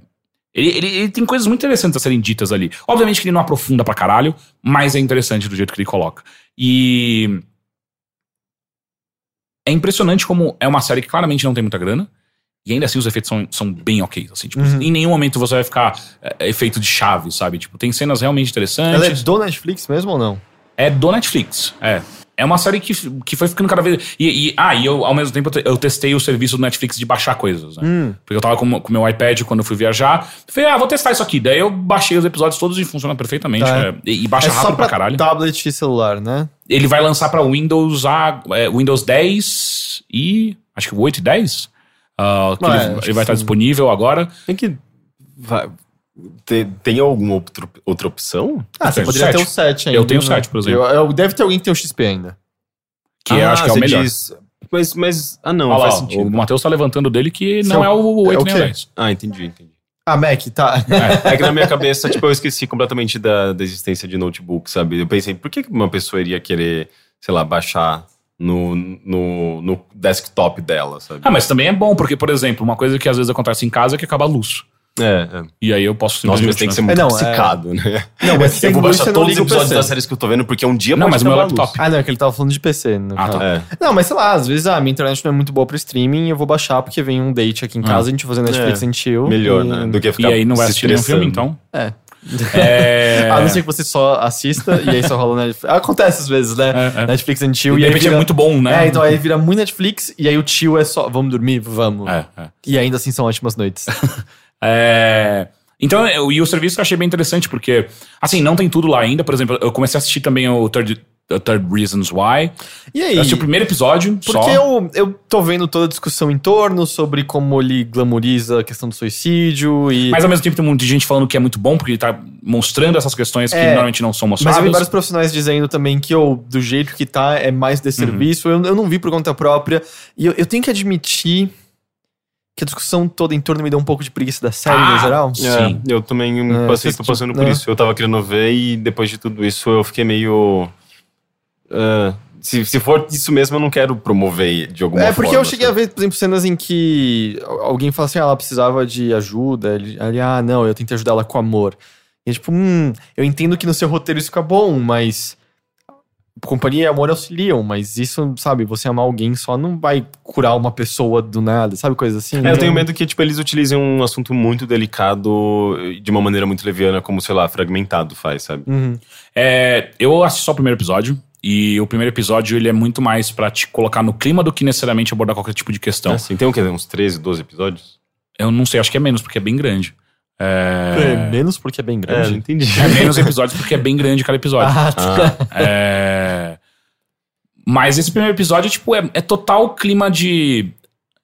Ele, ele- ele tem coisas muito interessantes a serem ditas ali. Obviamente que ele não aprofunda pra caralho, mas é interessante do jeito que ele coloca. E. É impressionante como é uma série que claramente não tem muita grana. E ainda assim os efeitos são, são bem ok. Assim, tipo, Uhum. Em nenhum momento você vai ficar é, efeito de chave, sabe? Tipo, tem cenas realmente interessantes. Ela é do Netflix mesmo ou não? É do Netflix, é. É uma série que, que foi ficando cada vez. E, e- ah, e eu, ao mesmo tempo, eu te- eu testei o serviço do Netflix de baixar coisas, né? Hum. Porque eu tava com o meu iPad quando eu fui viajar. Falei, ah, vou testar isso aqui. Daí eu baixei os episódios todos e funciona perfeitamente. Tá. é, e, e baixa é rápido pra, pra caralho. tablet e celular, né? Ele vai lançar pra Windows, A, é, Windows 10 e. Acho que o 8 e 10. ah, que Ah, é, ele, ele vai estar sim. disponível agora. Tem que. vai- te- tem alguma outro- outra opção? Ah, você poderia ter sete. o 7 ainda. Eu tenho o né? 7, por exemplo. Eu, eu- deve ter alguém que tem o XP ainda. Que eu acho que é o você melhor. diz- mas, mas. Ah, não, lá, faz ó, sentido. o Matheus tá levantando dele que Seu- não é o 8 é o nem o quê? 10. Ah, entendi, entendi. Ah, Mac, tá. É que na minha cabeça, tipo, eu esqueci completamente da, da existência de notebook, sabe? Eu pensei, por que que uma pessoa iria querer, sei lá, baixar no, no, no desktop dela, sabe? Ah, mas também é bom, porque, por exemplo, uma coisa que às vezes acontece em casa é que acaba a luz. É, é. E aí eu posso Nossa, mas tem que ser né? muito É, não, psicado, né? Não, mas Eu vou baixar não todos os episódios das séries que eu tô vendo, porque um dia Não, pode mas o meu a luz. laptop. Ah, não, é que ele tava falando de PC. No Ah, tá. É. Não, mas sei lá, às vezes ah, minha internet não é muito boa pro streaming, eu vou baixar porque vem um date aqui em casa, a gente vai fazer Netflix É, chill. Melhor, e- né? Do que E ficar aí não vai assistir nenhum filme, então. É. É... A não ser que você só assista e aí só rola Netflix. Acontece às vezes, né? É, é. Netflix and E chill. de E, aí repente vira... é muito bom, né? É, então aí vira muito Netflix e aí o chill é só vamos dormir, vamos. É, é. E ainda assim são ótimas noites. É, Então, eu- e o serviço eu achei bem interessante, porque, assim, não tem tudo lá ainda. Por exemplo, eu comecei a assistir também o Third, The Third Reasons Why. E Eu aí? assisti o primeiro episódio, Porque só. eu, eu tô vendo toda a discussão em torno sobre como ele glamoriza a questão do suicídio e. Mas ao mesmo tempo tem muita gente falando que é muito bom, porque ele tá mostrando essas questões que É. normalmente não são Mas mostradas. eu vi vários profissionais dizendo também que eu, do jeito que tá, é mais Uhum. de serviço. Eu, eu não vi por conta própria. E eu, eu tenho que admitir que a discussão toda em torno me deu um pouco de preguiça da série Ah, no geral. Sim. É, eu também É, passei, tô passando por é. isso. Eu tava querendo ver e depois de tudo isso eu fiquei meio. ah, se, se for isso mesmo, eu não quero promover de alguma É, forma. porque eu cheguei a ver, por exemplo, cenas em que alguém fala assim, ah, ela precisava de ajuda. Ele, ele, ah, não, eu tentei ajudar ela com amor. E é tipo, hum, eu entendo que no seu roteiro isso fica bom, mas companhia e amor auxiliam, mas isso, sabe, você amar alguém só não vai curar uma pessoa do nada, sabe, coisa assim. É, eu tenho medo que tipo, eles utilizem um assunto muito delicado de uma maneira muito leviana, como, sei lá, fragmentado faz, sabe? Uhum. É, eu assisti só o primeiro episódio. E o primeiro episódio ele é muito mais pra te colocar no clima do que necessariamente abordar qualquer tipo de questão. Assim, tem o quê? Uns 13, 12 episódios? Eu não sei, acho que é menos, porque é bem grande. É, É, menos porque é bem É, grande. não entendi. é menos episódios porque é bem grande cada episódio. Ah, tá. Ah, É, Mas esse primeiro episódio, tipo, é, é total clima de.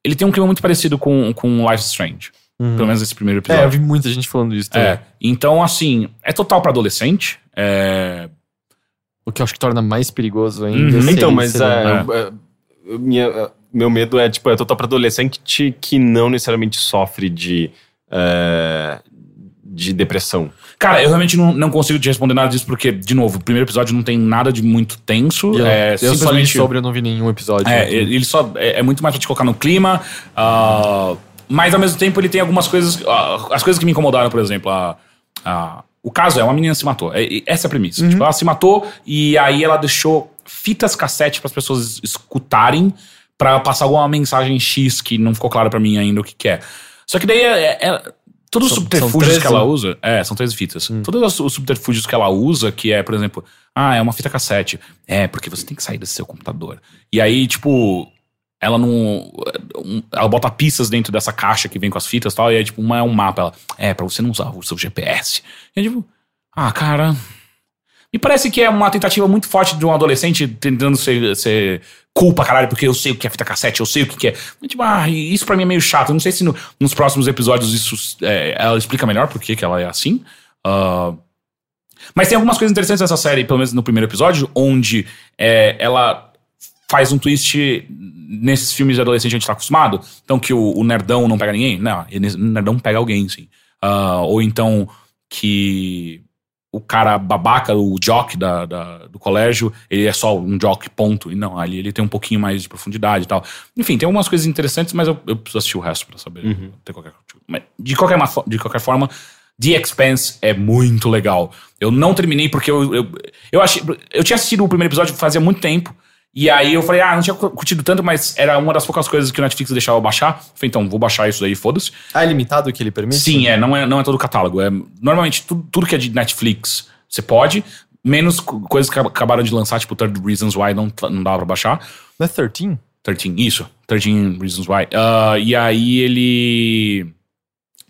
Ele tem um clima muito parecido com, com Life Strange. Uhum. Pelo menos esse primeiro É, eu episódio. vi muita gente falando isso também. É, Então, assim, é total pra adolescente. É, O que eu acho que torna mais perigoso ainda. Uhum. então, mas é, é, eu- minha- é, meu medo é, tipo, é total pra adolescente que não necessariamente sofre de, é, de depressão. Cara, eu realmente não, não consigo te responder nada disso, porque, de novo, o primeiro episódio não tem nada de muito tenso. Eu, é eu só li simplesmente. sobre, eu não vi nenhum episódio. É, ele só. É, é muito mais pra te colocar no clima. ah, mas ao mesmo tempo ele tem algumas coisas. ah, as coisas que me incomodaram, por exemplo, a. a- o caso é, uma menina se matou. É- essa é a premissa. Tipo, ela se matou e aí ela deixou fitas cassete para as pessoas escutarem pra passar alguma mensagem X que não ficou claro pra mim ainda o que, que é. Só que daí é, é- é- todos os São- subterfúgios são que ela 13? usa. É, são 13 fitas. Todos os- os subterfúgios que ela usa, que é, por exemplo, ah, é uma fita cassete. É, porque você tem que sair desse seu computador. E aí, tipo, ela não. Ela bota pistas dentro dessa caixa que vem com as fitas e tal, e aí, tipo, uma é um mapa. Ela, é, pra você não usar o seu GPS. E aí, tipo, ah, cara. Me parece que é uma tentativa muito forte de um adolescente tentando ser, ser cool pra caralho, porque eu sei o que é fita cassete, eu sei o que, é. Tipo, ah, isso pra mim é meio chato. Eu não sei se no- nos próximos episódios isso é, ela explica melhor por que ela é assim. Ah, mas tem algumas coisas interessantes nessa série, pelo menos no primeiro episódio, onde é, ela faz um twist nesses filmes de adolescente a gente tá acostumado. Então, que o, o nerdão não pega ninguém. Não, o nerdão pega alguém, sim. Ah, ou então que o cara babaca, o jock da, da- do colégio, ele é só um jock, ponto. E não, ali ele tem um pouquinho mais de profundidade e tal. Enfim, tem algumas coisas interessantes, mas eu, eu preciso assistir o resto pra saber. ter qualquer, mas, de, qualquer, de qualquer forma, The Expanse é muito legal. Eu não terminei porque eu, eu, eu achei. Eu tinha assistido o primeiro episódio fazia muito tempo. E aí eu falei, ah, não tinha curtido tanto, mas era uma das poucas coisas que o Netflix deixava eu baixar. Falei, então, vou baixar isso daí, foda-se. Ah, é limitado o que ele permite? Sim, é não, é, não é todo o catálogo. É, normalmente, tudo, tudo que é de Netflix você pode, menos co- coisas que acabaram de lançar, tipo Third Reasons Why não, não dava pra baixar. Não é 13? 13, isso. 13 Reasons Why. Ah, e aí ele.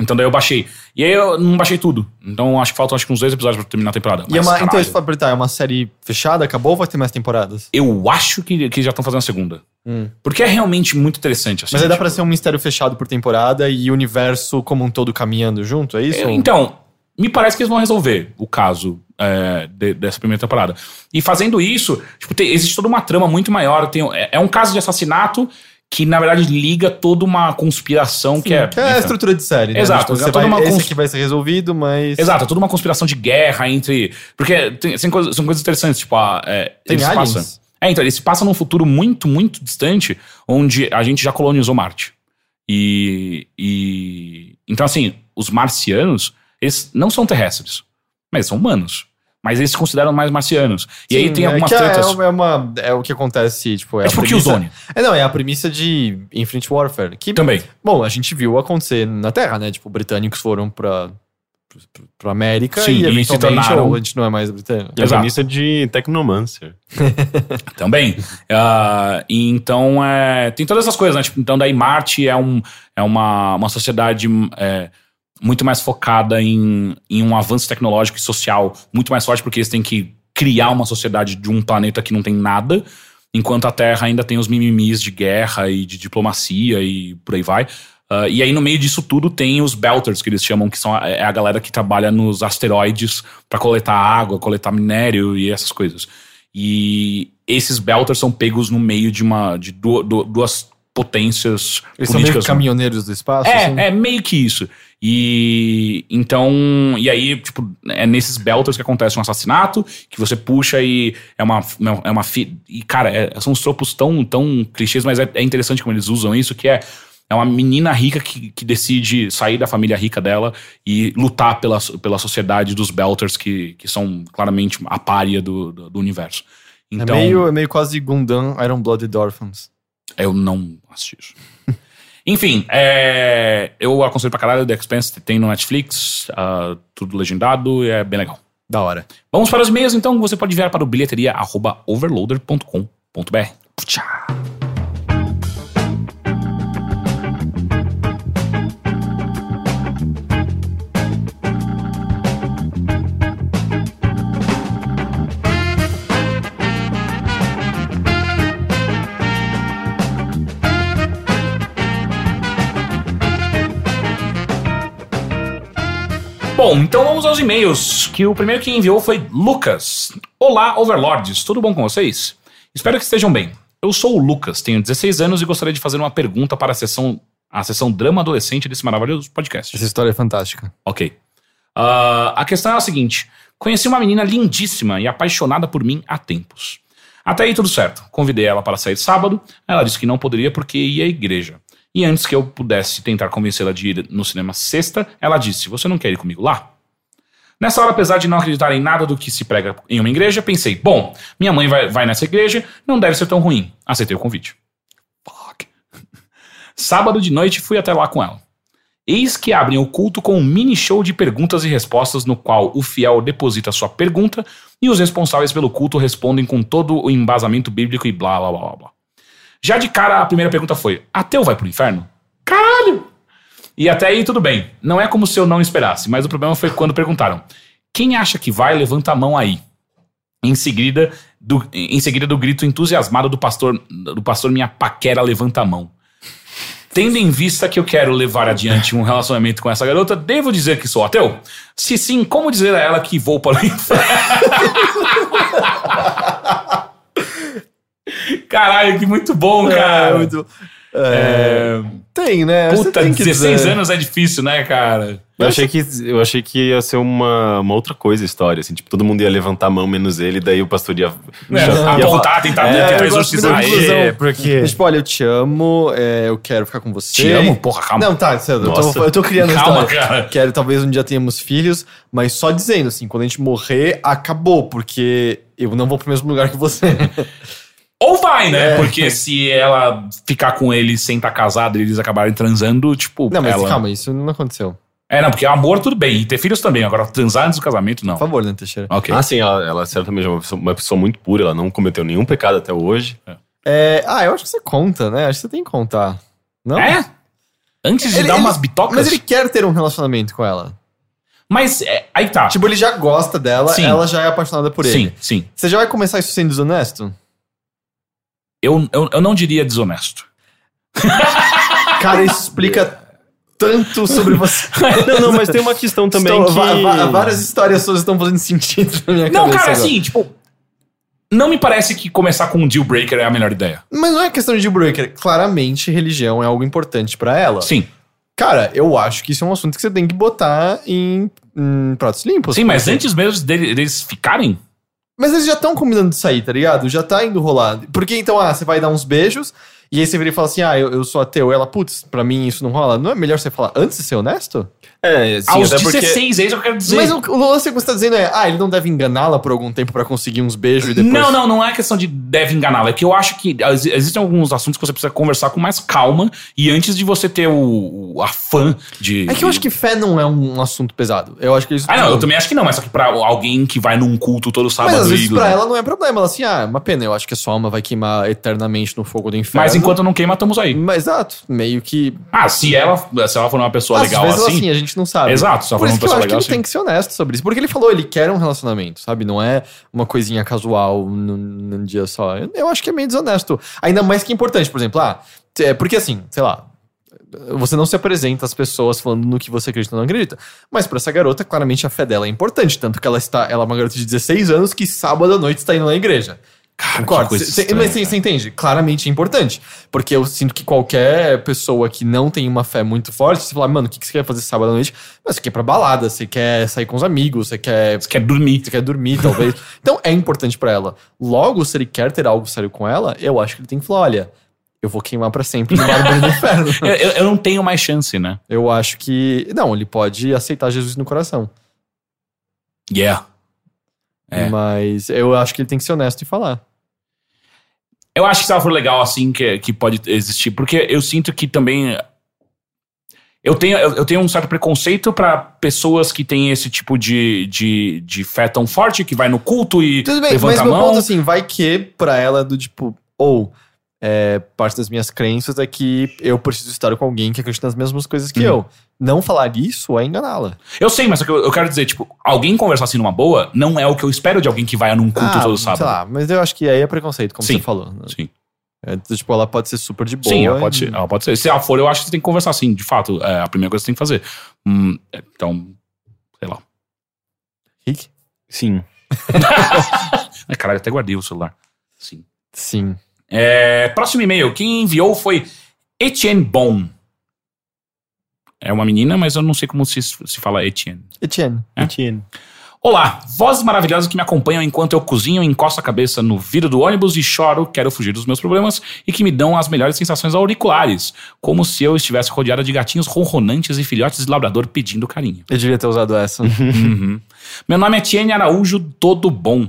Então daí eu baixei. E aí eu não baixei tudo. Então acho que faltam acho que uns dois episódios pra terminar a temporada. E é Mas, uma, então, caralho, isso pra perguntar, é uma série fechada? Acabou ou vai ter mais temporadas? Eu acho que, que já estão fazendo a segunda. Hum. Porque é realmente muito interessante. Assim, Mas aí dá tipo- pra ser um mistério fechado por temporada e o universo como um todo caminhando junto, é isso? É, Então, me parece que eles vão resolver o caso é, de- dessa primeira temporada. E fazendo isso, tipo, tem- existe toda uma trama muito maior. Tem, é, é um caso de assassinato que, na verdade, liga toda uma conspiração que é. Que é a estrutura de série, né? Exato, Tipo, é você toda vai, uma esse cons- aqui vai ser resolvido, mas... Exato, é toda uma conspiração de guerra entre. Porque tem, tem coisas, são coisas interessantes, tipo, a, é, Tem ele se aliens? passa- É, então, ele se passa num futuro muito, muito distante, onde a gente já colonizou Marte. E. e então, assim, os marcianos, eles não são terrestres, mas eles são humanos. Mas eles se consideram mais marcianos. E aí Sim, tem é algumas é- tretas. É, uma, é o que acontece, tipo... É, É tipo premissa- Killzone. É, não, é a premissa de Infinite Warfare. Que, Também. bom, a gente viu acontecer na Terra, né? Tipo, britânicos foram pra, pra, pra América Sim, e e se tornaram- ou a gente não é mais britânico. E a premissa de Technomancer. Também. E então, é, tem todas essas coisas, né? Tipo, então, daí Marte é, um, é uma, uma sociedade é, muito mais focada em, em um avanço tecnológico e social muito mais forte, porque eles têm que criar uma sociedade de um planeta que não tem nada, enquanto a Terra ainda tem os mimimis de guerra e de diplomacia e por aí vai. Ah, e aí, no meio disso tudo, tem os Belters, que eles chamam, que são a, é a galera que trabalha nos asteroides pra coletar água, coletar minério e essas coisas. E esses Belters são pegos no meio de uma de du- du- duas potências Eles são meio políticas. caminhoneiros do espaço, assim? É, é meio que isso. E então, e aí, tipo, é nesses belters que acontece um assassinato, que você puxa e é uma. É uma fi- e, cara, é- são uns tropos tão, tão clichês, mas é, é interessante como eles usam isso, que é. É uma menina rica que, que decide sair da família rica dela e lutar pela, pela sociedade dos Belters, que, que são claramente a párea do, do, do universo. Então, é, meio, é meio quase Gundam Iron Blooded Orphans. eu não assisti isso. Enfim, é, eu aconselho pra caralho The Expanse, tem no Netflix, ah, tudo legendado e é bem legal. Da hora. Vamos para os e-mails, então. Você pode enviar para o bilheteria.overloader.com.br. Bom, então vamos aos e-mails. Que o primeiro que enviou foi Lucas. Olá, Overlords, tudo bom com vocês? Espero que estejam bem. Eu sou o Lucas, tenho 16 anos e gostaria de fazer uma pergunta para a sessão, a sessão Drama Adolescente desse maravilhoso podcast. Essa história é fantástica. Ok. Ah, a questão é a seguinte: conheci uma menina lindíssima e apaixonada por mim há tempos. Até aí tudo certo. Convidei ela para sair sábado. Ela disse que não poderia porque ia à igreja. E antes que eu pudesse tentar convencê-la de ir no cinema sexta, ela disse: Você não quer ir comigo lá? Nessa hora, apesar de não acreditar em nada do que se prega em uma igreja, pensei: Bom, minha mãe vai, vai nessa igreja, não deve ser tão ruim. Aceitei o convite. Fuck. Sábado de noite fui até lá com ela. Eis que abrem o culto com um mini show de perguntas e respostas no qual o fiel deposita sua pergunta e os responsáveis pelo culto respondem com todo o embasamento bíblico e blá blá blá blá. Já de cara, a primeira pergunta foi: Ateu vai pro inferno? Caralho! E até aí tudo bem. Não é como se eu não esperasse, mas o problema foi quando perguntaram: Quem acha que vai, levanta a mão aí. Em seguida, do, em seguida do grito entusiasmado do pastor, do pastor Minha Paquera levanta a mão. Tendo em vista que eu quero levar adiante um relacionamento com essa garota, devo dizer que sou ateu? Se sim, como dizer a ela que vou para o inferno? Caralho, que muito bom, cara. É, muito- é, Tem, né? Puta, tem que 16 dizer. anos é difícil, né, cara? Eu achei, que, eu achei que ia ser uma, uma outra coisa a história, assim, tipo, todo mundo ia levantar a mão menos ele, daí o pastor ia... É, ia apontar, tentar, É, exorcizar ele. É, porque... Mas, tipo, olha, eu te amo, é, eu quero ficar com você. Te amo? Porra, calma. Não, tá, eu, tô, eu tô criando Calma, história. cara. Quero, talvez um dia tenhamos filhos, mas só dizendo, assim, quando a gente morrer, acabou, porque eu não vou pro mesmo lugar que você. Ou vai, né? É. Porque se ela ficar com ele sem estar casada e eles acabarem transando, tipo. Não, mas ela... calma, isso não aconteceu. É, não, porque amor tudo bem. E ter filhos também. Agora, transar antes do casamento, não. Por favor, né, Teixeira? Ok. Ah, sim, ela, ela certamente é uma pessoa, uma pessoa muito pura, ela não cometeu nenhum pecado até hoje. É, ah, eu acho que você conta, né? Acho que você tem que contar. Não? É? Antes de Ele- dar ele- umas bitocas? Mas ele quer ter um relacionamento com ela. Mas, é, aí tá. Tipo, ele já gosta dela, Sim. ela já é apaixonada por sim, ele. sim. Você já vai começar isso sendo desonesto? Eu, eu, eu não diria desonesto. Cara, isso explica tanto sobre você. Não, não, mas tem uma questão também Estou- que... va- va- várias histórias suas estão fazendo sentido na minha Não, cabeça. cara, agora. assim, tipo. Não me parece que começar com um deal breaker é a melhor ideia. Mas não é questão de deal breaker. Claramente, religião é algo importante pra ela. Sim. Cara, eu acho que isso é um assunto que você tem que botar em, em pratos limpos. Sim, mas Porque- antes mesmo dele- deles ficarem. Mas eles já estão combinando de sair, tá ligado? Já tá indo rolar. Porque então, ah, você vai dar uns beijos, e aí você vira e fala assim, ah, eu, eu sou ateu. Ela, putz, pra mim isso não rola. Não é melhor você falar antes de ser honesto? É, sim, Aos até porque... 16, é isso que eu quero dizer. Mas o, o lance que você tá dizendo é, ah, ele não deve enganá-la por algum tempo pra conseguir uns beijos e depois... Não, não, não é questão de deve enganá-la. É que eu acho que ex- existem alguns assuntos que você precisa conversar com mais calma e antes de você ter o, o a fã de. É que eu acho que fé não é um assunto pesado. Eu acho que isso... Ah, não, eu também acho que não, mas só que pra alguém que vai num culto todo sábado Mas às vezes e- pra ela não é problema. Ela assim, ah, é uma pena, eu acho que a sua alma vai queimar eternamente no fogo do inferno. Mas enquanto não queima, estamos aí. Mas, exato, meio que... Ah, se ela, se ela for uma pessoa Às legal vezes ela, assim. assim, a gente gente não sabe. Exato, só Por isso que eu acho que legal, ele sim. tem que ser honesto sobre isso. Porque ele falou, ele quer um relacionamento, sabe? Não é uma coisinha casual num, num dia só. Eu, eu acho que é meio desonesto. Ainda mais que é importante, por exemplo, ah, é, porque assim, sei lá, você não se apresenta às pessoas falando no que você acredita ou não acredita. Mas pra essa garota, claramente a fé dela é importante. Tanto que ela está. Ela é uma garota de 16 anos que sábado à noite está indo na igreja. Cara, Concordo. coisa Cê- estranha, mas você entende? Claramente é importante. Porque eu sinto que qualquer pessoa que não tem uma fé muito forte, você fala, mano, o que que você quer fazer sábado à noite? Mas você quer ir pra balada, você quer sair com os amigos, você quer Você quer dormir. você quer dormir, talvez. então é importante pra ela. Logo, se ele quer ter algo sério com ela, eu acho que ele tem que falar: olha, eu vou queimar pra sempre no do inferno. Eu, eu- eu não tenho mais chance, né? Eu acho que. Não, ele pode aceitar Jesus no coração. Yeah. É. Mas eu acho que ele tem que ser honesto e falar. Eu acho que se ela for legal assim, que, que pode existir, porque eu sinto que também. Eu tenho, eu, tenho um certo preconceito pra pessoas que têm esse tipo de, de, de fé tão forte, que vai no culto e Tudo bem, levanta mas a meu mão. ponto assim, vai que pra ela do tipo, ou é, parte das minhas crenças é que eu preciso estar com alguém que acredita nas mesmas coisas que Uhum. eu. Não falar isso é enganá-la. Eu sei, mas que eu, eu quero dizer, tipo, alguém conversar assim numa boa não é o que eu espero de alguém que vai num culto Ah, todo Sei sábado. lá, mas eu acho que aí é preconceito, como Sim. você falou. né? Sim. É, tipo, ela pode ser super de boa. Sim, ela pode, e- ser, ela pode ser. Se ela for, eu acho que você tem que conversar assim, de fato. É a primeira coisa que você tem que fazer. Hum, é, então, sei lá. Rick? Sim. Ai, caralho, até guardei o celular. Sim. Sim. É, próximo e-mail. Quem enviou foi Etienne Bon. É uma menina, mas eu não sei como se, se fala Etienne. Etienne. Etienne. Olá, vozes maravilhosas que me acompanham enquanto eu cozinho, encosto a cabeça no vidro do ônibus e choro, quero fugir dos meus problemas e que me dão as melhores sensações auriculares, como se eu estivesse rodeada de gatinhos ronronantes e filhotes de labrador pedindo carinho. Eu devia ter usado essa. Uhum. Meu nome é Tiene Araújo, todo bom.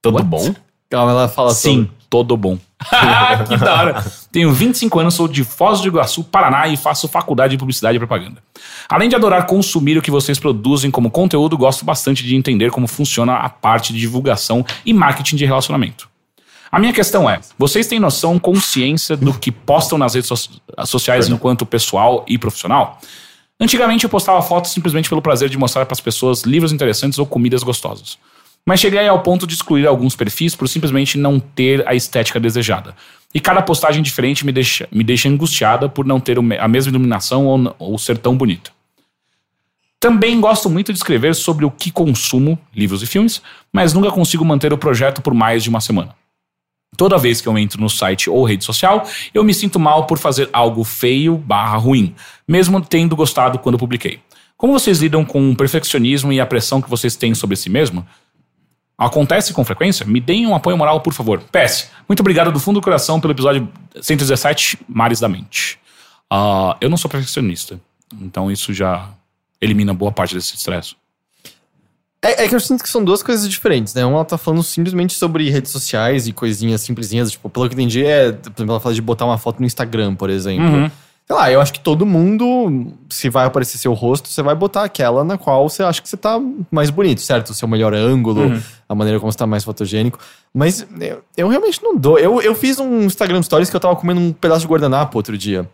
Todo What? bom? Calma, ela fala Sim, sobre. todo bom. que da hora. Tenho 25 anos, sou de Foz do Iguaçu, Paraná e faço faculdade de publicidade e propaganda. Além de adorar consumir o que vocês produzem como conteúdo, gosto bastante de entender como funciona a parte de divulgação e marketing de relacionamento. A minha questão é: vocês têm noção, consciência do que postam nas redes so- sociais enquanto pessoal e profissional? Antigamente eu postava fotos simplesmente pelo prazer de mostrar para as pessoas livros interessantes ou comidas gostosas. Mas cheguei ao ponto de excluir alguns perfis por simplesmente não ter a estética desejada. E cada postagem diferente me deixa, me deixa angustiada por não ter a mesma iluminação ou, ou ser tão bonita. Também gosto muito de escrever sobre o que consumo, livros e filmes, mas nunca consigo manter o projeto por mais de uma semana. Toda vez que eu entro no site ou rede social, eu me sinto mal por fazer algo feio barra ruim, mesmo tendo gostado quando publiquei. Como vocês lidam com o perfeccionismo e a pressão que vocês têm sobre si mesmo? Acontece com frequência? Me deem um apoio moral, por favor. PS, muito obrigado do fundo do coração pelo episódio 117, Mares da Mente. Ah, eu não sou perfeccionista, então isso já elimina boa parte desse estresse. É, é que eu sinto que são duas coisas diferentes, né? Uma ela tá falando simplesmente sobre redes sociais e coisinhas simplesinhas. Tipo, pelo que eu entendi, é. Por exemplo, ela fala de botar uma foto no Instagram, por exemplo. Uhum. Sei lá, eu acho que todo mundo, se vai aparecer seu rosto, você vai botar aquela na qual você acha que você tá mais bonito, certo? O seu melhor ângulo, Uhum. a maneira como você tá mais fotogênico. Mas eu, eu realmente não dou. Eu, eu fiz um Instagram Stories que eu tava comendo um pedaço de guardanapo outro dia.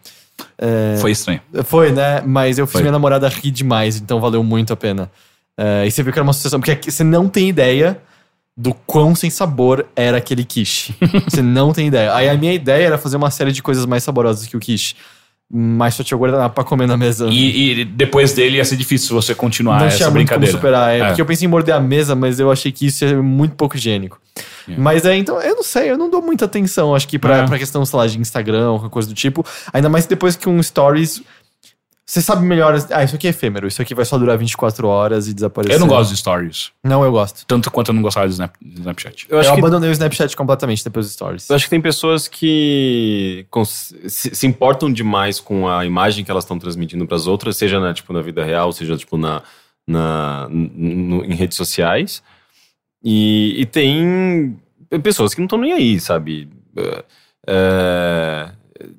Foi estranho. Foi, né? Mas eu fiz Foi. minha namorada rir demais, então valeu muito a pena. É, e você viu que era uma sucessão, porque aqui você não tem ideia do quão sem sabor era aquele quiche. você não tem ideia. Aí a minha ideia era fazer uma série de coisas mais saborosas que o quiche. Mas só tinha guardanapo pra comer na mesa. E, e depois dele ia ser difícil você continuar não essa tinha muito como brincadeira. superar. É, É. Porque eu pensei em morder a mesa, mas eu achei que isso é muito pouco higiênico. É. Mas é, então, eu não sei, eu não dou muita atenção, acho que pra, É. pra questão, sei lá, de Instagram ou qualquer coisa do tipo. Ainda mais depois que um Stories. Você sabe melhor. Ah, isso aqui é efêmero, isso aqui vai só durar 24 horas e desaparecer. Eu não gosto de stories. Não, eu gosto. Tanto quanto eu não gostava de Snap- Snapchat. Eu Eu, acho que abandonei o Snapchat completamente depois dos Stories. Eu acho que tem pessoas que se, se importam demais com a imagem que elas estão transmitindo para as outras, seja na, tipo, na vida real, seja tipo, na, na, no- em redes sociais. E, e tem pessoas que não estão nem aí, sabe? É, é,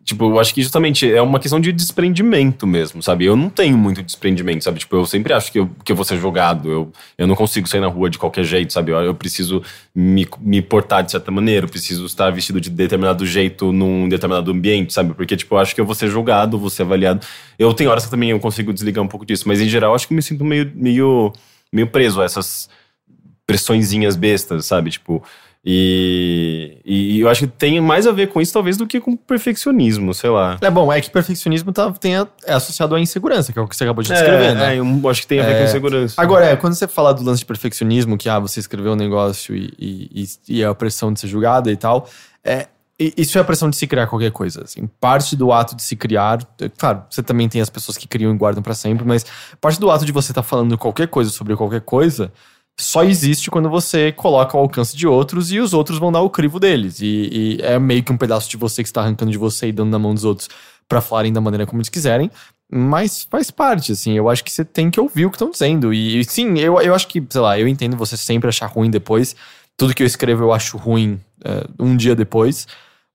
Tipo, eu acho que justamente é uma questão de desprendimento mesmo, sabe? Eu não tenho muito desprendimento, sabe? Tipo, eu sempre acho que eu, que eu vou ser jogado. Eu, eu não consigo sair na rua de qualquer jeito, sabe? Eu, eu preciso me, me portar de certa maneira, eu preciso estar vestido de determinado jeito num determinado ambiente, sabe? Porque, tipo, eu acho que eu vou ser julgado, vou ser avaliado. Eu tenho horas que também eu consigo desligar um pouco disso, mas em geral eu acho que me sinto meio, meio, meio preso a essas pressõezinhas bestas, sabe? Tipo. E, e eu acho que tem mais a ver com isso, talvez, do que com perfeccionismo, sei lá. É bom, é que perfeccionismo tá, tem a- é associado à insegurança, que é o que você acabou de descrever, é, né? é, eu acho que tem a ver com insegurança. Agora, é, quando você fala do lance de perfeccionismo, que ah, você escreveu um negócio e, e, e- e a pressão de ser julgada e tal, é, isso é a pressão de se criar qualquer coisa. Assim. Parte do ato de se criar, é, claro, você também tem as pessoas que criam e guardam pra sempre, mas parte do ato de você estar falando qualquer coisa sobre qualquer coisa só existe quando você coloca ao alcance de outros e os outros vão dar o crivo deles. E, e é meio que um pedaço de você que está arrancando de você e dando na mão dos outros pra falarem da maneira como eles quiserem. Mas faz parte, assim. Eu acho que você tem que ouvir o que estão dizendo. E, e sim, eu, eu acho que, sei lá, eu entendo você sempre achar ruim depois. Tudo que eu escrevo eu acho ruim é, um dia depois.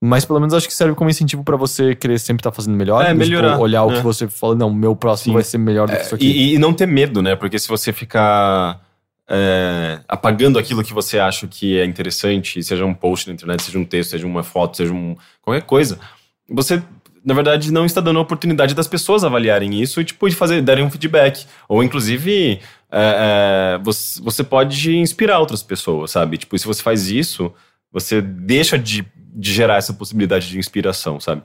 Mas pelo menos acho que serve como incentivo pra você querer sempre estar fazendo melhor. É, Tipo, melhorar, olhar o é. que você fala, não, meu próximo Sim. vai ser melhor do que isso aqui. E, e não ter medo, né? Porque se você ficar é, apagando aquilo que você acha que é interessante, seja um post na internet, seja um texto, seja uma foto, seja um, qualquer coisa, você, na verdade, não está dando a oportunidade das pessoas avaliarem isso e, tipo, de fazer, darem um feedback. Ou, inclusive, é, é, você, você pode inspirar outras pessoas, sabe? Tipo, se você faz isso, você deixa de, de gerar essa possibilidade de inspiração, sabe?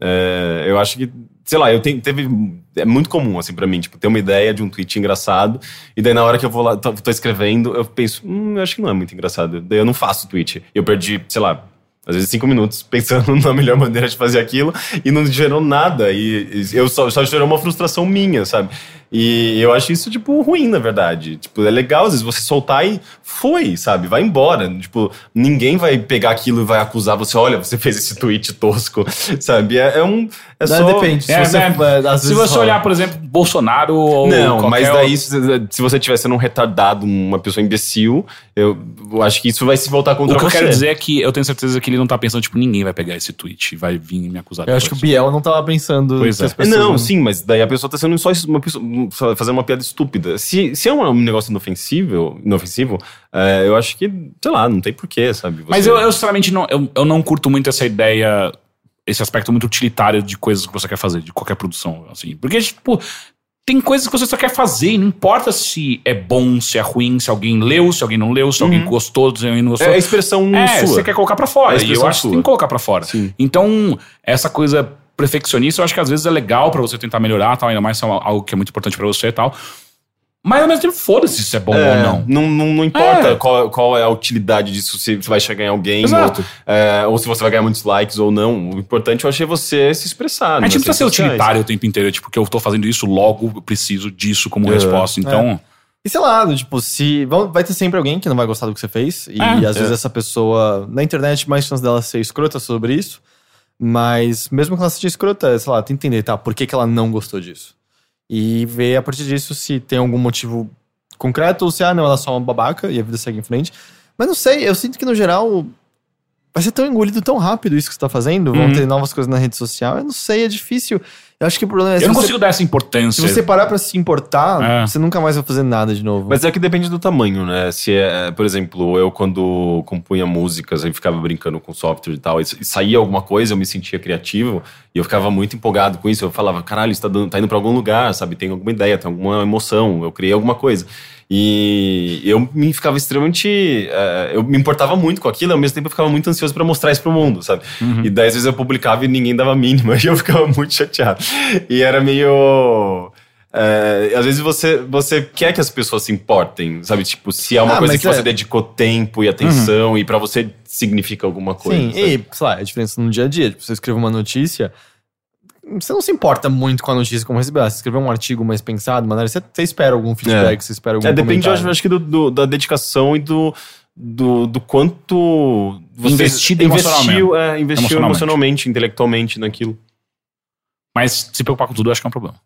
É, eu acho que, sei lá, eu tenho, teve. É muito comum, assim, pra mim, tipo, ter uma ideia de um tweet engraçado, e daí na hora que eu vou lá, tô, tô escrevendo, eu penso, hum, eu acho que não é muito engraçado. Daí eu não faço tweet. Eu perdi, sei lá, às vezes cinco minutos pensando na melhor maneira de fazer aquilo, e não gerou nada. E, e eu só, só gerou uma frustração minha, sabe? E eu acho isso, tipo, ruim, na verdade. Tipo, é legal, às vezes, você soltar e foi, sabe? Vai embora. Tipo, ninguém vai pegar aquilo e vai acusar você. Olha, você fez esse tweet tosco, sabe? É, é um. É Né, só. Depende. Se É, você, né? Se você rola. olhar, por exemplo, Bolsonaro ou. Não, mas daí, outro- se, você estiver sendo um retardado, uma pessoa imbecil, eu, eu acho que isso vai se voltar O contra que eu você. quero dizer é que eu tenho certeza que ele não tá pensando, tipo, ninguém vai pegar esse tweet e vai vir me acusar. Eu acho que o. Biel não tava pensando Pois que é. Não, sim, mas daí a pessoa tá sendo só isso- uma pessoa, fazendo uma piada estúpida. Se, se é um negócio inofensivo, inofensivo é, eu acho que, sei lá, não tem porquê, sabe? Mas Você- eu, eu sinceramente não, eu, eu não curto muito essa ideia, esse aspecto muito utilitário de coisas que você quer fazer, de qualquer produção, assim. Porque, tipo, tem coisas que você só quer fazer, e não importa se é bom, se é ruim, se alguém leu, se alguém não leu, se alguém gostou, se alguém não gostou. É a expressão É, sua. você quer colocar pra fora. É e eu acho que sua. tem que colocar pra fora. Sim. Então, essa coisa perfeccionista, eu acho que às vezes é legal pra você tentar melhorar, tal, ainda mais se é algo que é muito importante pra você e tal. Mas ao mesmo tempo, foda-se se é bom É, ou não. Não, não, não importa É. qual, qual é a utilidade disso, se você vai chegar em alguém, Exato. Ou, é, ou se você vai ganhar muitos likes ou não. O importante eu achei você se expressar. A gente não precisa ser sociais. utilitário o tempo inteiro, tipo, que eu tô fazendo isso, logo eu preciso disso como É. resposta. Então, E sei lá, tipo, se. Vai ter sempre alguém que não vai gostar do que você fez. E É, às vezes essa pessoa. Na internet, mais chance dela ser escrota sobre isso. Mas mesmo que ela seja escrota, sei lá, tem que entender, tá? Por que, que ela não gostou disso? E ver a partir disso se tem algum motivo concreto ou se, ah, não, ela é só uma babaca e a vida segue em frente. Mas não sei, eu sinto que no geral. Vai ser tão engolido tão rápido isso que você tá fazendo. Vão Uhum. ter novas coisas na rede social. Eu não sei, é difícil. Eu acho que o problema é eu não você- consigo dar essa importância. se você parar pra se importar, É. você nunca mais vai fazer nada de novo. Mas é que depende do tamanho, né? Se é, por exemplo, eu quando compunha músicas, eu ficava brincando com software e tal, e e saía alguma coisa, eu me sentia criativo, e eu ficava muito empolgado com isso. Eu falava, caralho, isso tá, dando, tá indo pra algum lugar, sabe? Tem alguma ideia, tem alguma emoção, eu criei alguma coisa. E eu me ficava extremamente. eh, eu me importava muito com aquilo, ao mesmo tempo eu ficava muito ansioso pra mostrar isso pro mundo, sabe? E daí às vezes eu publicava e ninguém dava mínima, e eu ficava muito chateado. E era meio. é, às vezes você, você quer que as pessoas se importem, sabe? Tipo, se é uma Ah, coisa que é- você dedicou tempo e atenção e pra você significa alguma coisa. Sim, sabe? e, sei lá, a diferença no dia a dia. Tipo, você escreve uma notícia, você não se importa muito com a notícia como receber. Ah, Você escreveu um artigo mais pensado, maneira, você, você espera algum feedback, você espera algum É, depende, eu acho, acho que do, do- da dedicação e do, do, do quanto você Investido investiu, é, investiu Emocionalmente. emocionalmente, intelectualmente naquilo. Mas se preocupar com tudo, eu acho que é um problema.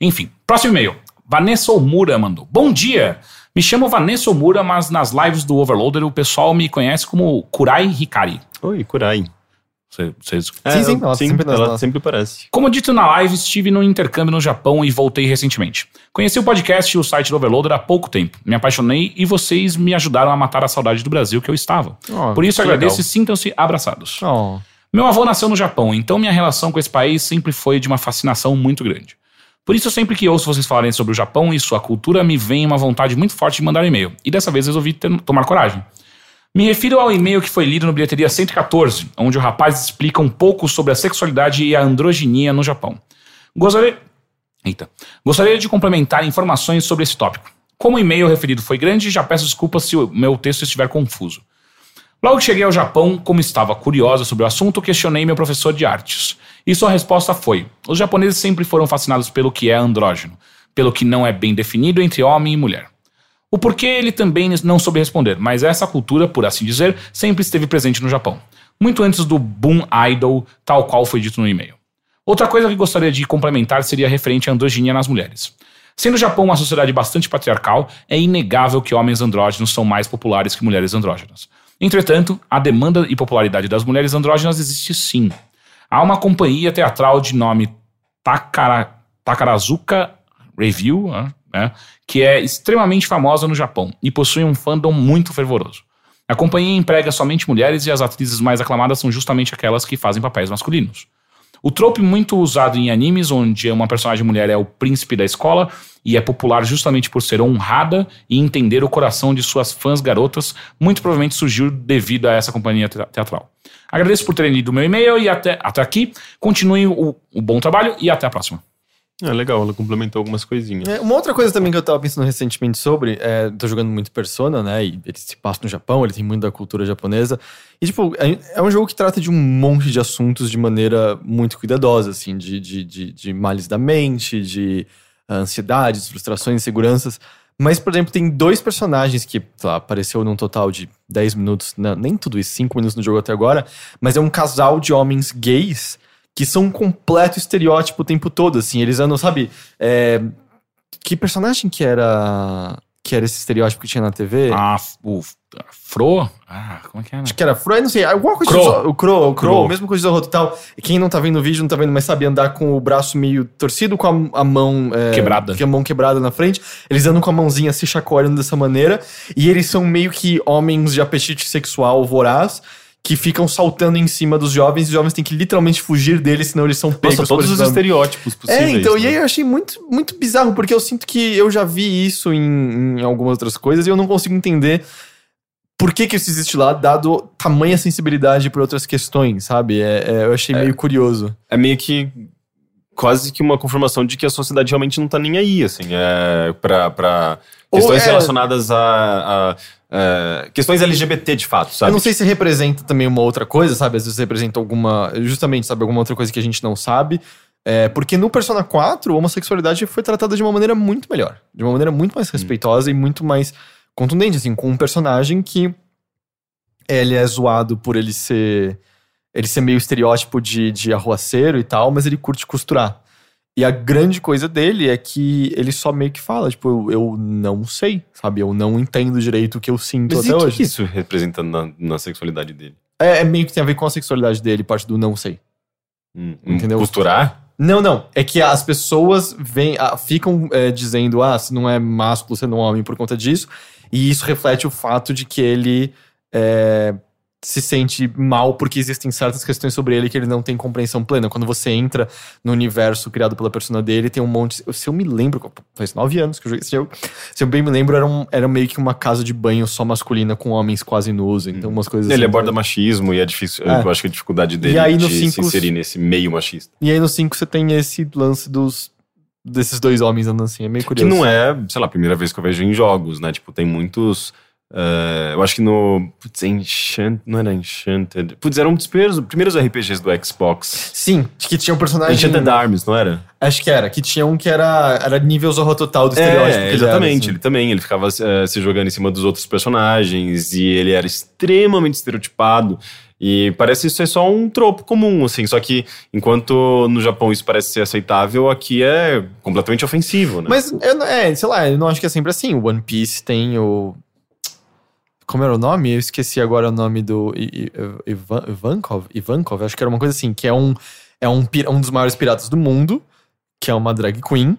Enfim, próximo e-mail. Vanessa Omura mandou. Bom dia! Me chamo Vanessa Omura, mas nas lives do Overloader o pessoal me conhece como Kurai Hikari. Oi, Kurai. Cê- Vocês Sim, sim, ela sempre ela sempre parece. Como dito na live, estive no intercâmbio no Japão e voltei recentemente. Conheci o podcast e o site do Overloader há pouco tempo. Me apaixonei e vocês me ajudaram a matar a saudade do Brasil que eu estava. Oh, Por isso agradeço legal. e sintam-se abraçados. Oh. Meu avô nasceu no Japão, então minha relação com esse país sempre foi de uma fascinação muito grande. Por isso, sempre que ouço vocês falarem sobre o Japão e sua cultura, me vem uma vontade muito forte de mandar um e-mail. E dessa vez resolvi ter- tomar coragem. Me refiro ao e-mail que foi lido no Bilheteria 114, onde o rapaz explica um pouco sobre a sexualidade e a androginia no Japão. Gostaria, Eita. Gostaria de complementar informações sobre esse tópico. Como o e-mail referido foi grande, já peço desculpas se o meu texto estiver confuso. Logo que cheguei ao Japão, como estava curiosa sobre o assunto, questionei meu professor de artes. E sua resposta foi: os japoneses sempre foram fascinados pelo que é andrógeno, pelo que não é bem definido entre homem e mulher. O porquê ele também não soube responder, mas essa cultura, por assim dizer, sempre esteve presente no Japão. Muito antes do boom idol, tal qual foi dito no e-mail. Outra coisa que gostaria de complementar seria referente à androginia nas mulheres. Sendo o Japão uma sociedade bastante patriarcal, é inegável que homens andrógenos são mais populares que mulheres andrógenas. Entretanto, a demanda e popularidade das mulheres andrógenas existe sim. Há uma companhia teatral de nome Takara, Takarazuka Review, né, que é extremamente famosa no Japão e possui um fandom muito fervoroso. A companhia emprega somente mulheres e as atrizes mais aclamadas são justamente aquelas que fazem papéis masculinos. O trope muito usado em animes, onde uma personagem mulher é o príncipe da escola e é popular justamente por ser honrada e entender o coração de suas fãs garotas, muito provavelmente surgiu devido a essa companhia te- teatral. Agradeço por terem lido meu e-mail e até, até aqui. Continuem o, o bom trabalho e até a próxima. É legal, ela complementou algumas coisinhas. É, uma outra coisa também que eu tava pensando recentemente sobre, é, tô jogando muito Persona, né? E ele se passa no Japão, ele tem muito da cultura japonesa. E, tipo, é, é um jogo que trata de um monte de assuntos de maneira muito cuidadosa, assim, de, de, de, de males da mente, de ah, ansiedades, frustrações, inseguranças. Mas, por exemplo, tem dois personagens que, lá, apareceu num total de 10 minutos, não, nem tudo isso, 5 minutos no jogo até agora, mas é um casal de homens gays que são um completo estereótipo o tempo todo, assim. Eles andam, sabe? é, que personagem que era que era esse estereótipo que tinha na TV? Ah, o Fro? Ah, como é que é? né? Acho que era Fro, não sei, alguma coisa Zorro- o Crow, o Crow, Crow. mesma coisa do Zorro Total. Quem não tá vendo o vídeo não tá vendo, mas sabe andar com o braço meio torcido, com a, a mão é, Quebrada. com a mão quebrada na frente. Eles andam com a mãozinha se chacoalhando dessa maneira, e eles são meio que homens de apetite sexual voraz. Que ficam saltando em cima dos jovens, e os jovens têm que literalmente fugir deles, senão eles são pegos. Nossa, todos os estereótipos possíveis. é, então, e né? aí eu achei muito, muito bizarro, porque eu sinto que eu já vi isso em, em algumas outras coisas e eu não consigo entender por que, que isso existe lá, dado tamanha sensibilidade por outras questões, sabe? É, é, eu achei meio curioso. é meio que quase que uma confirmação de que a sociedade realmente não tá nem aí, assim, é, pra, pra questões é- relacionadas a, a- a questões LGBT de fato, sabe? Eu não sei se representa também uma outra coisa, sabe? Às vezes representa alguma. Justamente, sabe? Alguma outra coisa que a gente não sabe. É, porque no Persona 4, a homossexualidade foi tratada de uma maneira muito melhor. De uma maneira muito mais respeitosa e muito mais contundente, assim, com um personagem que ele é zoado por ele ser. Ele ser meio estereótipo de, de arruaceiro e tal, mas ele curte costurar. E a grande coisa dele é que ele só meio que fala, tipo, eu, eu não sei, sabe? Eu não entendo direito o que eu sinto Mas até e o que hoje. isso representa na, na sexualidade dele? É, é meio que tem a ver com a sexualidade dele, parte do não sei. Hum, Entendeu? Costurar? Não, não. É que as pessoas vêm, ficam é, dizendo, ah, se não é másculo, você não é homem por conta disso. E isso reflete o fato de que ele é, se sente mal porque existem certas questões sobre ele que ele não tem compreensão plena. Quando você entra no universo criado pela persona dele, tem um monte. Se eu me lembro, faz nove anos que eu joguei esse jogo. Se eu bem me lembro, era, um, era meio que uma casa de banho só masculina com homens quase nus. Então, umas coisas Ele assim. aborda machismo e é difícil. É. Eu acho que a dificuldade dele E aí, de cinco- se inserir nesse meio machista. E aí no 5 você tem esse lance dos desses dois homens andando assim, é meio Que curioso. não é, sei lá, a primeira vez que eu vejo em jogos, né? Tipo, tem muitos. Eh, eu acho que no. Putz, Enchant, não era Enchanted. Putz, era um dos primeiros, primeiros RPGs do Xbox. Sim, que tinha um personagem. Enchanted Arms, não era? Acho que era, que tinha um que era, era nível Zorro Total do estereótipo. que É, ele exatamente. era, assim. Ele também, ele ficava eh, se jogando em cima dos outros personagens e ele era extremamente estereotipado. E parece ser só um tropo comum, assim. Só que enquanto no Japão isso parece ser aceitável, aqui é completamente ofensivo, né? Mas, eu, é, sei lá, eu não acho que é sempre assim. O One Piece tem o. como era o nome? Eu esqueci agora o nome do. Ivan, Ivankov? Ivankov, acho que era uma coisa assim, que é um, é um, um dos maiores piratas do mundo, que é uma drag queen,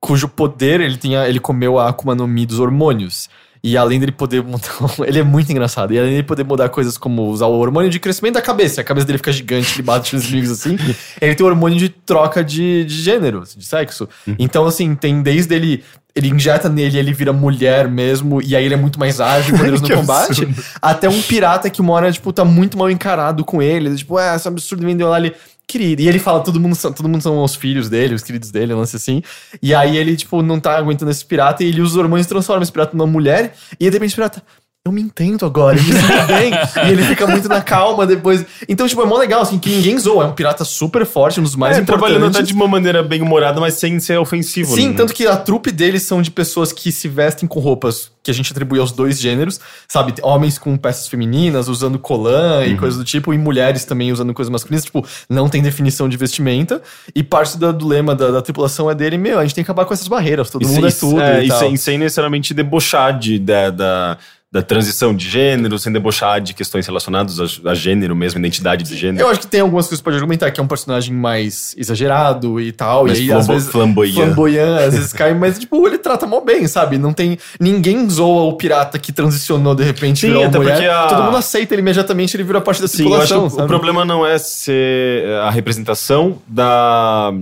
cujo poder ele tinha. Ele comeu a Akuma no Mi dos hormônios. E além dele poder mudar. Ele é muito engraçado. E além dele poder mudar coisas como usar o hormônio de crescimento da cabeça. A cabeça dele fica gigante, ele bate nos inimigos assim. Ele tem o hormônio de troca de, de gênero, de sexo. Então, assim, tem desde ele. Ele injeta nele, ele vira mulher mesmo, e aí ele é muito mais ágil e poderoso no combate. Até um pirata que mora, tipo, tá muito mal encarado com ele. Tipo, é, esse absurdo vendeu lá ele. Querido. E ele fala, todo mundo, são, todo mundo são os filhos dele, os queridos dele, um lance assim. E aí ele, tipo, não tá aguentando esse pirata e ele usa os hormônios e transforma esse pirata numa mulher. E aí, de repente, o pirata. Eu me entendo agora, eu me sinto bem. e ele fica muito na calma depois. Então, tipo, é mó legal, assim, que ninguém zoa. É um pirata super forte, um dos mais é, importantes. trabalhando até de uma maneira bem humorada, mas sem ser ofensivo. Sim, né? tanto que a trupe deles são de pessoas que se vestem com roupas que a gente atribui aos dois gêneros, sabe? Homens com peças femininas, usando colã Uhum. e coisas do tipo, e mulheres também usando coisas masculinas, tipo, não tem definição de vestimenta. E parte da- do lema da, da tripulação é dele, meu, a gente tem que acabar com essas barreiras, todo E mundo é sem- tudo. é, e e sem, sem necessariamente debochar de, da, da, da transição de gênero, sem debochar de questões relacionadas a, a gênero mesmo, identidade de gênero. Eu acho que tem algumas coisas que você pode argumentar, que é um personagem mais exagerado e tal. Mais e aí, às flambo- vezes, flamboyant. flamboyant, às vezes cai, mas, tipo, ele trata mó bem, sabe? Não tem. Ninguém zoa o pirata que transicionou de repente Sim, virou até mulher. porque a- Todo mundo aceita ele imediatamente, ele vira parte da Sim, tripulação. que o- problema não é ser a representação da,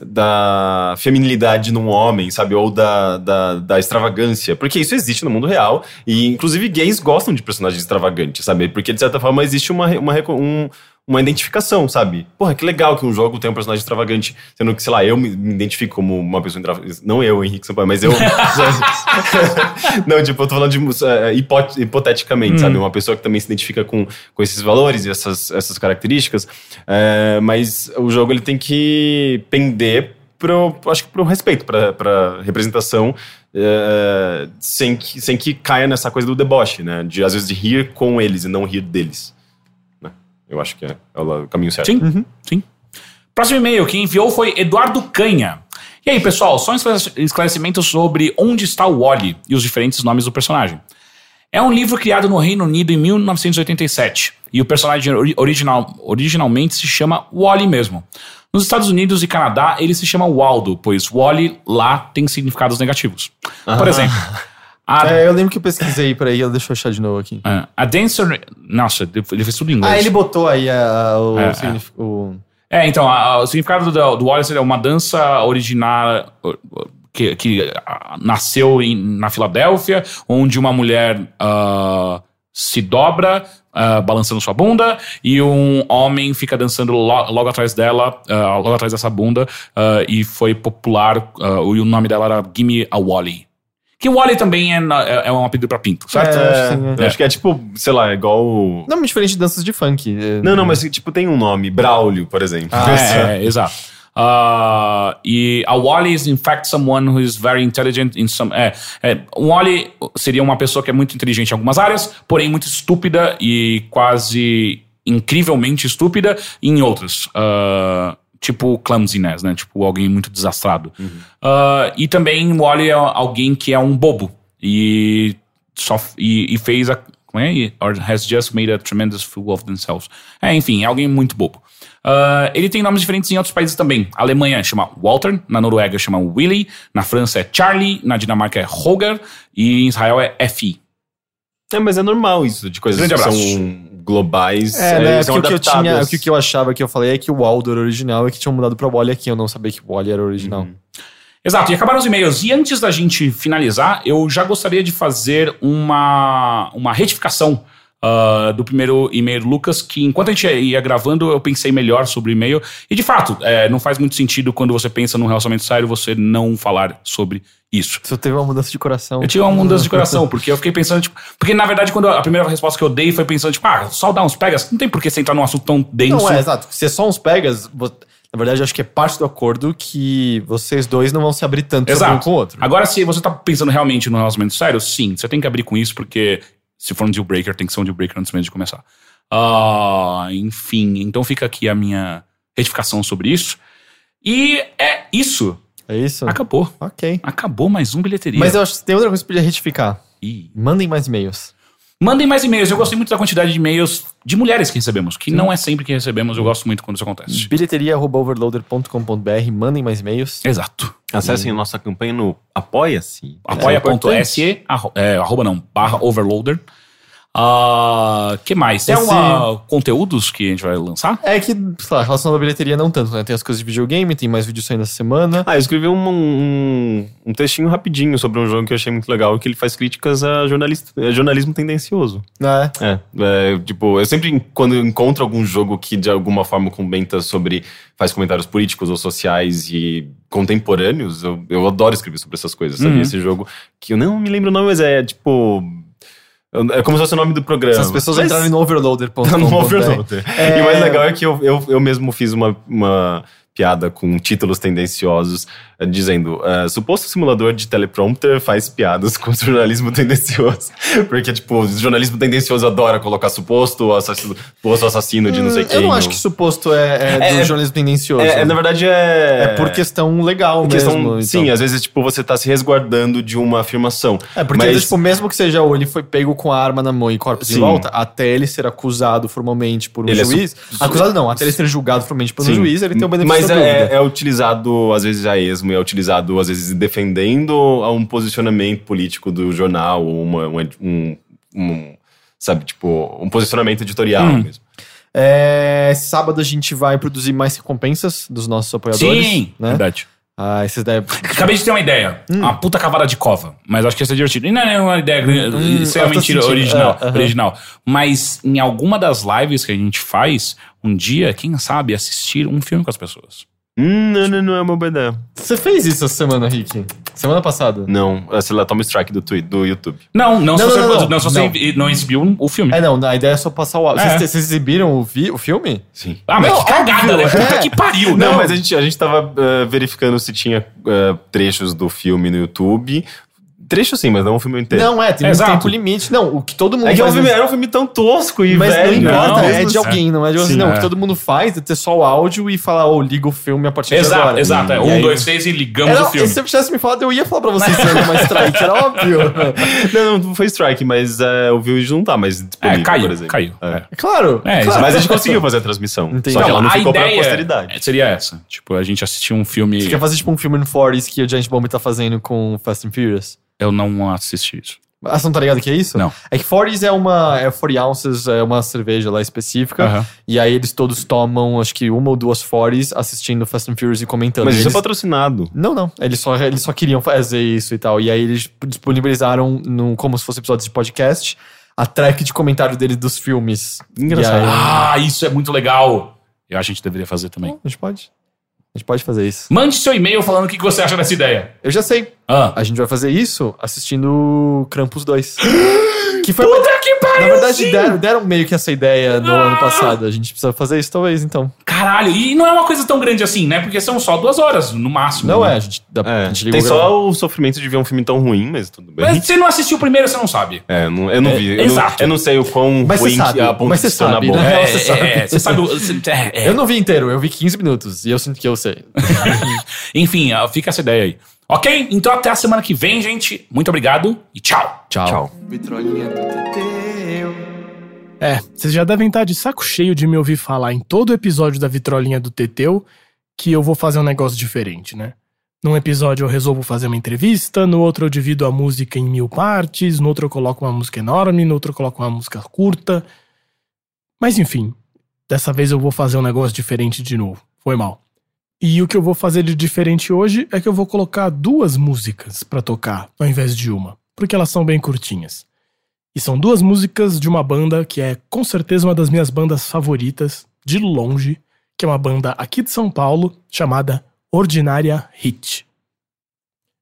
da feminilidade num homem, sabe? Ou da, da, da extravagância. Porque isso existe no mundo real. E, inclusive, gays gostam de personagens extravagantes, sabe? Porque, de certa forma, existe uma, uma, um- uma identificação, sabe? Porra, que legal que um jogo tem um personagem extravagante. Sendo que, sei lá, eu me, me identifico como uma pessoa extravagante. Não eu, Henrique Sampaio, mas eu. não, tipo, eu tô falando de é, hipot- hipoteticamente, sabe? Uma pessoa que também se identifica com, com esses valores e essas, essas características. É, mas o jogo ele tem que pender pro, acho que pro respeito, pra, pra representação, é, sem, que, sem que caia nessa coisa do deboche, né? De às vezes de rir com eles e não rir deles. Eu acho que é, é o caminho certo. Sim, sim. Próximo e-mail, quem enviou foi Eduardo Canha. E aí, pessoal, só um esclarec- esclarecimento sobre onde está o Wally e os diferentes nomes do personagem. É um livro criado no Reino Unido em 1987 e o personagem ori- original, originalmente se chama Wally mesmo. Nos Estados Unidos e Canadá, ele se chama Waldo, pois Wally lá tem significados negativos. Por exemplo, a, É, eu lembro que eu pesquisei, peraí, deixa eu achar de novo aqui. a- a Dancer. Nossa, ele fez tudo em inglês. Ah, ele botou aí a- o, É, é. signif- o- É, então, a- a- o significado do, do Wallace é uma dança original uh, uh, que, que nasceu em- na Filadélfia, onde uma mulher ah, se dobra, ah, balançando sua bunda, e um homem fica dançando lo- logo atrás dela, ah, logo atrás dessa bunda, ah, e foi popular, e o nome dela era Gimme a Wally. Que Wally também é, na- é, é um apelido pra pinto, certo? É, É, acho que sim, é. eu acho que é tipo, sei lá, igual. o- Não, muito diferente de danças de funk. é- Não, não, mas tipo, tem um nome, Braulio, por exemplo. Ah, É, é, exato. Ah, e a Wally is in fact someone who is very intelligent in some. É, é, Wally seria uma pessoa que é muito inteligente em algumas áreas, porém muito estúpida e quase incrivelmente estúpida em outras. Ah, tipo clumsiness, né? Tipo alguém muito desastrado. Ah, e também o Wally é alguém que é um bobo e só e, e fez a como é? Or has just made a tremendous fool of themselves. É, enfim, é alguém muito bobo. Ah, ele tem nomes diferentes em outros países também. A Alemanha chama Walter, na Noruega chama Willy, na França é Charlie, na Dinamarca é Holger e em Israel é FI. É, mas é normal isso, de coisas Grande que abraço. são globais. É, né? eles são Porque o que eu tinha, o que eu achava que eu falei é que o Waldo era original e que tinham mudado pra Wally aqui. Eu não sabia que o Wally era original. Exato, e acabaram os e-mails. E antes da gente finalizar, eu já gostaria de fazer uma, uma retificação ah, do primeiro e-mail do Lucas, que enquanto a gente ia gravando, eu pensei melhor sobre o e-mail. E de fato, é, não faz muito sentido quando você pensa num relacionamento sério você não falar sobre isso. Você teve uma mudança de coração. Eu tive uma mudança de coração, porque eu fiquei pensando, tipo. Porque na verdade, quando a primeira resposta que eu dei foi pensando, tipo, ah, só dar uns pegas, não tem por que você entrar num assunto tão denso. Não, é, exato. Se é só uns pegas, na verdade, eu acho que é parte do acordo que vocês dois não vão se abrir tanto sobre um Exato. com o outro. Agora, se você tá pensando realmente num relacionamento sério, sim, você tem que abrir com isso, porque se for um deal breaker, tem que ser um deal breaker antes mesmo de começar. Ah, enfim, então fica aqui a minha retificação sobre isso. E é isso. É isso? Acabou. Ok. Acabou mais um bilheteria. Mas eu acho que tem outra coisa que podia retificar. Ih. Mandem mais e-mails. Mandem mais e-mails. Eu gostei muito da quantidade de e-mails de mulheres que recebemos, que não é sempre que recebemos. Eu gosto muito quando isso acontece. bilheteria.overloader.com.br, mandem mais e-mails. Exato. Acessem a nossa campanha no Apoia-se. Apoia.se, arro, é, arroba não, barra overloader. Ah, que mais? Tem Esse- alguma conteúdos que a gente vai lançar? É que, sei lá, relacionado à bilheteria não tanto, né? Tem as coisas de videogame, tem mais vídeos saindo essa semana. Ah, eu escrevi um, um, um textinho rapidinho sobre um jogo que eu achei muito legal, que ele faz críticas a, jornalista, a jornalismo tendencioso. né? É, é, tipo, eu sempre, quando eu encontro algum jogo que de alguma forma comenta sobre, faz comentários políticos ou sociais e contemporâneos, eu, eu adoro escrever sobre essas coisas, sabe? Uhum. Esse jogo, que eu não me lembro o nome, mas é tipo. É como se fosse o nome do programa. Se as pessoas Mas- entrarem no overloader.com. Tá no Overloader. É. E o mais legal é que eu, eu, eu mesmo fiz uma, uma piada com títulos tendenciosos, eh, dizendo: eh, suposto simulador de teleprompter faz piadas com jornalismo tendencioso. Porque, tipo, o jornalismo tendencioso adora colocar suposto assassino, suposto assassino de não sei quem. Eu não acho que suposto é, é do É, jornalismo tendencioso. É, é, na verdade, é. É por questão legal questão- mesmo. então. Sim, às vezes, tipo, você tá se resguardando de uma afirmação. É, porque, Mas- tipo, mesmo que seja ou ele foi pego com a arma na mão e corpos Sim. volta, até ele ser acusado formalmente por um Ele é su- juiz. acusado não, até ele ser julgado formalmente por um Sim. juiz, ele tem o benefício Mas da é, é utilizado, às vezes, a esmo, é utilizado, às vezes, defendendo a um posicionamento político do jornal, ou uma, uma- um, um, sabe, tipo, um posicionamento editorial Hum. mesmo. É, sábado a gente vai produzir mais recompensas dos nossos apoiadores. Sim, né? verdade. Ah, esses daí. Acabei de ter uma ideia. Hum. Uma puta cavada de cova. Mas acho que ia ser divertido. E não é uma ideia. isso é uma mentira sentindo. original. É, aham. original. Mas em alguma das lives que a gente faz, um dia, quem sabe, assistir um filme com as pessoas. Hum, não, não, não é uma boa ideia. Você fez isso essa semana, Rick? Semana passada. Não, sei lá, toma strike do, tweet, do YouTube. Não, não, se Não, você não, não, não, não. se você não exibiu o filme. É, não, a ideia é só passar o áudio. É. Vocês, vocês exibiram o, vi- o filme? Sim. Ah, mas Não, que cagada, né? Puta é. que pariu. Não, Não, mas a gente, a gente tava eh, verificando se tinha eh, trechos do filme no YouTube. Trecho sim, mas não o filme inteiro. Não, é, tem um Exato. tempo limite. Não, o que todo mundo É que é um faz filme- nesse- era um filme tão tosco e Mas velho. não importa, não, é de alguém, não é de você. Sim, não, o é. que todo mundo faz é ter só o áudio e falar, ô, liga o filme a partir de Exato, agora. exato. É. E Um, aí- dois, três e ligamos Era, o filme. Se você tivesse me falado, eu ia falar pra vocês se era uma strike, era óbvio. Não, não foi strike, mas é, o vídeo não tá mais disponível, É, caiu, por exemplo. caiu. É. É. Claro. É, claro. Mas a gente conseguiu fazer a transmissão. Entendi. Só que ela não a ficou pra ideia posteridade. seria essa. Tipo, a gente assistiu um filme. Você quer fazer tipo um filme no 40 que o Giant Bomb tá fazendo com Fast and Furious? Eu não assisti isso. Ah, você não tá ligado que é isso? Não. É que 40 é uma. É 40 ounces, é uma cerveja lá específica. Aham. E aí eles todos tomam, acho que uma ou duas 40 assistindo Fast and Furious e comentando. Mas E isso é eles- patrocinado. Não, não. Eles só, eles só queriam fazer isso e tal. E aí eles disponibilizaram, no, como se fosse episódios de podcast, a track de comentário dele dos filmes. Engraçado. Aí- Ah, isso é muito legal. Eu acho que a gente deveria fazer também. a gente pode. A gente pode fazer isso. Mande seu e-mail falando o que você acha dessa ideia. Eu já sei. Ah. A gente vai fazer isso assistindo Krampus 2. que foi Puta que pariu! Na verdade, deram, deram meio que essa ideia no Ah! ano passado. A gente precisa fazer isso, talvez, então. Caralho, e não é uma coisa tão grande assim, né? Porque são só duas horas, no máximo. Não né? é, a gente, dá, É, a gente ligou tem só o sofrimento de ver um filme tão ruim, mas tudo bem. Mas se você não assistiu o primeiro, você não sabe. É, não- eu não vi. eu, não, exato. eu não sei o quão Mas ruim sabe, que a mas você tornar sabe, bom. né? É, você sabe. é, você sabe. é, é. Eu não vi inteiro, eu vi 15 minutos. E eu sinto que eu sei. Enfim, fica essa ideia aí. Ok? Então até a semana que vem, gente. Muito obrigado e tchau. Tchau. Vitrolinha do Teteu. É, vocês já devem estar de saco cheio de me ouvir falar em todo episódio da Vitrolinha do Teteu que eu vou fazer um negócio diferente, né? Num episódio eu resolvo fazer uma entrevista, no outro eu divido a música em mil partes, no outro eu coloco uma música enorme, no outro eu coloco uma música curta. Mas enfim, dessa vez eu vou fazer um negócio diferente de novo. Foi mal. E o que eu vou fazer de diferente hoje é que eu vou colocar duas músicas pra tocar, ao invés de uma, porque elas são bem curtinhas. E são duas músicas de uma banda que é com certeza uma das minhas bandas favoritas, de longe, que é uma banda aqui de São Paulo chamada Ordinária Hit.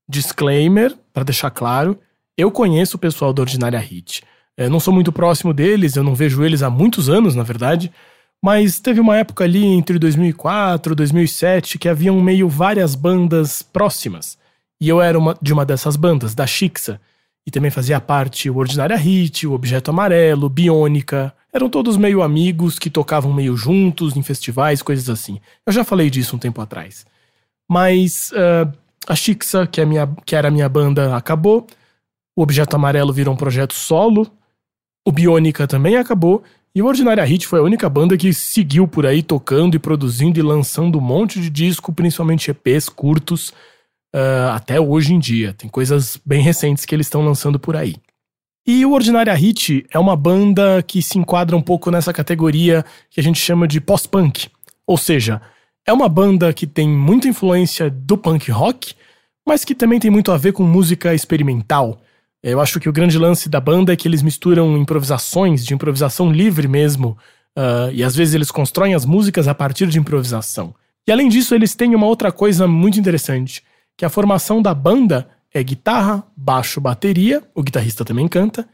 Disclaimer, para deixar claro, eu conheço o pessoal da Ordinária Hit. Eu não sou muito próximo deles, eu não vejo eles há muitos anos, na verdade, mas teve uma época ali entre 2004 e 2007 que haviam meio várias bandas próximas. E eu era uma, de uma dessas bandas, da Shixa. E também fazia parte o Ordinária Hit, o Objeto Amarelo, Biônica. Eram todos meio amigos que tocavam meio juntos em festivais, coisas assim. Eu já falei disso um tempo atrás. Mas ah, a Shixa, que, é minha, que era a minha banda, acabou. O Objeto Amarelo virou um projeto solo. O Bionica também acabou, e o Ordinária Hit foi a única banda que seguiu por aí tocando e produzindo e lançando um monte de disco, principalmente EPs curtos, ah, até hoje em dia. Tem coisas bem recentes que eles estão lançando por aí. E o Ordinária Hit é uma banda que se enquadra um pouco nessa categoria que a gente chama de pós-punk. Ou seja, é uma banda que tem muita influência do punk rock, mas que também tem muito a ver com música experimental. Eu acho que o grande lance da banda é que eles misturam improvisações, de improvisação livre mesmo, ah, e às vezes eles constroem as músicas a partir de improvisação. E além disso, eles têm uma outra coisa muito interessante, que a formação da banda é guitarra, baixo, bateria, o guitarrista também canta,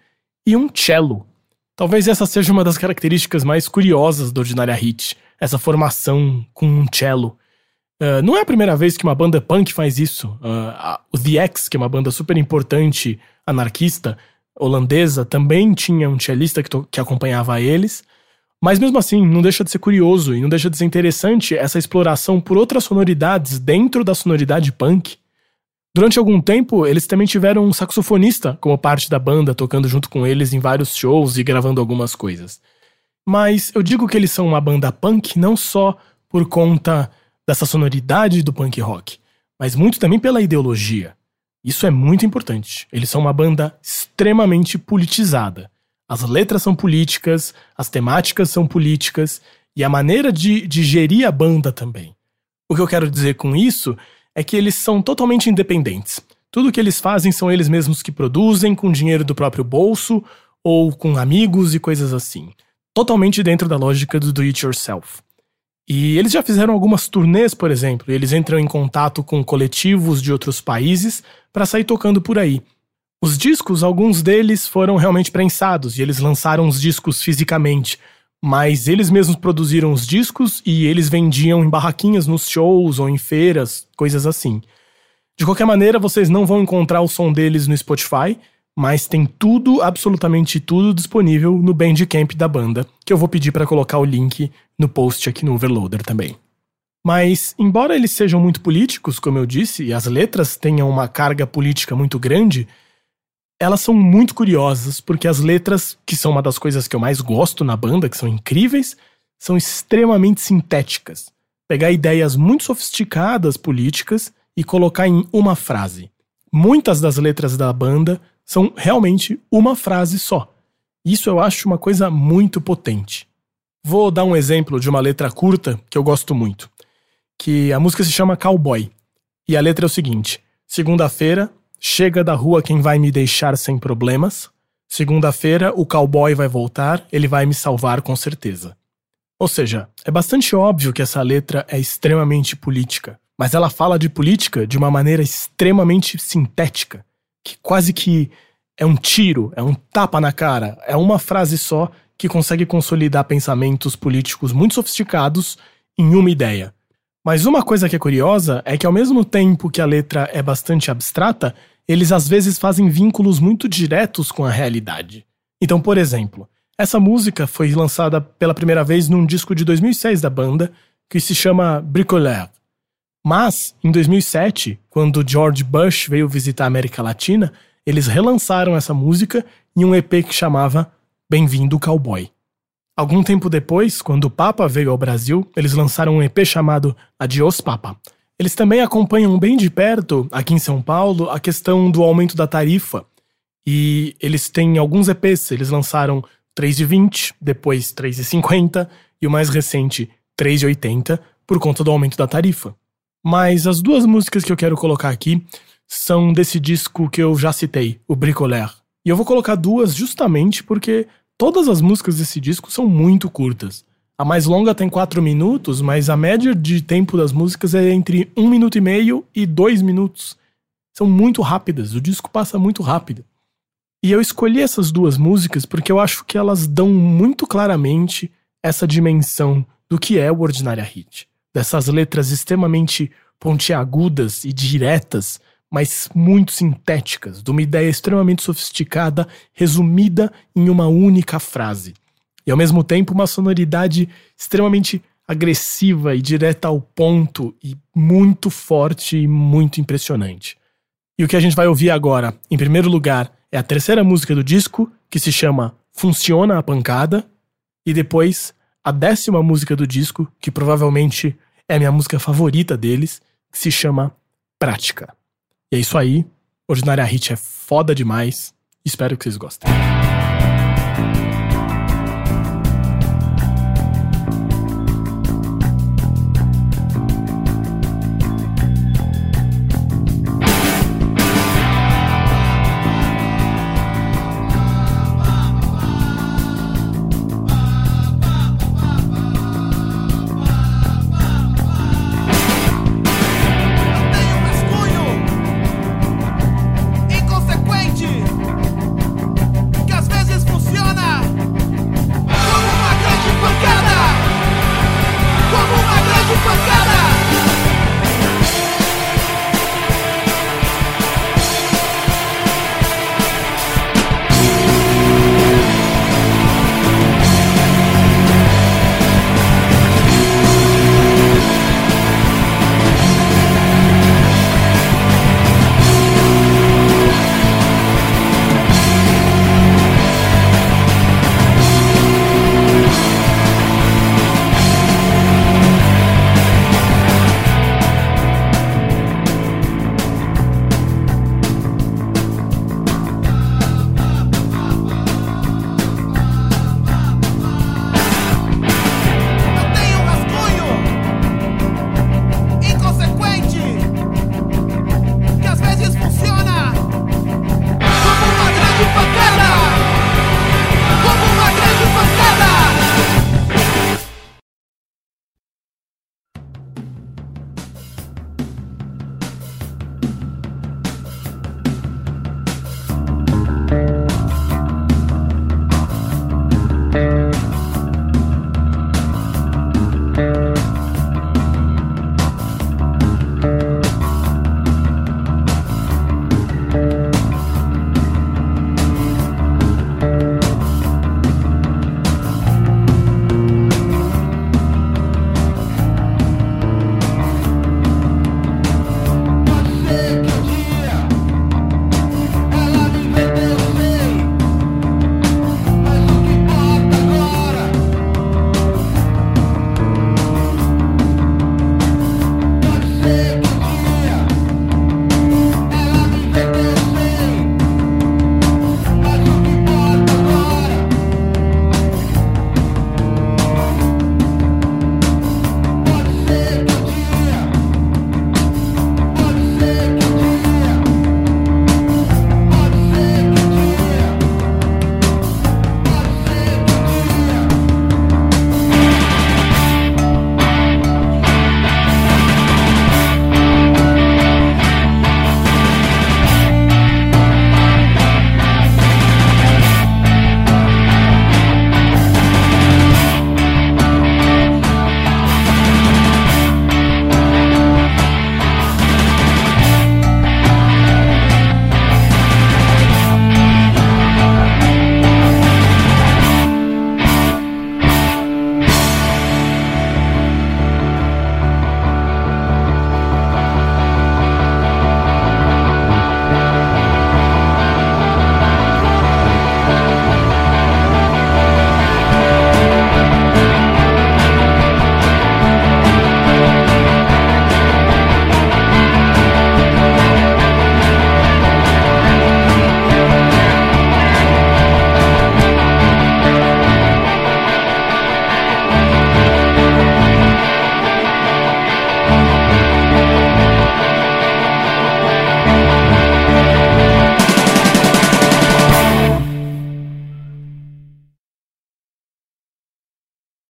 e um cello. Talvez essa seja uma das características mais curiosas do Ordinária Hit, essa formação com um cello. Uh, não é a primeira vez que uma banda punk faz isso. Uh, a- o The X, que é uma banda super importante, anarquista, holandesa, também tinha um cellista que, que acompanhava eles. Mas mesmo assim, não deixa de ser curioso e não deixa de ser interessante essa exploração por outras sonoridades dentro da sonoridade punk. Durante algum tempo, eles também tiveram um saxofonista como parte da banda, tocando junto com eles em vários shows e gravando algumas coisas. Mas eu digo que eles são uma banda punk não só por conta dessa sonoridade do punk rock, mas muito também pela ideologia. Isso é muito importante. Eles são uma banda extremamente politizada. As letras são políticas, as temáticas são políticas e a maneira de, de gerir a banda também. O que eu quero dizer com isso é que eles são totalmente independentes. Tudo que eles fazem são eles mesmos que produzem com dinheiro do próprio bolso ou com amigos e coisas assim. Totalmente dentro da lógica do do it yourself. E eles já fizeram algumas turnês, por exemplo, eles entram em contato com coletivos de outros países para sair tocando por aí. Os discos, alguns deles foram realmente prensados e eles lançaram os discos fisicamente, mas eles mesmos produziram os discos e eles vendiam em barraquinhas nos shows ou em feiras, coisas assim. De qualquer maneira, vocês não vão encontrar o som deles no Spotify, mas tem tudo, absolutamente tudo disponível no Bandcamp da banda, que eu vou pedir para colocar o link no post aqui no Overloader também. Mas, embora eles sejam muito políticos, como eu disse, e as letras tenham uma carga política muito grande, elas são muito curiosas, porque as letras, que são uma das coisas que eu mais gosto na banda, que são incríveis, são extremamente sintéticas. Pegar ideias muito sofisticadas políticas e colocar em uma frase. Muitas das letras da banda são realmente uma frase só. Isso eu acho uma coisa muito potente. Vou dar um exemplo de uma letra curta que eu gosto muito. Que a música se chama Cowboy. E a letra é o seguinte: Segunda-feira, chega da rua quem vai me deixar sem problemas. Segunda-feira, o cowboy vai voltar, ele vai me salvar com certeza. Ou seja, é bastante óbvio que essa letra é extremamente política, mas ela fala de política de uma maneira extremamente sintética, que quase que é um tiro, é um tapa na cara, é uma frase só que consegue consolidar pensamentos políticos muito sofisticados em uma ideia. Mas uma coisa que é curiosa é que ao mesmo tempo que a letra é bastante abstrata, eles às vezes fazem vínculos muito diretos com a realidade. Então, por exemplo, essa música foi lançada pela primeira vez num disco de 2006 da banda, que se chama Bricoleur. Mas, em 2007, quando George Bush veio visitar a América Latina, eles relançaram essa música em um EP que chamava Bem-vindo Cowboy. Algum tempo depois, quando o Papa veio ao Brasil, eles lançaram um EP chamado Adios Papa. Eles também acompanham bem de perto, aqui em São Paulo, a questão do aumento da tarifa. E eles têm alguns EPs, eles lançaram 3,20, depois 3,50 e o mais recente 3,80 por conta do aumento da tarifa. Mas as duas músicas que eu quero colocar aqui são desse disco que eu já citei, o Bricoleur. E eu vou colocar duas justamente porque todas as músicas desse disco são muito curtas. A mais longa tem 4 minutos, mas a média de tempo das músicas é entre 1 minuto e meio e 2 minutos. São muito rápidas, o disco passa muito rápido. E eu escolhi essas duas músicas porque eu acho que elas dão muito claramente essa dimensão do que é o Ordinária Hit. Dessas letras extremamente pontiagudas e diretas, mas muito sintéticas, de uma ideia extremamente sofisticada, resumida em uma única frase. E ao mesmo tempo uma sonoridade extremamente agressiva e direta ao ponto e muito forte e muito impressionante. E o que a gente vai ouvir agora, em primeiro lugar, é a terceira música do disco, que se chama funciona a pancada, e depois a décima música do disco, que provavelmente é a minha música favorita deles, que se chama Prática. E é isso aí. Ordinária Hit é foda demais. Espero que vocês gostem.